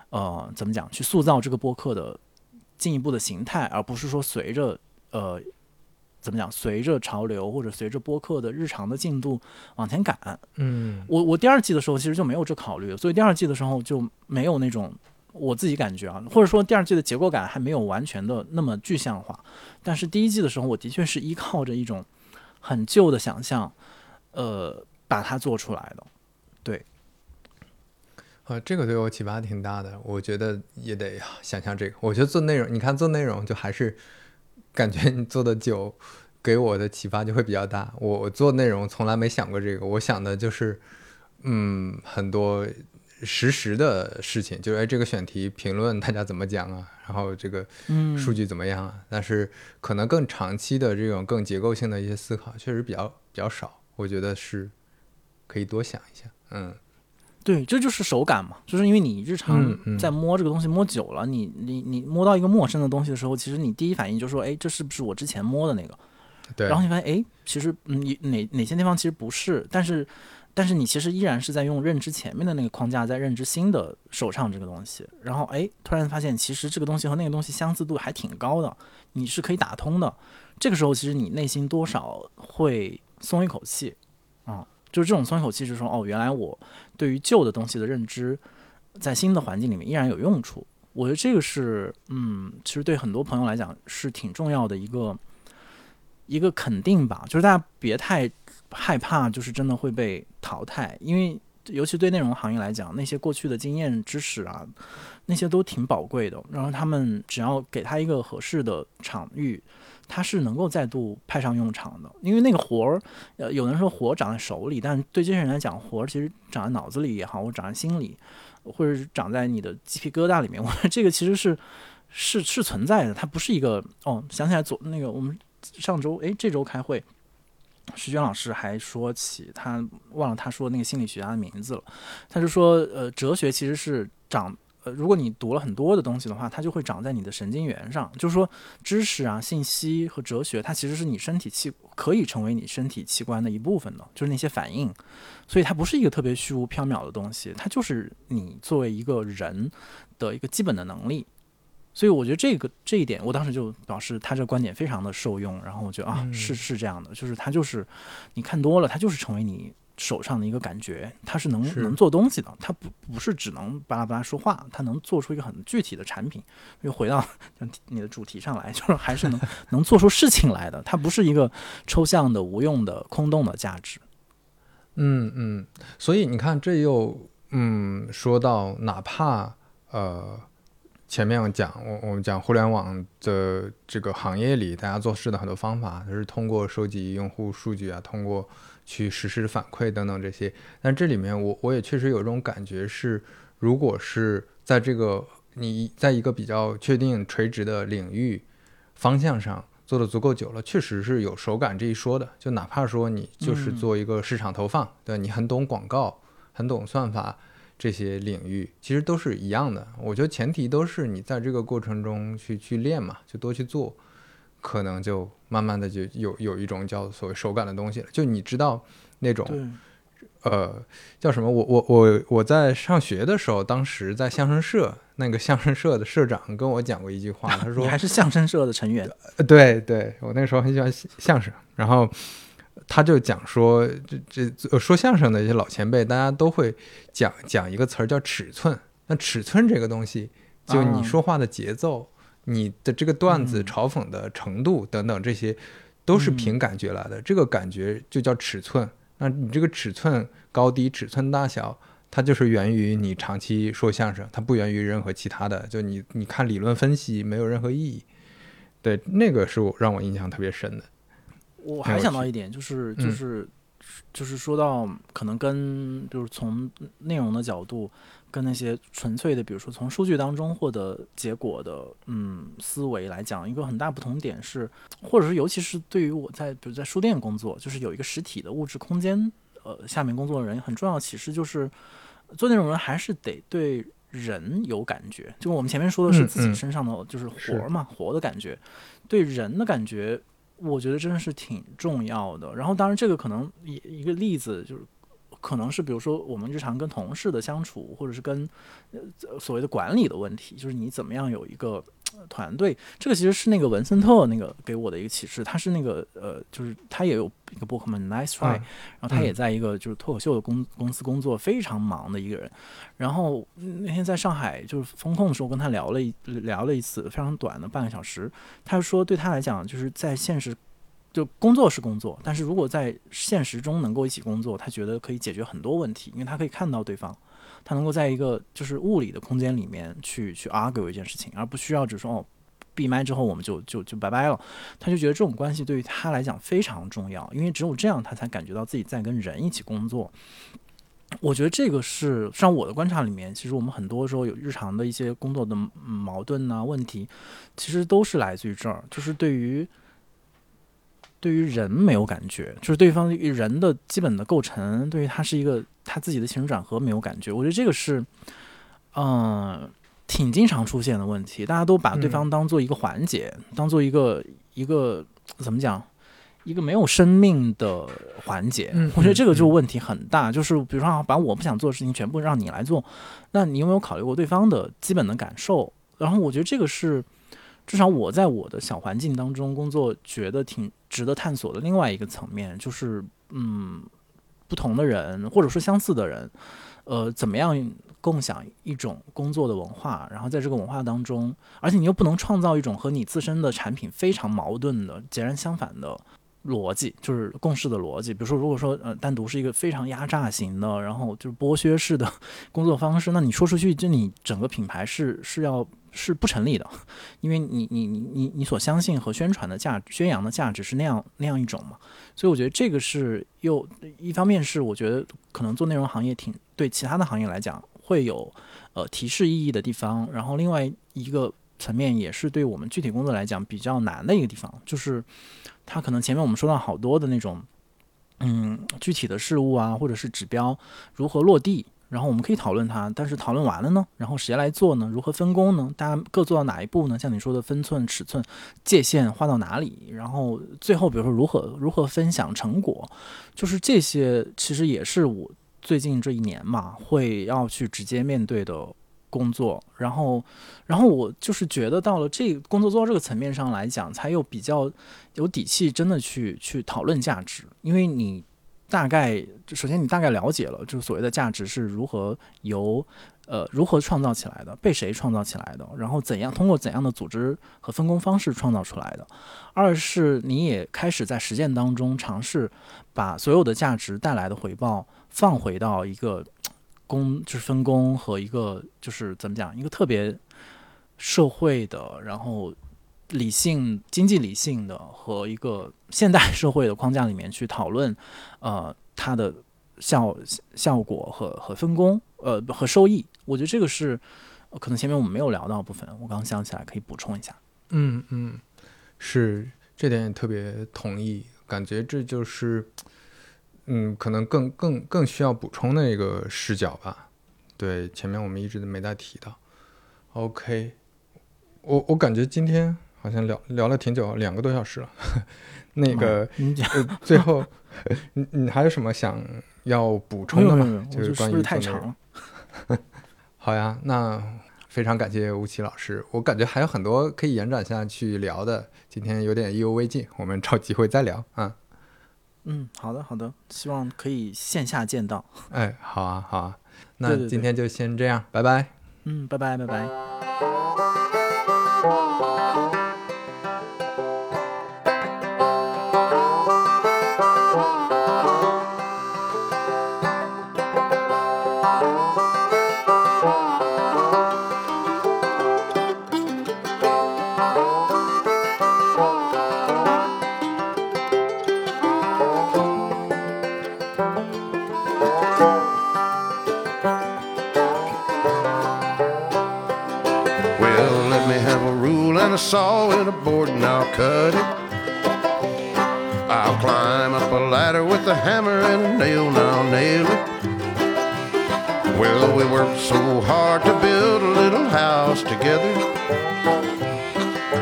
呃，怎么讲？去塑造这个播客的进一步的形态，而不是说随着呃。怎么讲？随着潮流或者随着播客的日常的进度往前赶，嗯，我我第二季的时候其实就没有这考虑，所以第二季的时候就没有那种我自己感觉啊，或者说第二季的结构感还没有完全的那么具象化。但是第一季的时候，我的确是依靠着一种很旧的想象，呃，把它做出来的。对，呃，这个对我启发挺大的。我觉得也得想象这个。我觉得做内容，你看做内容就还是。感觉你做的久，给我的启发就会比较大。我我做内容从来没想过这个，我想的就是，嗯，很多实时的事情，就是哎，这个选题评论大家怎么讲啊？然后这个数据怎么样啊？但是可能更长期的这种更结构性的一些思考，确实比较比较少。我觉得是可以多想一下，嗯。对，这就是手感嘛，就是因为你日常在摸这个东西摸久了，你你你摸到一个陌生的东西的时候，其实你第一反应就说，哎，这是不是我之前摸的那个？对。然后你发现，哎，其实你哪哪些地方其实不是，但是但是你其实依然是在用认知前面的那个框架在认知新的手唱这个东西，然后哎，突然发现其实这个东西和那个东西相似度还挺高的，你是可以打通的。这个时候其实你内心多少会松一口气啊。就是这种松口气，是说哦，原来我对于旧的东西的认知，在新的环境里面依然有用处。我觉得这个是，嗯，其实对很多朋友来讲是挺重要的一个一个肯定吧，就是大家别太害怕，就是真的会被淘汰，因为尤其对内容行业来讲，那些过去的经验知识啊，那些都挺宝贵的。然后他们只要给他一个合适的场域。他是能够再度派上用场的，因为那个活儿，呃，有人说活长在手里，但对这些人来讲，活儿其实长在脑子里也好，或长在心里，或者是长在你的鸡皮疙瘩里面。我这个其实是是是存在的，它不是一个哦。想起来左那个我们上周哎这周开会，徐娟老师还说起他忘了他说那个心理学家的名字了，他就说呃哲学其实是长。呃，如果你读了很多的东西的话，它就会长在你的神经元上。就是说，知识啊、信息和哲学，它其实是你身体器可以成为你身体器官的一部分的，就是那些反应。所以它不是一个特别虚无缥缈的东西，它就是你作为一个人的一个基本的能力。所以我觉得这个这一点，我当时就表示他这个观点非常的受用。然后我觉得啊，是是这样的，就是它就是你看多了，它就是成为你。手上的一个感觉，它是能能做东西的，它不不是只能巴拉巴拉说话，它能做出一个很具体的产品。又回到你的主题上来，就是还是能 能做出事情来的，它不是一个抽象的、无用的、空洞的价值。嗯嗯，所以你看，这又嗯说到，哪怕呃前面我讲我我们讲互联网的这个行业里，大家做事的很多方法，它是通过收集用户数据啊，通过。去实时反馈等等这些，但这里面我我也确实有一种感觉是，如果是在这个你在一个比较确定垂直的领域方向上做的足够久了，确实是有手感这一说的。就哪怕说你就是做一个市场投放，对你很懂广告，很懂算法这些领域，其实都是一样的。我觉得前提都是你在这个过程中去去练嘛，就多去做。可能就慢慢的就有有一种叫所谓手感的东西了。就你知道那种，呃，叫什么？我我我我在上学的时候，当时在相声社，那个相声社的社长跟我讲过一句话，他 说：“还是相声社的成员。”对对，我那时候很喜欢相声，然后他就讲说，这这说相声的一些老前辈，大家都会讲讲一个词儿叫尺寸。那尺寸这个东西，就你说话的节奏。你的这个段子嘲讽的程度等等，这些都是凭感觉来的。这个感觉就叫尺寸。那你这个尺寸高低、尺寸大小，它就是源于你长期说相声，它不源于任何其他的。就你你看理论分析没有任何意义。对，那个是我让我印象特别深的。我还想到一点，就是就是就是说到可能跟就是从内容的角度。跟那些纯粹的，比如说从数据当中获得结果的，嗯，思维来讲，一个很大不同点是，或者是尤其是对于我在比如在书店工作，就是有一个实体的物质空间，呃，下面工作的人很重要的启示就是，做那种人还是得对人有感觉。就我们前面说的是自己身上的就是活嘛，活的感觉，对人的感觉，我觉得真的是挺重要的。然后当然这个可能一一个例子就是。可能是比如说我们日常跟同事的相处，或者是跟呃所谓的管理的问题，就是你怎么样有一个团队。这个其实是那个文森特那个给我的一个启示。他是那个呃，就是他也有一个博客嘛，Nice Try，然后他也在一个就是脱口秀的公公司工作，非常忙的一个人。然后那天在上海就是风控的时候，跟他聊了一聊了一次，非常短的半个小时。他说对他来讲，就是在现实。就工作是工作，但是如果在现实中能够一起工作，他觉得可以解决很多问题，因为他可以看到对方，他能够在一个就是物理的空间里面去去 argue 一件事情，而不需要只说哦闭麦之后我们就就就拜拜了。他就觉得这种关系对于他来讲非常重要，因为只有这样他才感觉到自己在跟人一起工作。我觉得这个是像我的观察里面，其实我们很多时候有日常的一些工作的矛盾啊问题，其实都是来自于这儿，就是对于。对于人没有感觉，就是对方人的基本的构成，对于他是一个他自己的情绪转合没有感觉。我觉得这个是，嗯，挺经常出现的问题。大家都把对方当做一个环节，当做一个一个怎么讲，一个没有生命的环节。我觉得这个就问题很大。就是比如说，把我不想做的事情全部让你来做，那你有没有考虑过对方的基本的感受？然后我觉得这个是。至少我在我的小环境当中工作，觉得挺值得探索的。另外一个层面就是，嗯，不同的人或者说相似的人，呃，怎么样共享一种工作的文化，然后在这个文化当中，而且你又不能创造一种和你自身的产品非常矛盾的、截然相反的。逻辑就是共识的逻辑，比如说，如果说呃单独是一个非常压榨型的，然后就是剥削式的 工作方式，那你说出去，就你整个品牌是是要是不成立的，因为你你你你你所相信和宣传的价宣扬的价值是那样那样一种嘛，所以我觉得这个是又一方面是我觉得可能做内容行业挺对其他的行业来讲会有呃提示意义的地方，然后另外一个层面也是对我们具体工作来讲比较难的一个地方，就是。它可能前面我们说到好多的那种，嗯，具体的事物啊，或者是指标如何落地，然后我们可以讨论它。但是讨论完了呢，然后谁来做呢？如何分工呢？大家各做到哪一步呢？像你说的分寸、尺寸、界限画到哪里？然后最后比如说如何如何分享成果，就是这些其实也是我最近这一年嘛会要去直接面对的。工作，然后，然后我就是觉得到了这工作做到这个层面上来讲，才有比较有底气，真的去去讨论价值。因为你大概，首先你大概了解了，就是所谓的价值是如何由呃如何创造起来的，被谁创造起来的，然后怎样通过怎样的组织和分工方式创造出来的。二是你也开始在实践当中尝试把所有的价值带来的回报放回到一个。工就是分工和一个就是怎么讲，一个特别社会的，然后理性、经济理性的和一个现代社会的框架里面去讨论，呃，它的效效果和和分工，呃，和收益。我觉得这个是可能前面我们没有聊到部分，我刚想起来可以补充一下。嗯嗯，是这点也特别同意，感觉这就是。嗯，可能更更更需要补充的一个视角吧。对，前面我们一直都没再提到。OK，我我感觉今天好像聊聊了挺久，两个多小时了。那个，最后你你还有什么想要补充的吗？就是关于太长了。好呀，那非常感谢吴奇老师。我感觉还有很多可以延展下去聊的，今天有点意犹未尽，我们找机会再聊啊。嗯，好的，好的，希望可以线下见到。哎，好啊，好啊，那今天就先这样，拜拜。嗯，拜拜，拜拜。A saw and a board and I'll cut it. I'll climb up a ladder with a hammer and a nail and I'll nail it. Well, we worked so hard to build a little house together.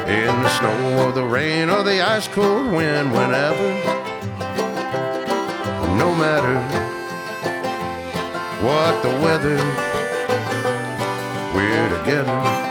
In the snow or the rain or the ice cold wind, whenever. No matter what the weather, we're together.